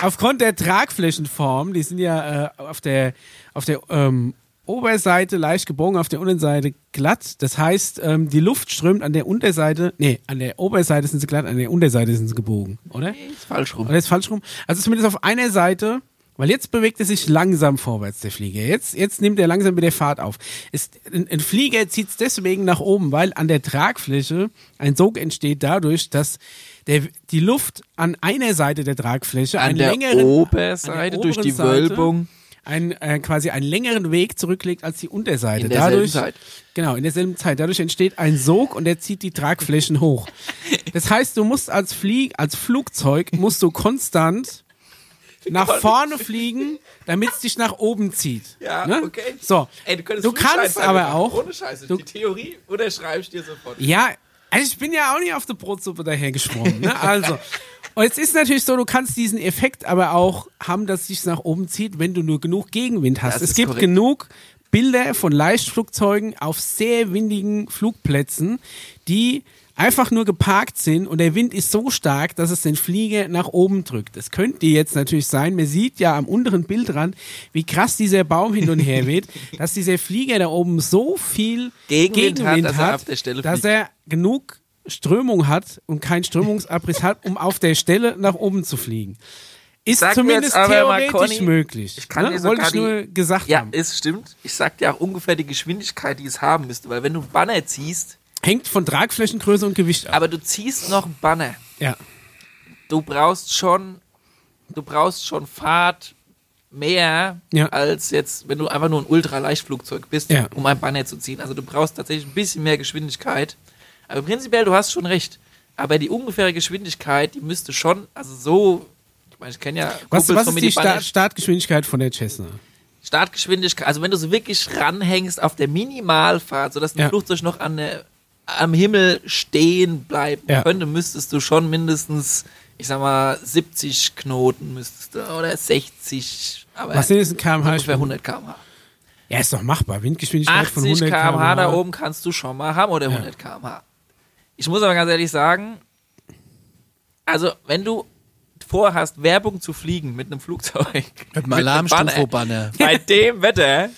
aufgrund der Tragflächenform, die sind ja äh, auf der, auf der ähm, Oberseite leicht gebogen, auf der Unterseite glatt. Das heißt, ähm, die Luft strömt an der Unterseite, nee, an der Oberseite sind sie glatt, an der Unterseite sind sie gebogen, oder? ist falsch rum. Oder ist falsch rum? Also zumindest auf einer Seite, weil jetzt bewegt er sich langsam vorwärts, der Flieger. Jetzt, jetzt nimmt er langsam wieder Fahrt auf. Ist, ein, ein Flieger zieht es deswegen nach oben, weil an der Tragfläche ein Sog entsteht dadurch, dass der, die Luft an einer Seite der Tragfläche An einen der längeren, Oberseite, an der durch die oberen Wölbung. Ein, äh, quasi einen längeren Weg zurücklegt als die Unterseite. In derselben Dadurch, Zeit. Genau, in derselben Zeit. Dadurch entsteht ein Sog und der zieht die Tragflächen hoch. Das heißt, du musst als Flieg, als Flugzeug musst du konstant nach vorne fliegen, damit es dich nach oben zieht. Ja, Ne? okay. So. Ey, du, Du kannst aber auch- Ohne Scheiße. du- die Theorie unterschreibe ich dir sofort. Ja, also ich bin ja auch nicht auf der Brotsuppe dahergeschwommen. Ne? Also. Und jetzt ist natürlich so, du kannst diesen Effekt aber auch haben, dass es sich nach oben zieht, wenn du nur genug Gegenwind hast. Das es gibt korrekt. genug Bilder von Leichtflugzeugen auf sehr windigen Flugplätzen, die einfach nur geparkt sind und der Wind ist so stark, dass es den Flieger nach oben drückt. Das könnte jetzt natürlich sein, man sieht ja am unteren Bildrand, wie krass dieser Baum hin und her weht, dass dieser Flieger da oben so viel Gegenwind hat, dass er Stelle dass er genug Strömung hat und keinen Strömungsabriss hat, um auf der Stelle nach oben zu fliegen. Ist Sag zumindest aber mal, theoretisch Conny, möglich. Ich kann ne? dir Wollte sogar ich nur die, gesagt Ja, haben. es stimmt. Ich sag dir auch ungefähr die Geschwindigkeit, die es haben müsste, weil wenn du einen Banner ziehst, Hängt von Tragflächengröße und Gewicht ab. aber du ziehst noch einen Banner, ja. du brauchst schon, du brauchst schon Fahrt mehr Ja. als jetzt, wenn du einfach nur ein Ultraleichtflugzeug bist, Ja. um ein Banner zu ziehen. Also du brauchst tatsächlich ein bisschen mehr Geschwindigkeit. Aber prinzipiell, du hast schon recht. Aber die ungefähre Geschwindigkeit, die müsste schon, also so, ich meine, ich kenne ja Was, was ist die Start Startgeschwindigkeit von der Cessna? Startgeschwindigkeit, also wenn du so wirklich ranhängst auf der Minimalfahrt, sodass ein Ja. Flugzeug noch an der, am Himmel stehen bleiben Ja. könnte, müsstest du schon mindestens, ich sag mal, 70 Knoten müsstest du, oder 60, aber Was sind das in kmh? ungefähr 100 km/h. Ja, ist doch machbar. Windgeschwindigkeit von 80 100 km/h da km/h. oben kannst du schon mal haben oder 100 km/h. Ich muss aber ganz ehrlich sagen, also wenn du vorhast, Werbung zu fliegen mit einem Flugzeug, Mit einem Alarmstufo-Banner. bei dem Wetter,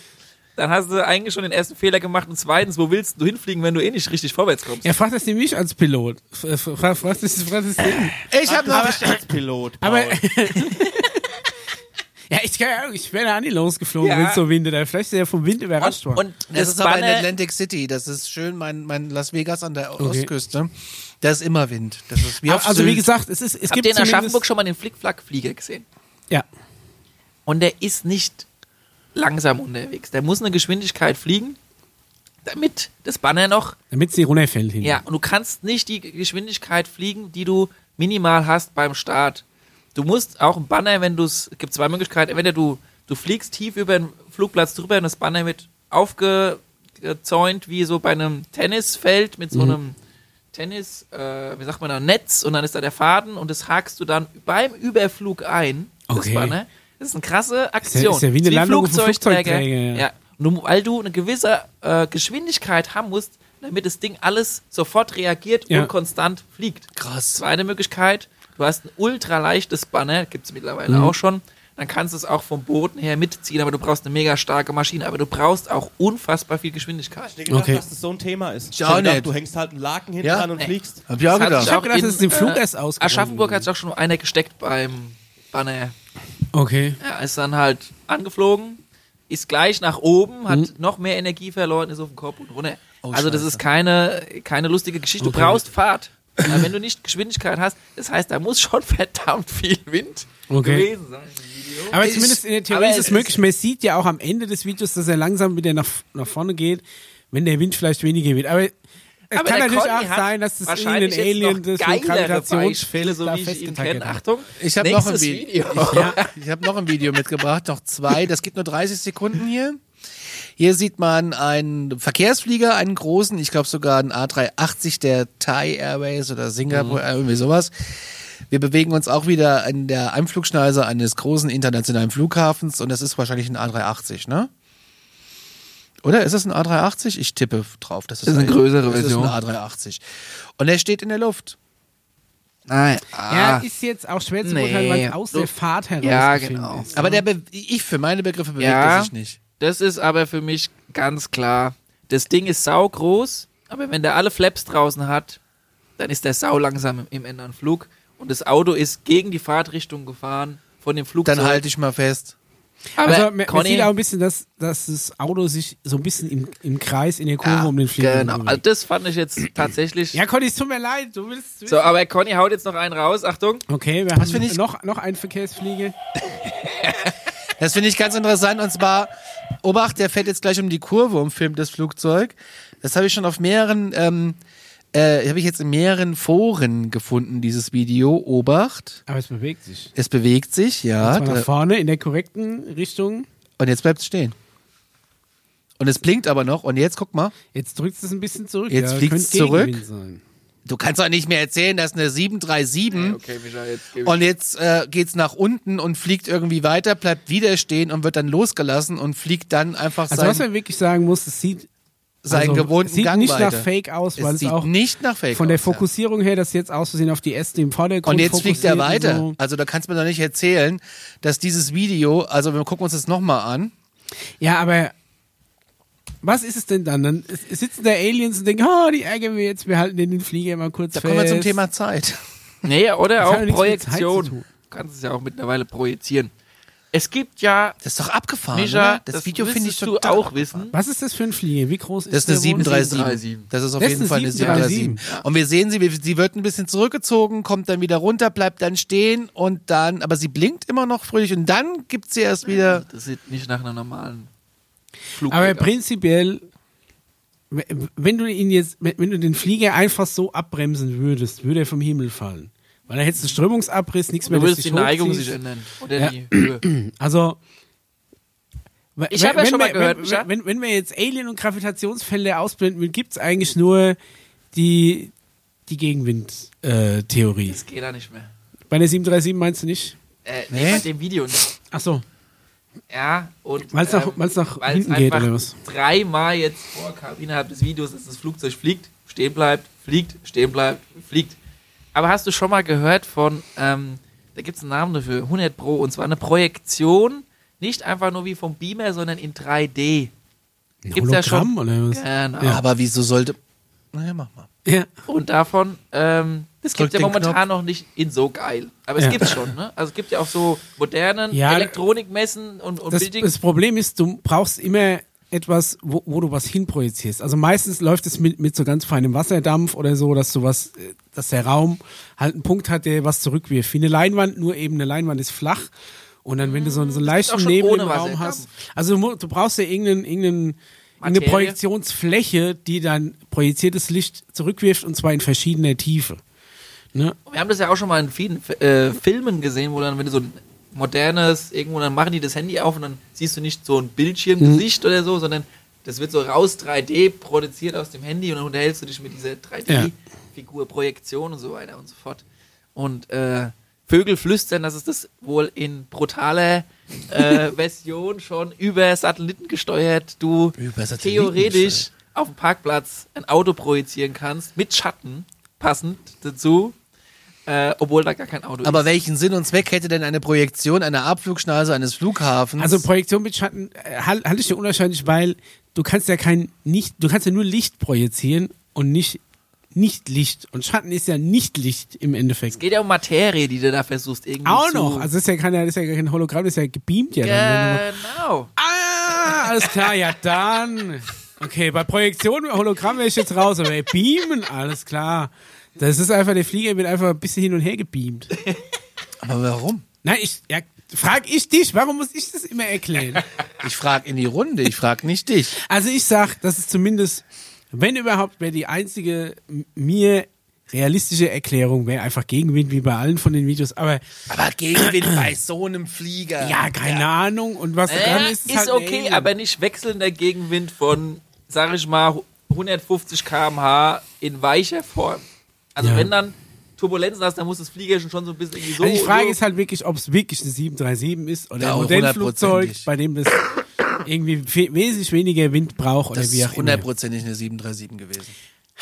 dann hast du eigentlich schon den ersten Fehler gemacht und zweitens, wo willst du hinfliegen, wenn du eh nicht richtig vorwärts kommst? Ja, frag das nämlich mich als Pilot. Frag, frag das, frag das. Ich habe noch. als Pilot. Aber, Paul. ja, ich, ich wäre da nicht losgeflogen, Ja. wenn es so windet. Vielleicht ist er vom Wind überrascht und, worden. und Das das ist aber in Atlantic City. Das ist schön, mein, mein Las Vegas an der Ostküste. Da ist immer Wind. Das ist wie auf also wie gesagt, es, ist, es habt gibt ihr in. Aschaffenburg schon mal den Flickflack-Flieger gesehen? Ja. Und der ist nicht langsam unterwegs. Der muss eine Geschwindigkeit fliegen, damit das Banner noch Damit sie runterfällt hin. Ja, und du kannst nicht die Geschwindigkeit fliegen, die du minimal hast beim Start. Du musst auch ein Banner, wenn du es, es gibt zwei Möglichkeiten, entweder du, du fliegst tief über den Flugplatz drüber und das Banner wird aufgezäunt wie so bei einem Tennisfeld mit so Mhm. einem Tennis, äh, wie sagt man da, Netz und dann ist da der Faden und das hakst du dann beim Überflug ein, das Okay. Banner. Das ist eine krasse Aktion. ist ja wie eine Das Landung Flugzeugträger. Flugzeugträger, ja. ja. Weil du eine gewisse äh, Geschwindigkeit haben musst, damit das Ding alles sofort reagiert Ja. und konstant fliegt. Krass. Zweite Möglichkeit, du hast ein ultraleichtes Banner, gibt es mittlerweile Mhm. auch schon. Dann kannst du es auch vom Boden her mitziehen, aber du brauchst eine mega starke Maschine. Aber du brauchst auch unfassbar viel Geschwindigkeit. Ich gedacht, Okay. dass das so ein Thema ist. Ich auch gedacht, nicht. Du hängst halt einen Laken hinten Ja? dran und Nee. fliegst. Hab ich auch Das gedacht. Ich hab gedacht, das ist im Flug äh, erst ausgegangen. Aschaffenburg hat sich auch schon einer gesteckt beim Banner. Okay. Ja, ist dann halt angeflogen, ist gleich nach oben, hat Mhm. noch mehr Energie verloren, ist auf den Kopf und runter. Oh, also das ist keine, keine lustige Geschichte. Okay. Du brauchst Fahrt. Aber wenn du nicht Geschwindigkeit hast, das heißt, da muss schon verdammt viel Wind Okay. gewesen sein. Aber Ich- zumindest in der Theorie ist es es möglich. Man sieht ja auch am Ende des Videos, dass er langsam wieder nach, nach vorne geht, wenn der Wind vielleicht weniger wird. Aber es Aber kann natürlich Conny auch sein, dass das irgendein jetzt Alien das Beispiele, so da wie ich ihn festgetackert kenne. hat. Achtung, Ich habe noch ein Video. Video. Ich habe noch ein Video mitgebracht, noch zwei. Das geht nur 30 Sekunden hier. Hier sieht man einen Verkehrsflieger, einen großen, ich glaube sogar einen A380 der Thai Airways oder Singapore, Mhm. irgendwie sowas. Wir bewegen uns auch wieder in der Einflugschneise eines großen internationalen Flughafens und das ist wahrscheinlich ein A380, ne? Oder ist es ein A380? Ich tippe drauf. Das ist, Das ist eine größere das Version. ist ein A380. Und er steht in der Luft. Nein. Ja, Ah. ist jetzt auch schwer zu Nee. beurteilen, weil es aus der Fahrt heraus Ja, genau. ist. Aber der Be ich für meine Begriffe bewegt Ja. er sich nicht. Das ist aber für mich ganz klar. Das Ding ist saugroß, aber wenn der alle Flaps draußen hat, dann ist der sau langsam im, im Ende an Flug. Und das Auto ist gegen die Fahrtrichtung gefahren von dem Flugzeug. Dann halte ich mal fest. aber also man, man Conny, sieht auch ein bisschen, dass, dass das Auto sich so ein bisschen im, im Kreis in der Kurve ja, um den Flieger Genau, also das fand ich jetzt tatsächlich. Ja, Conny, es tut mir leid. Du willst. Du So, aber Conny haut jetzt noch einen raus. Achtung. okay, wir haben finde ich- noch, noch einen Verkehrsflieger. Das finde ich ganz interessant. Und zwar, Obacht, der fährt jetzt gleich um die Kurve und filmt das Flugzeug. Das habe ich schon auf mehreren, ähm, äh, habe ich jetzt in mehreren Foren gefunden, dieses Video. Obacht. Aber es bewegt sich. Es bewegt sich, ja. Und zwar nach vorne in der korrekten Richtung. Und jetzt bleibt es stehen. Und es blinkt aber noch. Und jetzt guck mal. Jetzt drückt es ein bisschen zurück. Jetzt ja, fliegt's könnte zurück. Sein. Du kannst doch nicht mehr erzählen, dass eine 737 Okay, Micha, jetzt und jetzt äh, geht's nach unten und fliegt irgendwie weiter, bleibt wieder stehen und wird dann losgelassen und fliegt dann einfach Also was man wirklich sagen muss, es sieht, seinen also, gewohnten es sieht Gang nicht weiter. nach Fake aus, weil es es, sieht auch nicht nach Fake von der aus, ja. Fokussierung her, das jetzt auszusehen auf die Äste im Vordergrund Und jetzt fliegt er weiter. So. Also da kannst du mir doch nicht erzählen, dass dieses Video, also wir gucken uns das nochmal an. Ja, aber was ist es denn dann? Dann sitzen da Aliens und denken, oh, die ärgern wir jetzt, wir halten den Flieger mal kurz Da fest. kommen wir zum Thema Zeit. Nee, oder Das auch Projektion. Du kannst es ja auch mittlerweile projizieren. Es gibt ja, Das ist doch abgefahren, Micha, oder? Das, Video finde ich du auch wissen. Was ist das für ein Flieger? Wie groß ist Das ist eine der? Wo 737. Das ist auf Das jeden ist Fall eine eine 737. 737. Und wir sehen sie, wie- sie wird ein bisschen zurückgezogen, kommt dann wieder runter, bleibt dann stehen und dann, aber sie blinkt immer noch fröhlich und dann gibt sie erst wieder. Das sieht nicht nach einer normalen Flug Aber prinzipiell, wenn du ihn jetzt, wenn du den Flieger einfach so abbremsen würdest, würde er vom Himmel fallen. Weil dann hättest du Strömungsabriss, nichts mehr. Du würdest die Neigung sich ändern. Oder Ja. die Höhe. Also. Ich hab ja schon mal wir- gehört, wenn, wenn, wenn wir jetzt Alien- und Gravitationsfelder ausblenden, gibt es eigentlich nur die, die Gegenwind-Theorie. Das geht da nicht mehr. Bei der 737 meinst du nicht? Äh, Nee? bei dem Video nicht. Ach so. Ja, und. Weil's nach- ähm, weil's nach weil's hinten geht, oder was? Dreimal jetzt vorkam innerhalb des Videos, dass das Flugzeug fliegt, stehen bleibt, fliegt, stehen bleibt, fliegt. Aber hast du schon mal gehört von, ähm, da gibt es einen Namen dafür, 100 Pro, und zwar eine Projektion, nicht einfach nur wie vom Beamer, sondern in 3D. Ein Gibt's ja schon. Oder was? Genau. Aber wieso sollte. Naja, mach mal. Ja. Und davon, ähm, das gibt ja den momentan noch nicht in so geil. Aber es Ja. gibt's schon, ne? Also es gibt ja auch so modernen Ja, Elektronikmessen und, und Das, Bilding. das Problem ist, du brauchst immer etwas, wo, wo du was hinprojizierst. Also meistens läuft es mit, mit so ganz feinem Wasserdampf oder so, dass du was, äh, dass der Raum halt einen Punkt hat, der was zurückwirft. Wie eine Leinwand, nur eben eine Leinwand ist flach. Und dann, wenn du so, so einen auch leichten Nebel im Raum hast. Also du, du brauchst ja irgendeinen, irgendeinen, irgendeine Materie. Projektionsfläche, die dann projiziertes Licht zurückwirft und zwar in verschiedener Tiefe. Ne? Wir haben das ja auch schon mal in vielen äh, Filmen gesehen, wo dann, wenn du so ein modernes, irgendwo, dann machen die das Handy auf und dann siehst du nicht so ein Bildschirmgesicht oder so, sondern das wird so raus 3D produziert aus dem Handy und dann unterhältst du dich mit dieser 3D-Figur, Projektion und so weiter und so fort. Und äh, Vögel flüstern, dass es das wohl in brutaler äh, Version schon über Satelliten gesteuert, du Über Satelliten theoretisch gesteuert. auf dem Parkplatz ein Auto projizieren kannst, mit Schatten, passend dazu, äh, obwohl da gar kein Auto Aber ist. welchen Sinn und Zweck hätte denn eine Projektion einer Abflugschneise eines Flughafens? Also Projektion mit Schatten äh, hal- halte ich für unwahrscheinlich, weil du kannst ja kein nicht, du kannst ja nur Licht projizieren und nicht nicht Licht. Und Schatten ist ja nicht Licht im Endeffekt. geht ja um Materie, die du da versuchst irgendwie Auch zu... noch. Also das ist ja kein, das ist ja kein Hologramm, das ist ja gebeamt ja. Dann, Genau. ah, alles klar, ja dann. Okay, bei Projektion mit Hologramm wäre ich jetzt raus, aber beamen, alles klar. Das ist einfach, der Flieger wird einfach ein bisschen hin und her gebeamt. Aber warum? Nein, ich, ja, frag ich dich, warum muss ich das immer erklären? Ich frage in die Runde, ich frage nicht dich. Also ich sag, das ist zumindest, wenn überhaupt, wäre die einzige mir realistische Erklärung, wäre einfach Gegenwind wie bei allen von den Videos. Aber Aber Gegenwind bei so einem Flieger. ja, keine Ahnung. Und was dran Äh, ist, ist ist, halt okay, Alien. aber nicht wechselnder Gegenwind von, sag ich mal, 150 km/h in weicher Form. Also Ja. wenn dann Turbulenzen hast, dann muss das Fliegerchen schon so ein bisschen irgendwie so... Also die Frage so ist halt wirklich, ob es wirklich eine 737 ist oder Ja, ein Modellflugzeug, bei dem das irgendwie wesentlich weniger Wind braucht oder Das wie ist auch immer. hundertprozentig eine 737 gewesen.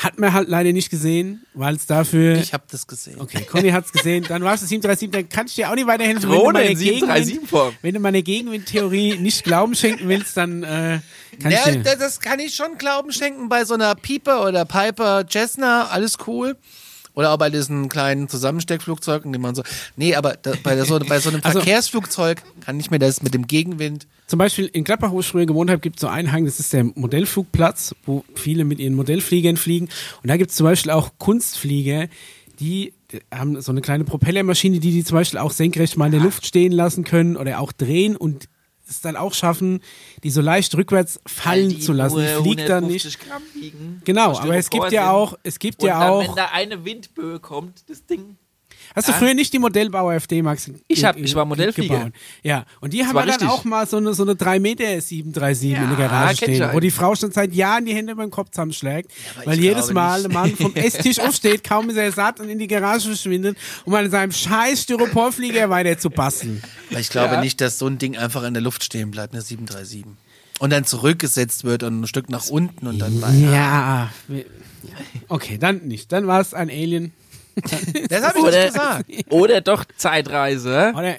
Hat man halt leider nicht gesehen, weil es dafür... Ich habe das gesehen. Okay, Conny hat's gesehen. Dann war es 737, dann kann ich dir auch nicht weiterhelfen. wenn du Drohne 737-Form. Wenn du meine Gegenwindtheorie nicht Glauben schenken willst, dann äh, kann Ja, ich dir... das, das kann ich schon Glauben schenken bei so einer Piper oder Piper Cessna, alles cool. Oder auch bei diesen kleinen Zusammensteckflugzeugen, die man so. Nee, aber da, bei, so, bei so einem Also- Verkehrsflugzeug kann ich mir das mit dem Gegenwind. Zum Beispiel in Gladbach, wo ich früher gewohnt habe, gibt es so einen Hang, das ist der Modellflugplatz, wo viele mit ihren Modellfliegern fliegen. Und da gibt es zum Beispiel auch Kunstflieger, die haben so eine kleine Propellermaschine, die die zum Beispiel auch senkrecht mal in der Luft stehen lassen können oder auch drehen und es dann auch schaffen, die so leicht rückwärts fallen zu lassen. Die fliegt dann 150 nicht. Genau, aber es gibt ja auch, es gibt Und ja auch. wenn da eine Windböe kommt, das Ding. Hast du Ja. früher nicht die Modellbauer FD Max? Ich hab- ich war Modellflieger. gebaut? Ja, und die haben war ja dann richtig. auch mal so eine, so eine 3 Meter 737 in der Ja, Garage stehen, wo die Frau schon seit Jahren die Hände beim Kopf zusammenschlägt, aber weil jedes Mal nicht. ein Mann vom Esstisch aufsteht, kaum ist er satt und in die Garage verschwindet, um an seinem scheiß Styroporflieger weiter zu basteln. Weil ich glaube Ja. nicht, dass so ein Ding einfach in der Luft stehen bleibt, eine 737. Und dann zurückgesetzt wird und ein Stück nach unten und dann weiter. Ja, okay, dann nicht. Dann war es ein Alien. Das habe ich Oder, nicht gesagt. oder doch Zeitreise. Oder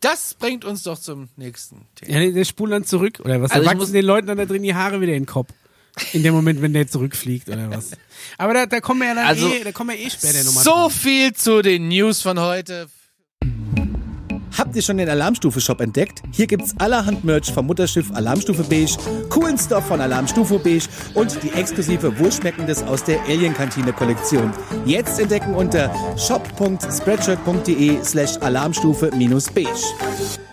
Das bringt uns doch zum nächsten Thema. ja, der spult dann zurück. Oder was? Also da wachsen den Leuten dann da drin die Haare wieder in den Kopf. In dem Moment, wenn der zurückfliegt oder was. Aber da, da kommen wir ja dann Also- eh, da kommen wir eh später nochmal So drauf. viel zu den News von heute. Habt ihr schon den Alarmstufe-Shop entdeckt? Hier gibt's allerhand Merch vom Mutterschiff Alarmstufe Beige, coolen Stuff von Alarmstufe Beige und die exklusive Wohlschmeckendes aus der Alien-Kantine-Kollektion. Jetzt entdecken unter shop.spreadshirt.de slash alarmstufe-beige.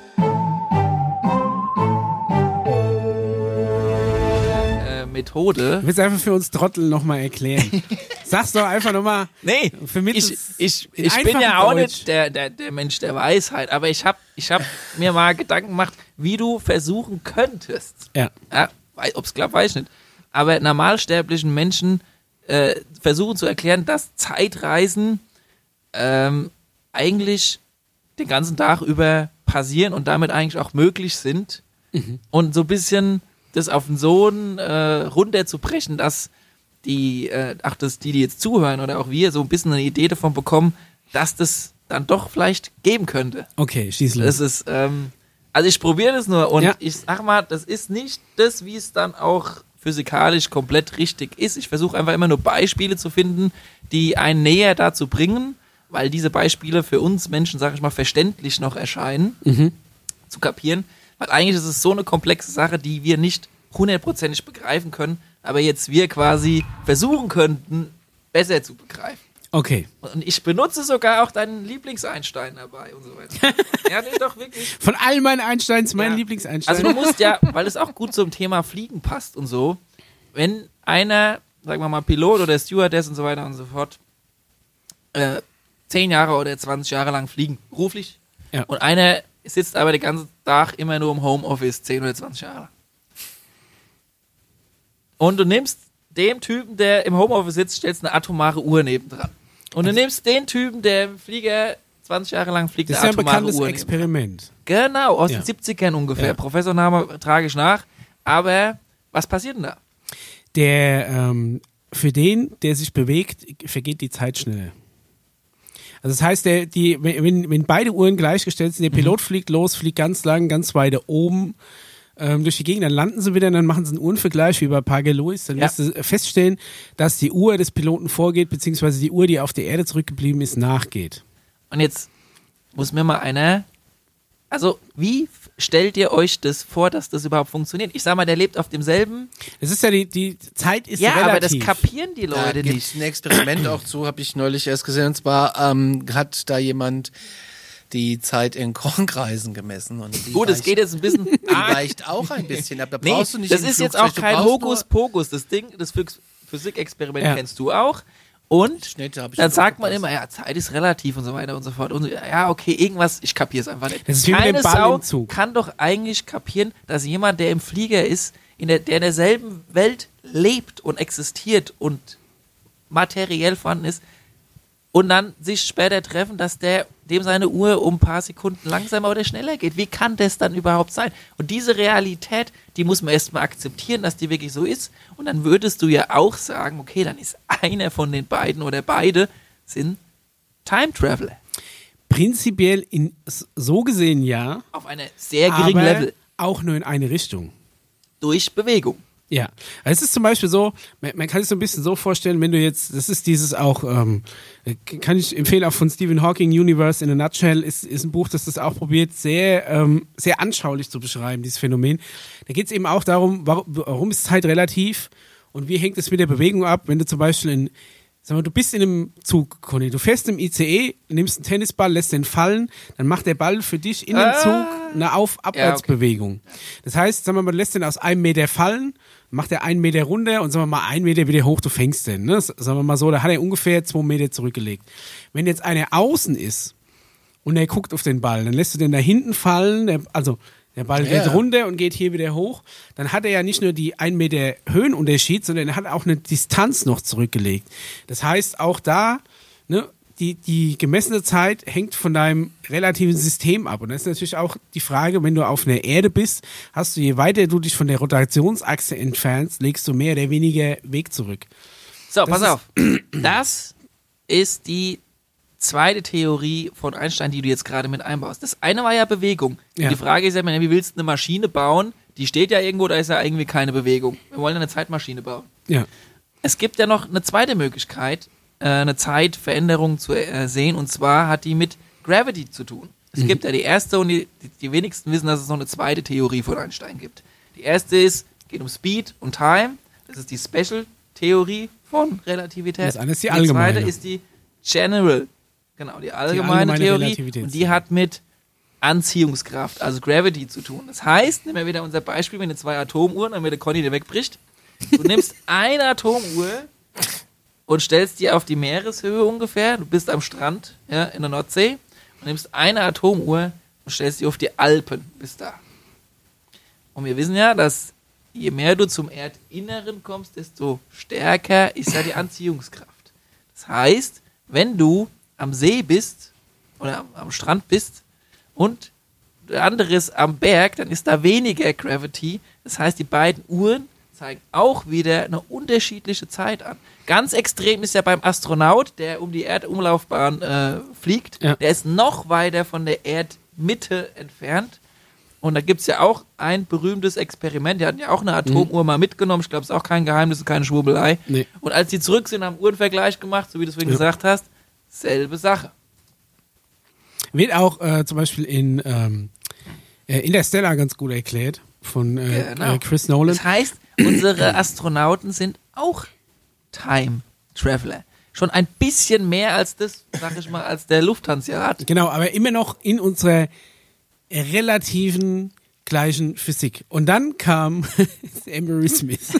Methode. Ich will es einfach für uns Trottel nochmal erklären. Sag's doch einfach nochmal. Nee, Vermittel's ich, ich, in ich bin ja auch Deutsch. nicht der, der, der Mensch der Weisheit, aber ich habe ich hab mir mal Gedanken gemacht, wie du versuchen könntest. Ja. Ja, Ob es klappt, weiß ich nicht. Aber normalsterblichen Menschen äh, versuchen zu erklären, dass Zeitreisen ähm, eigentlich den ganzen Tag über passieren und damit eigentlich auch möglich sind. Und so ein bisschen das auf den Sohn äh, runterzubrechen, dass die, äh, ach, dass die, die jetzt zuhören oder auch wir so ein bisschen eine Idee davon bekommen, dass das dann doch vielleicht geben könnte. Okay, schieß los. Das ist, ähm, also ich probiere das nur und Ja. ich sag mal, das ist nicht das, wie es dann auch physikalisch komplett richtig ist. Ich versuche einfach immer nur Beispiele zu finden, die einen näher dazu bringen, weil diese Beispiele für uns Menschen, sag ich mal, verständlich noch erscheinen, zu kapieren. Weil eigentlich ist es so eine komplexe Sache, die wir nicht hundertprozentig begreifen können, aber jetzt wir quasi versuchen könnten, besser zu begreifen. Okay. Und ich benutze sogar auch deinen Lieblings-Einstein dabei und so weiter. ja, nee, doch wirklich. Von all meinen Einsteins mein Ja. Lieblingseinstein. Also du musst ja, weil es auch gut zum Thema Fliegen passt und so, wenn einer, sagen wir mal, Pilot oder Stewardess und so weiter und so fort, äh, 10 Jahre oder 20 Jahre lang fliegen, beruflich, Ja. und einer sitzt aber den ganzen Tag immer nur im Homeoffice, 10 oder 20 Jahre. Und du nimmst dem Typen, der im Homeoffice sitzt, stellst eine atomare Uhr nebendran. Und du nimmst den Typen, der im Flieger 20 Jahre lang fliegt, das ist eine ja ein atomare bekanntes Uhr nebendran. Experiment. Genau, aus Ja. den 70ern ungefähr. Ja. Professorname trage ich nach. Aber was passiert denn da? Der, ähm, für den, der sich bewegt, vergeht die Zeit schneller. Also das heißt, der, die, wenn, wenn beide Uhren gleichgestellt sind, der Pilot fliegt los, fliegt ganz lang, ganz weit oben ähm, durch die Gegend, dann landen sie wieder, dann machen sie einen Uhrenvergleich wie bei Parker Lewis, dann Ja. wirst du feststellen, dass die Uhr des Piloten vorgeht, beziehungsweise die Uhr, die auf der Erde zurückgeblieben ist, nachgeht. Und jetzt muss mir mal einer. Also, wie stellt ihr euch das vor, dass das überhaupt funktioniert? Ich sag mal, der lebt auf demselben. Das ist ja die, die Zeit ist ja, relativ. aber das kapieren die Da Leute gibt nicht. ein Experiment auch zu, habe ich neulich erst gesehen. Und zwar ähm, hat da jemand die Zeit in Kornkreisen gemessen. Und die Gut, es geht jetzt ein bisschen. Die weicht auch ein bisschen ab. Da nee, brauchst du nicht das ist jetzt auch kein Hokuspokus. Das Ding, das Phys- Physikexperiment Ja. kennst du auch. Und dann sagt man immer, ja, Zeit ist relativ und so weiter und so fort. Und so, ja, okay, irgendwas, ich kapiere es einfach nicht. Das ist wie Keine Sau kann doch eigentlich kapieren, dass jemand, der im Flieger ist, in der, der in derselben Welt lebt und existiert und materiell vorhanden ist, und dann sich später treffen, dass der dem seine Uhr um ein paar Sekunden langsamer oder schneller geht. Wie kann das dann überhaupt sein? Und diese Realität, die muss man erstmal akzeptieren, dass die wirklich so ist. Und dann würdest du ja auch sagen, okay, dann ist einer von den beiden oder beide sind Time Traveler. Prinzipiell in, so gesehen ja, Auf einer sehr geringen aber Level. auch nur in eine Richtung. Durch Bewegung. Ja, also es ist zum Beispiel so, man, man kann sich so ein bisschen so vorstellen, wenn du jetzt, das ist dieses auch, ähm, kann ich empfehlen, auch von Stephen Hawking, Universe in a Nutshell, ist, ist ein Buch, das das auch probiert, sehr, ähm, sehr anschaulich zu beschreiben, dieses Phänomen. Da geht es eben auch darum, warum, warum ist Zeit relativ und wie hängt es mit der Bewegung ab, wenn du zum Beispiel in Sag mal, du bist in einem Zug, Conny. Du fährst im ICE, nimmst einen Tennisball, lässt den fallen, dann macht der Ball für dich in dem Ah. Zug eine Auf-Abwärtsbewegung. Das heißt, wir mal, du lässt den aus einem Meter fallen, macht er einen Meter runter und sagen wir mal einen Meter wieder hoch, du fängst den. Ne? Sagen wir mal so, da hat er ungefähr zwei Meter zurückgelegt. Wenn jetzt einer außen ist und er guckt auf den Ball, dann lässt du den da hinten fallen, der, also der Ball Ja. geht runter und geht hier wieder hoch, dann hat er ja nicht nur die 1 Meter Höhenunterschied, sondern er hat auch eine Distanz noch zurückgelegt. Das heißt, auch da, ne, die, die gemessene Zeit hängt von deinem relativen System ab. Und das ist natürlich auch die Frage, wenn du auf einer Erde bist, hast du, je weiter du dich von der Rotationsachse entfernst, legst du mehr oder weniger Weg zurück. So, pass ist- auf. Das ist die zweite Theorie von Einstein, die du jetzt gerade mit einbaust. Das eine war ja Bewegung. Ja. Die Frage ist ja, wie willst du eine Maschine bauen? Die steht ja irgendwo, da ist ja irgendwie keine Bewegung. Wir wollen eine Zeitmaschine bauen. Ja. Es gibt ja noch eine zweite Möglichkeit, äh, eine Zeitveränderung zu äh, sehen, und zwar hat die mit Gravity zu tun. Es gibt ja die erste und die, die, die wenigsten wissen, dass es noch eine zweite Theorie von Einstein gibt. Die erste ist, geht um Speed und Time. Das ist die Special-Theorie von Relativität. Das eine ist die allgemeine. zweite ist die General. Genau, die allgemeine, allgemeine Theorie. Und die hat mit Anziehungskraft, also Gravity zu tun. Das heißt, nehmen wir wieder unser Beispiel mit den zwei Atomuhren, damit der Conny dir wegbricht. Du nimmst eine Atomuhr und stellst die auf die Meereshöhe ungefähr. Du bist am Strand ja, in der Nordsee und nimmst eine Atomuhr und stellst die auf die Alpen bis da. Und wir wissen ja, dass je mehr du zum Erdinneren kommst, desto stärker ist ja die Anziehungskraft. Das heißt, wenn du am See bist oder am, am Strand bist und der andere ist am Berg, dann ist da weniger Gravity. Das heißt, die beiden Uhren zeigen auch wieder eine unterschiedliche Zeit an. Ganz extrem ist ja beim Astronaut, der um die Erdumlaufbahn äh, fliegt. Ja. Der ist noch weiter von der Erdmitte entfernt. Und da gibt es ja auch ein berühmtes Experiment. Die hatten ja auch eine Atomuhr mal mitgenommen. Ich glaube, es ist auch kein Geheimnis und keine Schwurbelei. Nee. Und als die zurück sind, haben Uhrenvergleich gemacht, so wie du es vorhin Ja. gesagt hast. Selbe Sache. Wird auch äh, zum Beispiel in ähm, äh, Interstellar ganz gut erklärt von äh, Genau. äh, Chris Nolan. Das heißt, unsere Astronauten sind auch Time Traveler. Schon ein bisschen mehr als das, sag ich mal, als der Lufthansa-Rat. Genau, aber immer noch in unserer relativen gleichen Physik. Und dann kam Emery Smith.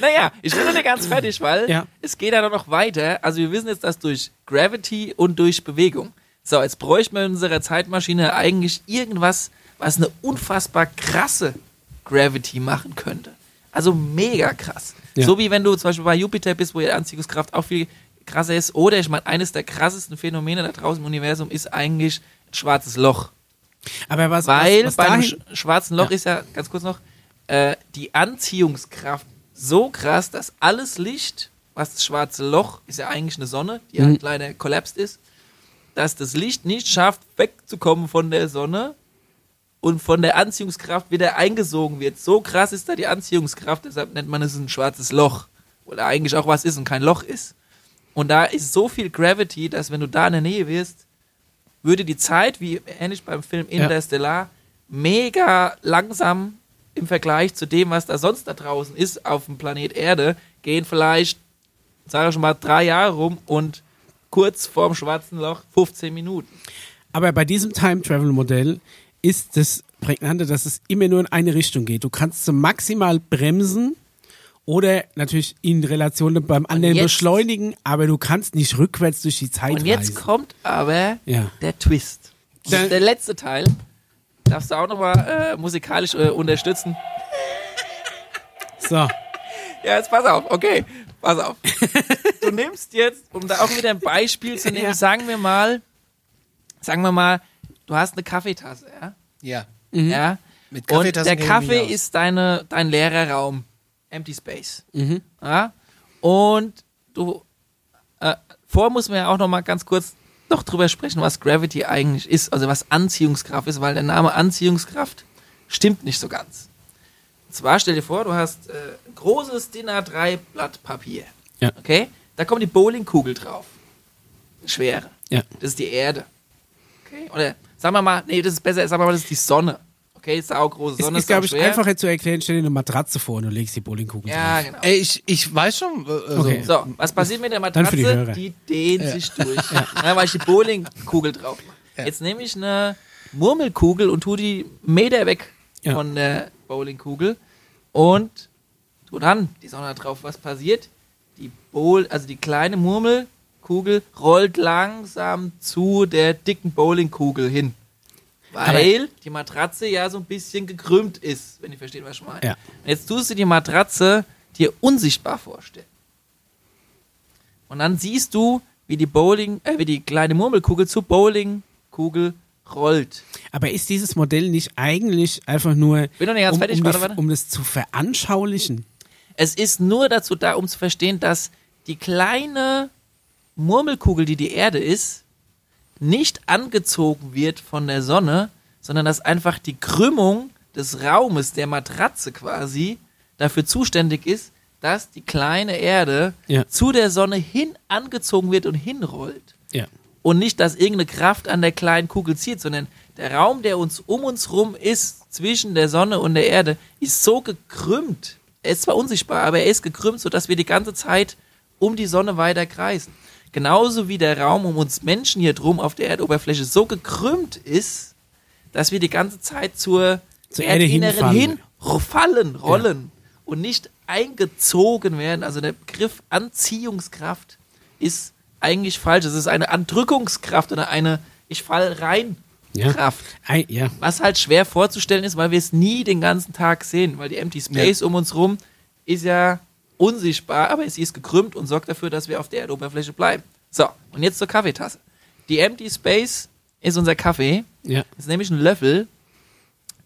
Naja, ich bin noch nicht ganz fertig, weil Ja. es geht ja noch weiter. Also wir wissen jetzt, dass durch Gravity und durch Bewegung. So, jetzt bräuchten wir in unserer Zeitmaschine eigentlich irgendwas, was eine unfassbar krasse Gravity machen könnte. Also mega krass. Ja. So wie wenn du zum Beispiel bei Jupiter bist, wo die Anziehungskraft auch viel krasser ist. Oder ich meine, eines der krassesten Phänomene da draußen im Universum ist eigentlich ein schwarzes Loch. Aber was, Weil was, was beim schwarzen Loch Ja. ist ja, ganz kurz noch, äh, die Anziehungskraft so krass, dass alles Licht, was das schwarze Loch, ist ja eigentlich eine Sonne, die Mhm. halt leider kollapst ist, dass das Licht nicht schafft, wegzukommen von der Sonne und von der Anziehungskraft wieder eingesogen wird. So krass ist da die Anziehungskraft, deshalb nennt man es ein schwarzes Loch, wo da eigentlich auch was ist und kein Loch ist. Und da ist so viel Gravity, dass wenn du da in der Nähe wirst, würde die Zeit, wie ähnlich beim Film Ja. Interstellar, mega langsam im Vergleich zu dem, was da sonst da draußen ist auf dem Planet Erde, gehen vielleicht, sage ich mal, drei Jahre rum und kurz vorm schwarzen Loch 15 Minuten. aber bei diesem Time-Travel-Modell ist das Prägnante, dass es immer nur in eine Richtung geht. Du kannst so maximal bremsen oder natürlich in Relation beim anderen jetzt- beschleunigen, aber du kannst nicht rückwärts durch die Zeit Und jetzt reisen. kommt aber Ja. der Twist. Und Da- der letzte Teil darfst du auch nochmal äh, musikalisch äh, unterstützen. So, Ja, jetzt pass auf, okay, pass auf. Du nimmst jetzt, um da auch wieder ein Beispiel zu nehmen, Ja. sagen wir mal, sagen wir mal, du hast eine Kaffeetasse, ja? Ja. Ja. Mit Und Kaffeetassen der Kaffee ist deine, dein leerer Raum. Empty Space. Ja? Und du, äh, vor muss man ja auch noch mal ganz kurz noch drüber sprechen, was Gravity eigentlich ist, also was Anziehungskraft ist, weil der Name Anziehungskraft stimmt nicht so ganz. Und zwar stell dir vor, du hast äh, ein großes DIN A3 Blatt Papier. Ja. Okay? Da kommt die Bowlingkugel drauf. Schwere. ja. Das ist die Erde. Okay? Oder sagen wir mal, nee, das ist besser, sagen wir mal, das ist die Sonne. Okay, saugroße Es Sonne ist, glaube ich, einfacher zu erklären, stell dir eine Matratze vor und du legst die Bowlingkugel Ja, drauf. genau. Ey, ich, ich weiß schon. äh, Also, Okay. So, was passiert mit der Dann für die Matratze? Hörer. Die, dehnt sich durch. Ja. weil ich die Bowlingkugel drauf mache. Jetzt nehme ich eine Murmelkugel und tue die Meter weg Ja. von der Bowlingkugel und tu dann die Sonne drauf. Was passiert? Die Bowl, also die kleine Murmelkugel rollt langsam zu der dicken Bowlingkugel hin. Weil die Matratze ja so ein bisschen gekrümmt ist, wenn ihr versteht, was ich meine. Ja. Und jetzt tust du die Matratze dir unsichtbar vorstellen. Und dann siehst du, wie die Bowling, äh, wie die kleine Murmelkugel zur Bowlingkugel rollt. Aber ist dieses Modell nicht eigentlich einfach nur, Bin noch nicht ganz um, fertig, um, warte, warte. um das zu veranschaulichen? Es ist nur dazu da, um zu verstehen, dass die kleine Murmelkugel, die die Erde ist, nicht angezogen wird von der Sonne, sondern dass einfach die Krümmung des Raumes, der Matratze quasi, dafür zuständig ist, dass die kleine Erde Ja. zu der Sonne hin angezogen wird und hinrollt. Ja. und nicht, dass irgendeine Kraft an der kleinen Kugel zieht, sondern der Raum, der uns um uns rum ist, zwischen der Sonne und der Erde, ist so gekrümmt. Er ist zwar unsichtbar, aber er ist gekrümmt, sodass wir die ganze Zeit um die Sonne weiter kreisen. Genauso wie der Raum um uns Menschen hier drum auf der Erdoberfläche so gekrümmt ist, dass wir die ganze Zeit zur, Zur Erde Erdinneren hinfallen. hin fallen, rollen und nicht eingezogen werden. Also der Begriff Anziehungskraft ist eigentlich falsch. Es ist eine Andrückungskraft oder eine Ich fall rein Ja. Kraft. Ei, ja. Was halt schwer vorzustellen ist, weil wir es nie den ganzen Tag sehen, weil die Empty Space um uns rum ist ja unsichtbar, aber sie ist gekrümmt und sorgt dafür, dass wir auf der Erdoberfläche bleiben. So, und jetzt zur Kaffeetasse. Die Empty Space ist unser Kaffee. Ja. Ist nämlich ein Löffel.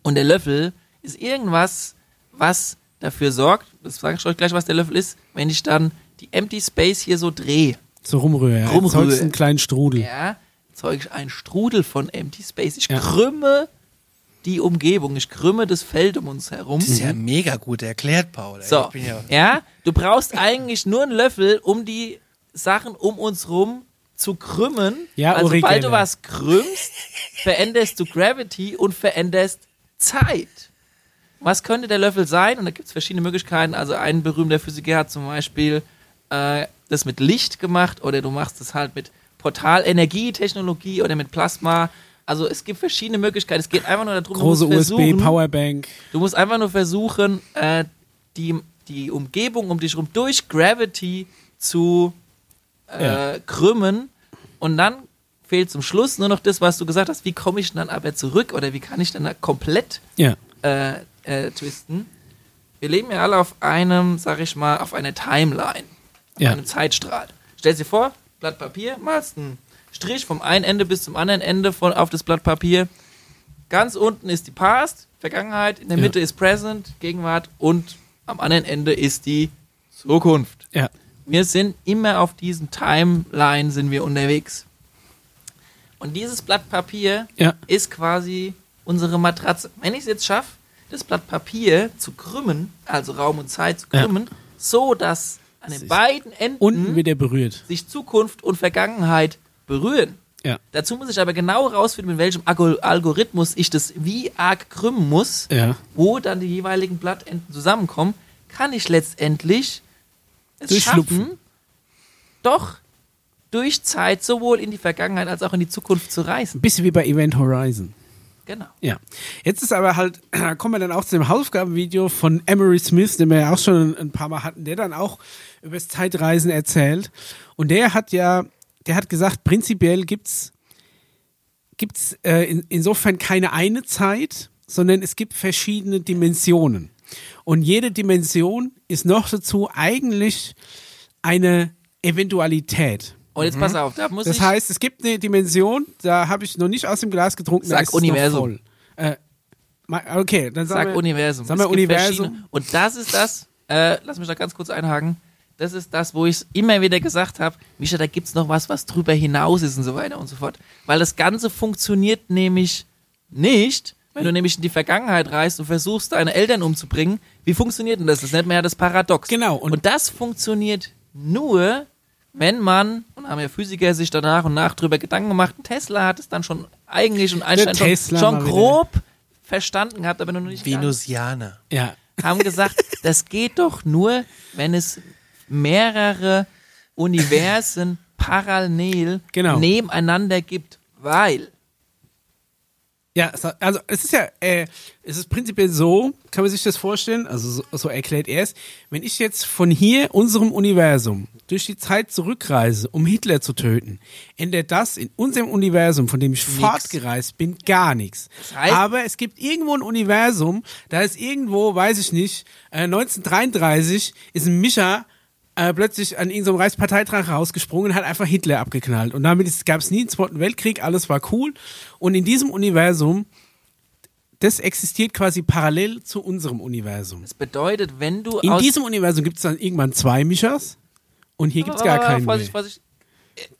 Und der Löffel ist irgendwas, was dafür sorgt, das sage ich euch gleich, was der Löffel ist, wenn ich dann die Empty Space hier so drehe. So rumrühre. Ja. Rumrühre. Einen kleinen Strudel. Ja, erzeuge ich einen Strudel von Empty Space. Ich Ja. krümme die Umgebung, ich krümme das Feld um uns herum. Das ist ja mega gut erklärt, Paul. So, Ich bin ja, ja, du brauchst eigentlich nur einen Löffel, um die Sachen um uns rum zu krümmen. Ja, Weil Uri sobald du was krümmst, veränderst du Gravity und veränderst Zeit. Was könnte der Löffel sein? Und da gibt es verschiedene Möglichkeiten. Also ein berühmter Physiker hat zum Beispiel äh, das mit Licht gemacht oder du machst es halt mit Portalenergietechnologie oder mit Plasma. Also es gibt verschiedene Möglichkeiten. Es geht einfach nur darum, Große du musst USB, Powerbank. Du musst einfach nur versuchen, äh, die, die Umgebung um dich rum durch Gravity zu äh, Ja. krümmen und dann fehlt zum Schluss nur noch das, was du gesagt hast, wie komme ich dann aber zurück oder wie kann ich dann da komplett Ja. äh, äh, twisten. Wir leben ja alle auf einem, sag ich mal, auf einer Timeline, auf Ja. einem Zeitstrahl. Stell dir vor, Blatt Papier, malst einen Strich vom einen Ende bis zum anderen Ende von, auf das Blatt Papier. Ganz unten ist die Past, Vergangenheit, in der Ja. Mitte ist Present, Gegenwart und am anderen Ende ist die Zukunft. Ja. Wir sind immer auf diesem Timeline sind wir unterwegs. Und dieses Blatt Papier Ja. ist quasi unsere Matratze. Wenn ich es jetzt schaffe, das Blatt Papier zu krümmen, also Raum und Zeit zu Ja. krümmen, so dass an den beiden Enden sich Zukunft und Vergangenheit berühren. Ja. Dazu muss ich aber genau rausfinden, mit welchem Algo- Algorithmus ich das wie arg krümmen muss, Ja. wo dann die jeweiligen Blattenden zusammenkommen, kann ich letztendlich es Durchschlupfen. schaffen, doch durch Zeit sowohl in die Vergangenheit als auch in die Zukunft zu reisen. Ein bisschen wie bei Event Horizon. Genau. Ja. Jetzt ist aber halt, kommen wir dann auch zu dem Hausaufgabenvideo von Emery Smith, den wir ja auch schon ein paar Mal hatten, der dann auch über das Zeitreisen erzählt. Und der hat ja, der hat gesagt, prinzipiell gibt's gibt's äh, in, insofern keine eine Zeit, sondern es gibt verschiedene Dimensionen. Und jede Dimension ist noch dazu eigentlich eine Eventualität. Und jetzt pass auf, da muss Das ich. heißt, es gibt eine Dimension, da habe ich noch nicht aus dem Glas getrunken. Sag es Universum. voll. Äh, okay, dann Sag wir, Universum. Sagen wir Es gibt Universum. Und das ist das, äh, lass mich da ganz kurz einhaken. Das ist das, wo ich immer wieder gesagt habe, Micha, da gibt's noch was, was drüber hinaus ist und so weiter und so fort. Weil das Ganze funktioniert nämlich nicht, wenn du nämlich in die Vergangenheit reist und versuchst, deine Eltern umzubringen. Wie funktioniert denn das? Das nennt man ja das Paradox. Genau, und- Und, das funktioniert nur, wenn man, und haben ja Physiker sich danach und nach drüber Gedanken gemacht, Tesla hat es dann schon eigentlich und Einstein schon, schon grob verstanden gehabt, aber noch nicht. Venusianer. Ja. haben gesagt, das geht doch nur, wenn es mehrere Universen parallel Genau. nebeneinander gibt, weil Ja, also es ist ja, äh, es ist prinzipiell so, kann man sich das vorstellen, also so, so erklärt er es, wenn ich jetzt von hier, unserem Universum, durch die Zeit zurückreise, um Hitler zu töten, ändert das in unserem Universum, von dem ich fortgereist bin, gar nichts. heißt- Aber es gibt irgendwo ein Universum, da ist irgendwo, weiß ich nicht, äh, 1933 ist ein Mischa äh, plötzlich an irgendeinem Reichsparteitrag rausgesprungen und hat einfach Hitler abgeknallt. Und damit gab es nie einen Zweiten Weltkrieg, alles war cool. Und in diesem Universum, das existiert quasi parallel zu unserem Universum. das bedeutet, wenn du In diesem Universum gibt es dann irgendwann zwei Mischas und hier gibt es gar keinen mehr. Vorsicht, Vorsicht.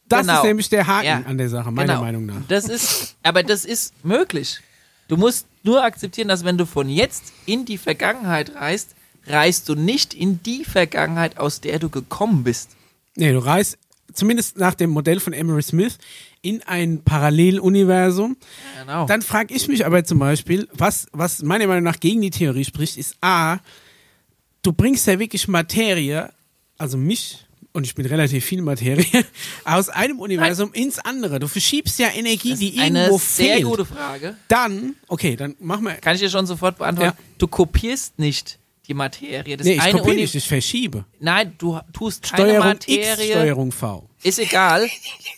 Das Genau. ist nämlich der Haken Ja. an der Sache, meiner Genau. Meinung nach. Das ist, aber das ist möglich. Du musst nur akzeptieren, dass wenn du von jetzt in die Vergangenheit reist, reist du nicht in die Vergangenheit, aus der du gekommen bist. Nee, du reist zumindest nach dem Modell von Emery Smith in ein Paralleluniversum. Genau. Dann frage ich mich aber zum Beispiel, was, was meiner Meinung nach gegen die Theorie spricht, ist A, du bringst ja wirklich Materie, also mich, und ich bin relativ viel Materie, aus einem Universum ins andere. Du verschiebst ja Energie, die Eine irgendwo sehr fehlt. gute Frage. Dann, okay, dann machen wir. Kann ich dir schon sofort beantworten. Ja. Du kopierst nicht die Materie. Das Nee, ich eine nicht, ich verschiebe. Nein, du tust keine Steuerung X, Materie. Steuerung V. Ist egal.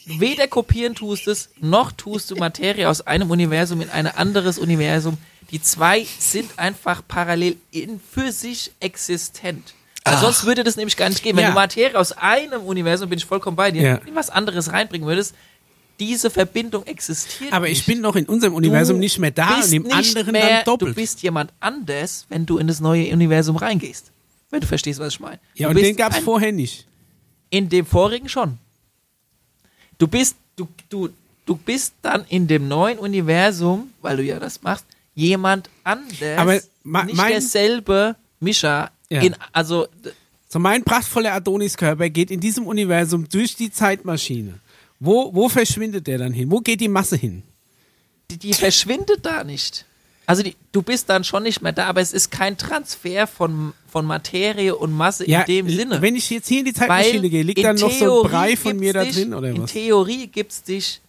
Weder kopieren tust es, noch tust du Materie aus einem Universum in ein anderes Universum. Die zwei sind einfach parallel in für sich existent. Weil sonst würde das nämlich gar nicht gehen. Wenn Ja. du Materie aus einem Universum, bin ich vollkommen bei dir, Ja. in was anderes reinbringen würdest, diese Verbindung existiert Aber nicht. ich bin noch in unserem Universum Du nicht mehr da und im nicht anderen mehr, dann doppelt. Du bist jemand anders, wenn du in das neue Universum reingehst. Wenn du verstehst, was ich meine. ja, du und den gab es vorher nicht. In dem vorigen schon. Du bist, du, du, du bist dann in dem neuen Universum, weil du ja das machst, jemand anders. Aber ma- nicht mein- derselbe Mischa. Ja. In, also So mein prachtvoller Adoniskörper geht in diesem Universum durch die Zeitmaschine. Wo, wo verschwindet der dann hin? Wo geht die Masse hin? die, die verschwindet da nicht. Also die, du bist dann schon nicht mehr da, aber es ist kein Transfer von, von Materie und Masse in dem Sinne. Wenn ich jetzt hier in die Zeitmaschine Weil gehe, liegt in dann noch so ein Brei von mir da drin oder In was? Theorie gibt es dich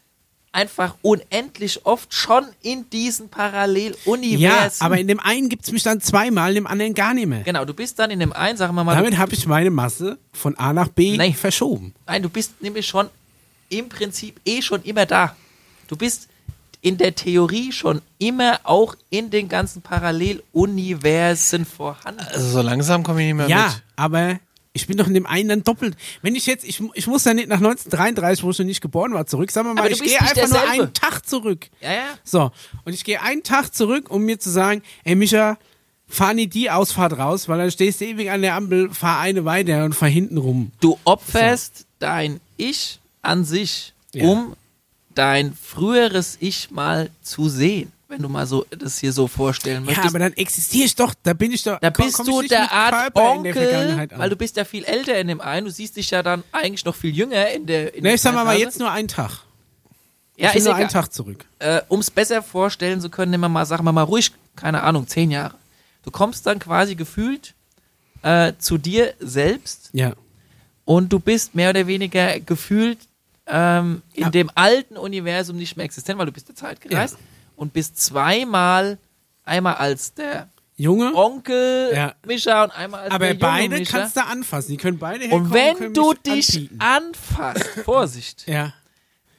einfach unendlich oft schon in diesen Paralleluniversen. Ja, aber in dem einen gibt es mich dann zweimal, in dem anderen gar nicht mehr. Genau, du bist dann in dem einen, sagen wir mal, Damit habe ich meine Masse von A nach B Nee. verschoben. Nein, du bist nämlich schon im Prinzip eh schon immer da. Du bist in der Theorie schon immer auch in den ganzen Paralleluniversen vorhanden. Also so langsam komme ich nicht mehr Ja, mit. aber ich bin doch in dem einen dann doppelt. Wenn ich jetzt, ich, ich muss ja nicht nach 1933, wo ich noch nicht geboren war, zurück. Sagen wir mal, ich gehe einfach nur derselbe. einen Tag zurück. Ja, ja. So, und ich gehe einen Tag zurück, um mir zu sagen, ey Micha, fahr nie die Ausfahrt raus, weil dann stehst du ewig an der Ampel, fahr eine weiter und fahr hinten rum. Du opferst dein Ich an sich, Ja. um dein früheres Ich mal zu sehen. Wenn du mal so das hier so vorstellen Ja, möchtest. aber dann existiere ich doch, da bin ich doch, da komm- bist komm du der Art Körper Onkel, weil du bist ja viel älter in dem einen. Du siehst dich ja dann eigentlich noch viel jünger in der. In Ne, ich sag mal, mal jetzt nur einen Tag. ja, ich bin ist nur egal. einen Tag zurück. äh, um es besser vorstellen zu können, nehmen wir mal, sagen wir mal ruhig, keine Ahnung, zehn Jahre. Du kommst dann quasi gefühlt äh, zu dir selbst Ja. und du bist mehr oder weniger gefühlt ähm, in Ja. dem alten Universum nicht mehr existent, weil du bist der Zeit gereist und bist zweimal, einmal als der Junge, Onkel Ja. Mischa und einmal als aber der junge beide Mischa. kannst du anfassen. Die können beide herkommen und wenn du dich anfasst, Vorsicht, Ja.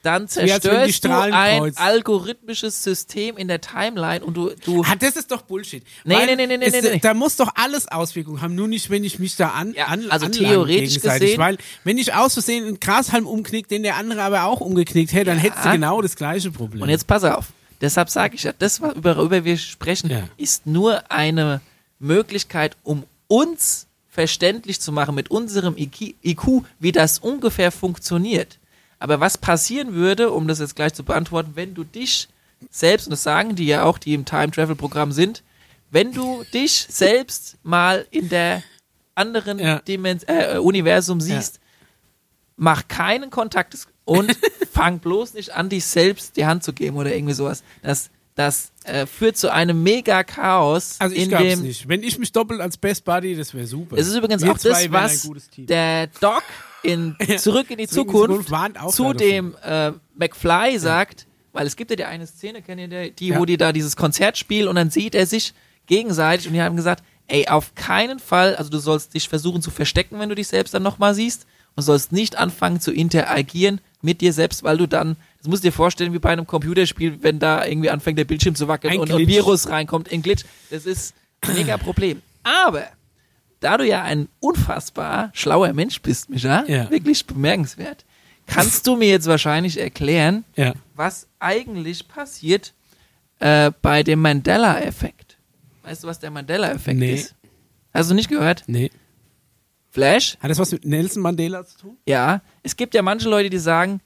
Dann zerstörst du ein algorithmisches System in der Timeline und du, du Ah, das ist doch Bullshit. Nee, Weil nee, nee, nee, nee, es, nee, nee. Da muss doch alles Auswirkungen haben, nur nicht, wenn ich mich da an, Ja, an also theoretisch gesehen- Weil, wenn ich aus Versehen einen Grashalm umknickt, den der andere aber auch umgeknickt hätte, dann hättest du genau das gleiche Problem. Und jetzt pass auf. Deshalb sage ich ja, das, worüber wir sprechen, Ja. ist nur eine Möglichkeit, um uns verständlich zu machen mit unserem IQ, wie das ungefähr funktioniert. Aber was passieren würde, um das jetzt gleich zu beantworten, wenn du dich selbst, und das sagen die ja auch, die im Time-Travel-Programm sind, wenn du dich selbst mal in der anderen Ja. Dimens äh, Universum siehst, mach keinen Kontakt und fang bloß nicht an, dich selbst die Hand zu geben oder irgendwie sowas. Das das äh, führt zu einem Mega-Chaos. Also ich dem, nicht. Wenn ich mich doppelt als Best Buddy, das wäre super. Es ist übrigens Wir auch das, was der Doc in Zurück in die Zukunft zu dem äh, McFly sagt, weil es gibt ja die eine Szene, kennt ihr die, die Ja. wo die da dieses Konzert spielen und dann sieht er sich gegenseitig und die haben gesagt, ey, auf keinen Fall, also du sollst dich versuchen zu verstecken, wenn du dich selbst dann nochmal siehst und sollst nicht anfangen zu interagieren mit dir selbst, weil du dann, das musst du dir vorstellen, wie bei einem Computerspiel, wenn da irgendwie anfängt der Bildschirm zu wackeln Ein und ein. Virus reinkommt, ein Glitch. Das ist ein mega Problem. Aber da du ja ein unfassbar schlauer Mensch bist, Micha, Ja. wirklich bemerkenswert, kannst du mir jetzt wahrscheinlich erklären, Ja. was eigentlich passiert äh, bei dem Mandela-Effekt. Weißt du, was der Mandela-Effekt Nee. ist? Hast du nicht gehört? Nee. Flash? Hat das was mit Nelson Mandela zu tun? Ja. Es gibt ja manche Leute, die sagen,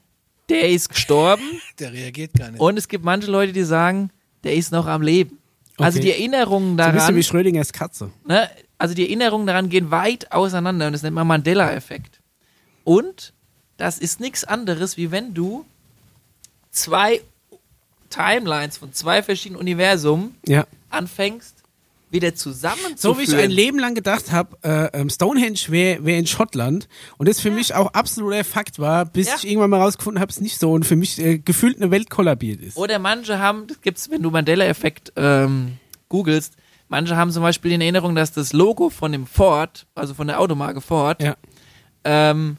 der ist gestorben. Der reagiert gar nicht. und es gibt manche Leute, die sagen, der ist noch am Leben. Also Okay. die Erinnerungen So ein bisschen daran, wie Schrödingers Katze. ne, also die Erinnerungen daran gehen weit auseinander und das nennt man Mandela-Effekt. Und das ist nichts anderes, wie wenn du zwei Timelines von zwei verschiedenen Universen Ja. anfängst, wieder zusammenzuführen. So wie ich ein Leben lang gedacht habe, äh, ähm, Stonehenge wäre wär in Schottland und das für mich auch absoluter Fakt war, bis Ja. ich irgendwann mal rausgefunden habe, es nicht so und für mich äh, gefühlt eine Welt kollabiert ist. Oder manche haben, das gibt's, wenn du Mandela-Effekt ähm, googelst, manche haben zum Beispiel in Erinnerung, dass das Logo von dem Ford, also von der Automarke Ford, Ja. ähm,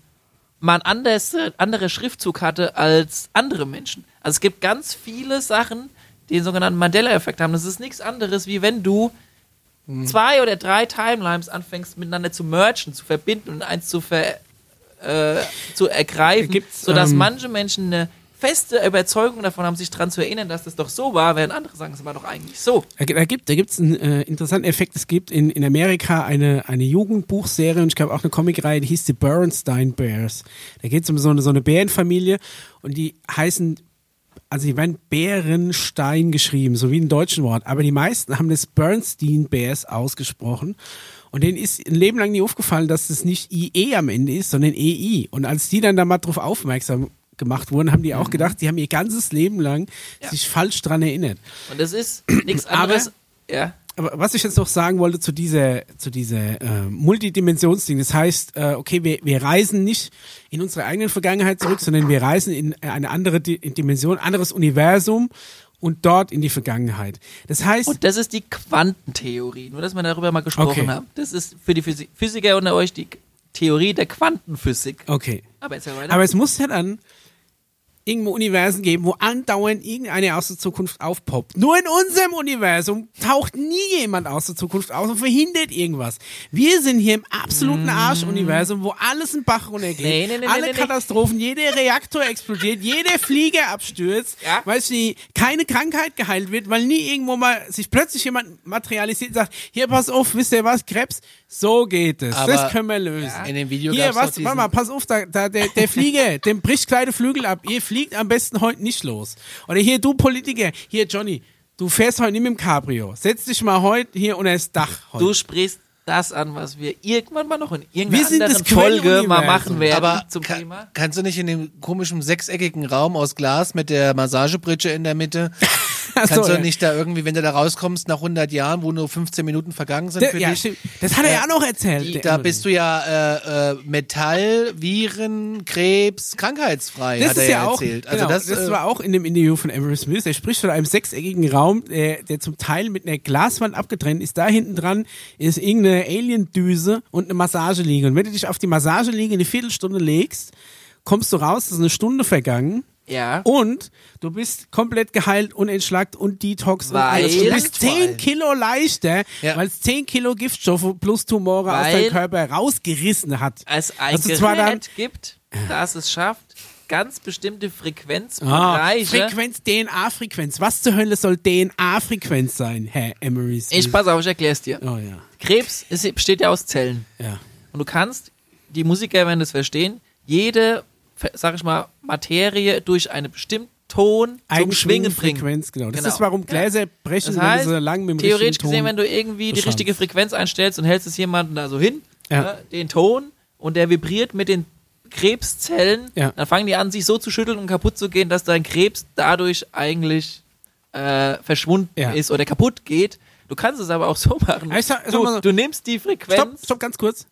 man anders, andere Schriftzug hatte als andere Menschen. Also es gibt ganz viele Sachen, die den sogenannten Mandela-Effekt haben. Das ist nichts anderes, wie wenn du zwei oder drei Timelines anfängst miteinander zu mergen, zu verbinden und eins zu, ver, äh, zu ergreifen, Gibt's, sodass ähm, manche Menschen eine feste Überzeugung davon haben, sich daran zu erinnern, dass das doch so war, während andere sagen, es war doch eigentlich so. Da, gi- da gibt da gibt's einen äh, interessanten Effekt. Es gibt in, in Amerika eine, eine Jugendbuchserie und ich glaube auch eine Comicreihe, die hieß die Bernstein Bears. Da geht es um so eine, so eine Bärenfamilie und die heißen, also die werden Bärenstein geschrieben, so wie ein deutschen Wort, aber die meisten haben das Bernstein Bears ausgesprochen. Und denen ist ein Leben lang nie aufgefallen, dass das nicht IE am Ende ist, sondern EI. Und als die dann da mal drauf aufmerksam gemacht wurden, haben die auch gedacht, die haben ihr ganzes Leben lang Ja. sich falsch dran erinnert. Und das ist nichts Aber- anderes. ja. Aber was ich jetzt noch sagen wollte zu dieser, zu dieser äh, Multidimensionsding, das heißt, äh, okay, wir, wir reisen nicht in unsere eigene Vergangenheit zurück, sondern wir reisen in eine andere Di Dimension, anderes Universum und dort in die Vergangenheit. Das heißt, Und das ist die Quantentheorie, nur dass wir darüber mal gesprochen Okay. haben. Das ist für die Physi Physiker unter euch die Theorie der Quantenphysik. okay. Aber weiter. Aber es muss ja dann irgendwo Universen geben, wo andauernd irgendeine aus der Zukunft aufpoppt. Nur in unserem Universum taucht nie jemand aus der Zukunft auf und verhindert irgendwas. Wir sind hier im absoluten Arsch-Universum, wo alles in Bach runtergeht. Mm. Nee, nee, nee, Alle. Katastrophen, jeder Reaktor explodiert, jeder Flieger abstürzt, Ja. weil nie keine Krankheit geheilt wird, weil nie irgendwo mal sich plötzlich jemand materialisiert und sagt, hier pass auf, wisst ihr was, Krebs, so geht es. Aber das können wir lösen. in dem Video Hier, was, warte mal, pass auf, da, da, der, der Flieger, dem bricht kleine Flügel ab. Ihr fliegt am besten heute nicht los. Oder hier, du Politiker, hier, Johnny, du fährst heute nicht mit dem Cabrio. Setz dich mal heute hier unter das Dach. Heute. du sprichst das an, was wir irgendwann mal noch in Wir irgendeiner sind anderen Folge mal machen werden Aber zum ka- Thema. kannst du nicht in dem komischen sechseckigen Raum aus Glas mit der Massagebritsche in der Mitte, Ach so, kannst du ja. nicht da irgendwie, wenn du da rauskommst nach 100 Jahren, wo nur 15 Minuten vergangen sind für ja, dich. Das hat er ja auch noch erzählt. die, da bist du ja äh, äh, Metall, Viren, Krebs, krankheitsfrei, Das hat er ist ja, auch, erzählt. genau, Also das, das, äh, war auch in dem Interview von Emery Smith. Er spricht von einem sechseckigen Raum, der, der zum Teil mit einer Glaswand abgetrennt ist. Da hinten dran ist irgendeine Alien-Düse und eine Massageliege. Und wenn du dich auf die Massageliege eine Viertelstunde legst, kommst du raus, ist eine Stunde vergangen. Ja. Und du bist komplett geheilt und entschlackt und Detox und Weil- alles. Du bist Vor 10 allem. Kilo leichter, Ja. weil es 10 Kilo Giftstoffe plus Tumore aus Weil- deinem Körper rausgerissen hat. es ein Also zwar dann- Gerät gibt, das es schafft, ganz bestimmte Ah, Frequenzbereiche. Frequenz, DNA-Frequenz. Was zur Hölle soll DNA-Frequenz sein, Herr Emery Smith? ich pass auf, ich erklär's dir. Oh ja, Krebs ist, besteht ja aus Zellen. ja. Und du kannst, die Musiker werden das verstehen, jede, sag ich mal, Materie durch einen bestimmten Ton zum Schwingen bringen. Frequenz, genau. Das Genau. ist, warum Gläser brechen, Das heißt, wenn du so lang mit dem theoretisch gesehen, Ton wenn du irgendwie die richtige Frequenz einstellst und hältst es jemanden da so hin, Ja. ne, den Ton, und der vibriert mit den Krebszellen, Ja. dann fangen die an, sich so zu schütteln und kaputt zu gehen, dass dein Krebs dadurch eigentlich äh, verschwunden Ja. ist oder kaputt geht. Du kannst es aber auch so machen. Ich sag- sag du, mal so- du nimmst die Frequenz. Stopp, stopp, ganz kurz.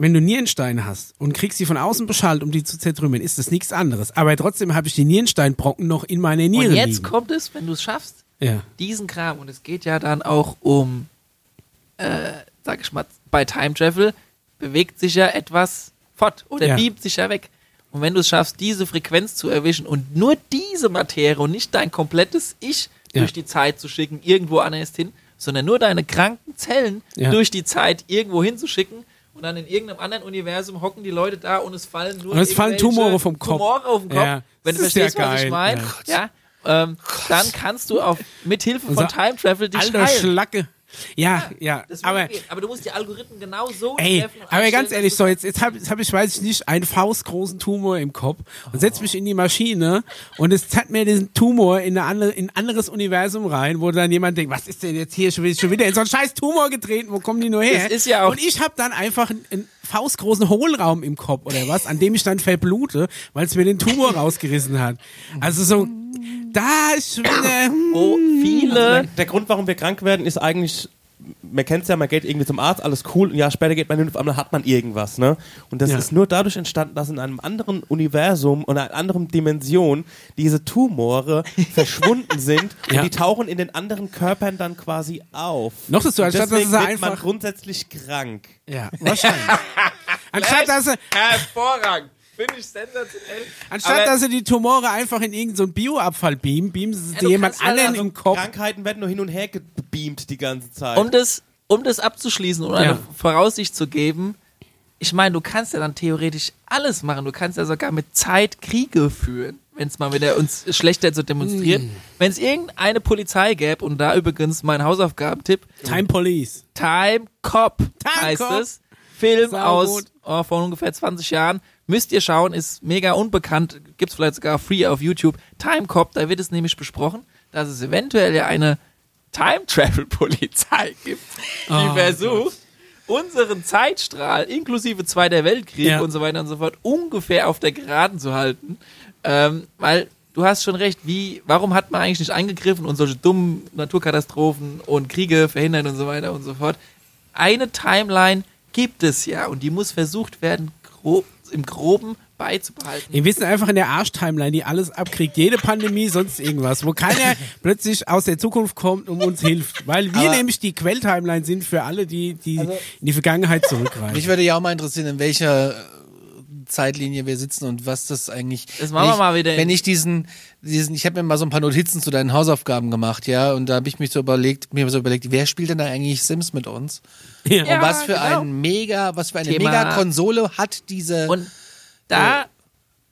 Wenn du Nierensteine hast und kriegst sie von außen beschallt, um die zu zertrümmern, ist das nichts anderes. Aber trotzdem habe ich die Nierensteinbrocken noch in meiner Niere Und jetzt liegen. kommt es, wenn du es schaffst, ja. diesen Kram, und es geht ja dann auch um, äh, sag ich mal, bei Time Travel bewegt sich ja etwas fort oder Ja. beamt sich ja weg. Und wenn du es schaffst, diese Frequenz zu erwischen und nur diese Materie und nicht dein komplettes Ich Ja. durch die Zeit zu schicken, irgendwo anders hin, sondern nur deine kranken Zellen Ja. durch die Zeit irgendwo hinzuschicken und dann in irgendeinem anderen Universum hocken die Leute da und es fallen nur Und es fallen irgendwelche Tumore vom Kopf. Tumore auf den Kopf. Ja. Wenn du ja verstehst, was ich meine, ja. ähm, dann kannst du auf mit Hilfe von Time Travel dich Alter heilen. Schlacke. Ja, ja. Das aber, aber, aber du musst die Algorithmen genau so ey, treffen. aber ganz ehrlich, so, jetzt, jetzt habe jetzt hab ich, weiß ich nicht, einen faustgroßen Tumor im Kopf und setz mich in die Maschine und es zeigt mir diesen Tumor in, eine andere, in ein anderes Universum rein, wo dann jemand denkt, was ist denn jetzt hier schon wieder, schon wieder in so einen scheiß Tumor getreten, wo kommen die nur her? Es ist ja auch- und ich habe dann einfach einen, einen faustgroßen Hohlraum im Kopf oder was, an dem ich dann verblute, weil es mir den Tumor rausgerissen hat. Also so, da ist schon wieder, hm, Wo viele Der Grund, warum wir krank werden, ist eigentlich, man kennt es ja, man geht irgendwie zum Arzt, alles cool, ein Jahr später geht man hin und auf einmal hat man irgendwas, ne? Und das Ja. ist nur dadurch entstanden, dass in einem anderen Universum und einer anderen Dimension diese Tumore verschwunden sind und Ja. die tauchen in den anderen Körpern dann quasi auf. Noch dazu, Und anstatt dass deswegen es wird einfach- man grundsätzlich krank. ja, wahrscheinlich. Anstatt dass er, hervorragend. Finde ich sensationell. Anstatt Aber dass sie die Tumore einfach in irgendeinen so Bioabfall beamen, beamen sie du jemand halt anderen also im Kopf. Krankheiten werden nur hin und her gebeamt die ganze Zeit. um das, um das abzuschließen eine Ja. Voraussicht zu geben, ich meine, du kannst ja dann theoretisch alles machen. Du kannst ja sogar mit Zeit Kriege führen, wenn es mal wieder uns schlechter zu demonstrieren. Mm. Wenn es irgendeine Polizei gäbe, und da übrigens mein Hausaufgabentipp, Time Police. Time Cop Time heißt Cop. es. Film Sau aus oh, vor ungefähr 20 Jahren. Müsst ihr schauen, ist mega unbekannt. Gibt's vielleicht sogar free auf YouTube. Time Cop, da wird es nämlich besprochen, dass es eventuell ja eine Time Travel Polizei gibt, die Oh versucht, unseren Zeitstrahl inklusive Zweiter Weltkrieg Ja. und so weiter und so fort ungefähr auf der Geraden zu halten. Ähm, weil du hast schon recht, wie, warum hat man eigentlich nicht eingegriffen und solche dummen Naturkatastrophen und Kriege verhindert und so weiter und so fort? Eine Timeline gibt es ja und die muss versucht werden, grob, im Groben beizubehalten. Wir wissen einfach in der Arsch-Timeline, die alles abkriegt. Jede Pandemie, sonst irgendwas. Wo keiner plötzlich aus der Zukunft kommt und uns hilft. Weil wir nämlich die Quell-Timeline sind für alle, die, die in die Vergangenheit zurückreisen. Mich würde ja auch mal interessieren, in welcher Zeitlinie wir sitzen und was das eigentlich. Das machen wir wenn ich, mal wieder Wenn ich diesen, diesen, ich habe mir mal so ein paar Notizen zu deinen Hausaufgaben gemacht, ja, und da habe ich mich so überlegt, mir so überlegt, wer spielt denn da eigentlich Sims mit uns? ja. Ja, und was für genau. ein mega, was für eine Thema- mega Konsole hat diese Und da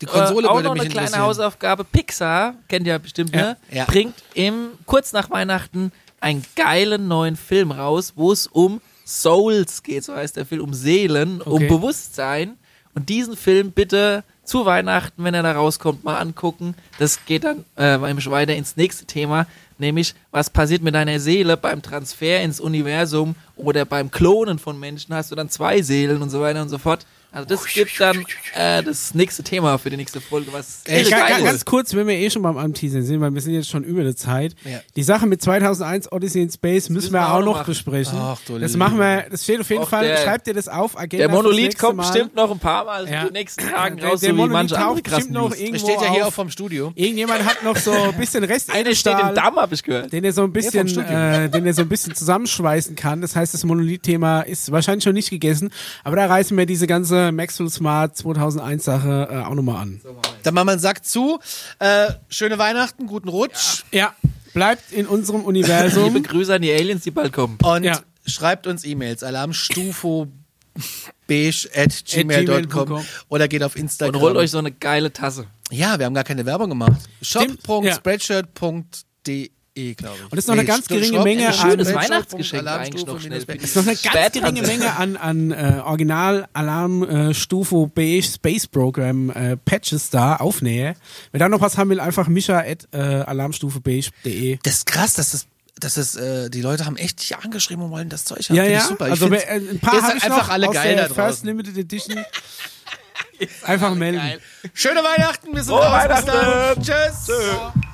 die Konsole äh, auch würde noch mich eine kleine. Hausaufgabe. Pixar, kennt ihr ja bestimmt, ne? Ja. Bringt im, kurz nach Weihnachten einen geilen neuen Film raus, wo es um Souls geht, so heißt der Film, um Seelen, um Okay. Bewusstsein. Und diesen Film bitte zu Weihnachten, wenn er da rauskommt, mal angucken. Das geht dann äh, weiter ins nächste Thema, nämlich was passiert mit deiner Seele beim Transfer ins Universum oder beim Klonen von Menschen. Hast du dann zwei Seelen und so weiter und so fort. Also das gibt dann äh, das nächste Thema für die nächste Folge, was Ey, echt Ga- geil ga- ist. ganz kurz, wenn wir eh schon beim Anteasern sind, weil wir sind jetzt schon über der Zeit. Ja. Die Sache mit 2001 Odyssey in Space müssen wir auch noch machen. besprechen. Ach, du das Liebe. machen wir, das steht auf jeden Och, Fall, der- schreibt ihr das auf, Agenda Der Monolith kommt Mal. bestimmt noch ein paar Mal Ja. in den nächsten Tagen Der- raus, der so wie Monolith manche andere taucht krassen bestimmt noch News. irgendwo steht ja hier auf. auch vom Studio. Irgendjemand hat noch so ein bisschen Rest Einer steht im Damm, hab ich gehört. den er so ein bisschen, äh, den er so ein bisschen zusammenschweißen kann. Das heißt, das Monolith-Thema ist wahrscheinlich schon nicht gegessen, aber da reißen wir diese ganze Maxwell Smart 2001 Sache äh, auch nochmal an. Dann machen wir einen Sack zu. Äh, schöne Weihnachten, guten Rutsch. Ja, bleibt in unserem Universum. Liebe Grüße an die Aliens, die bald kommen. Und Ja. schreibt uns E-Mails. Alarmstufo beige at gmail.com. oder geht auf Und Instagram. holt euch so eine geile Tasse. ja, wir haben gar keine Werbung gemacht. Stimmt, shop.spreadshirt.de, glaube ich. Und das ist noch eine ganz geringe Menge Ein schönes an- Weihnachtsgeschenk eigentlich noch schnell. Das ist noch eine ganz geringe. Menge an, an äh, Original Alarm äh, Beige Space Program äh, Patches da, Aufnähe. Wer da noch was haben will, einfach mischa at äh, alarmstufebeige.de. Das ist krass, dass das, dass es, äh, die Leute haben echt dich angeschrieben und wollen das Zeug haben. Ja, ja. Ich super. Ich also äh, ein paar ihr habe seid ich einfach alle aus geil der da First draußen. Limited Edition. Einfach melden. Schöne Weihnachten, wir sind Frohe raus. Bis dann. Weihnachten. Tschüss.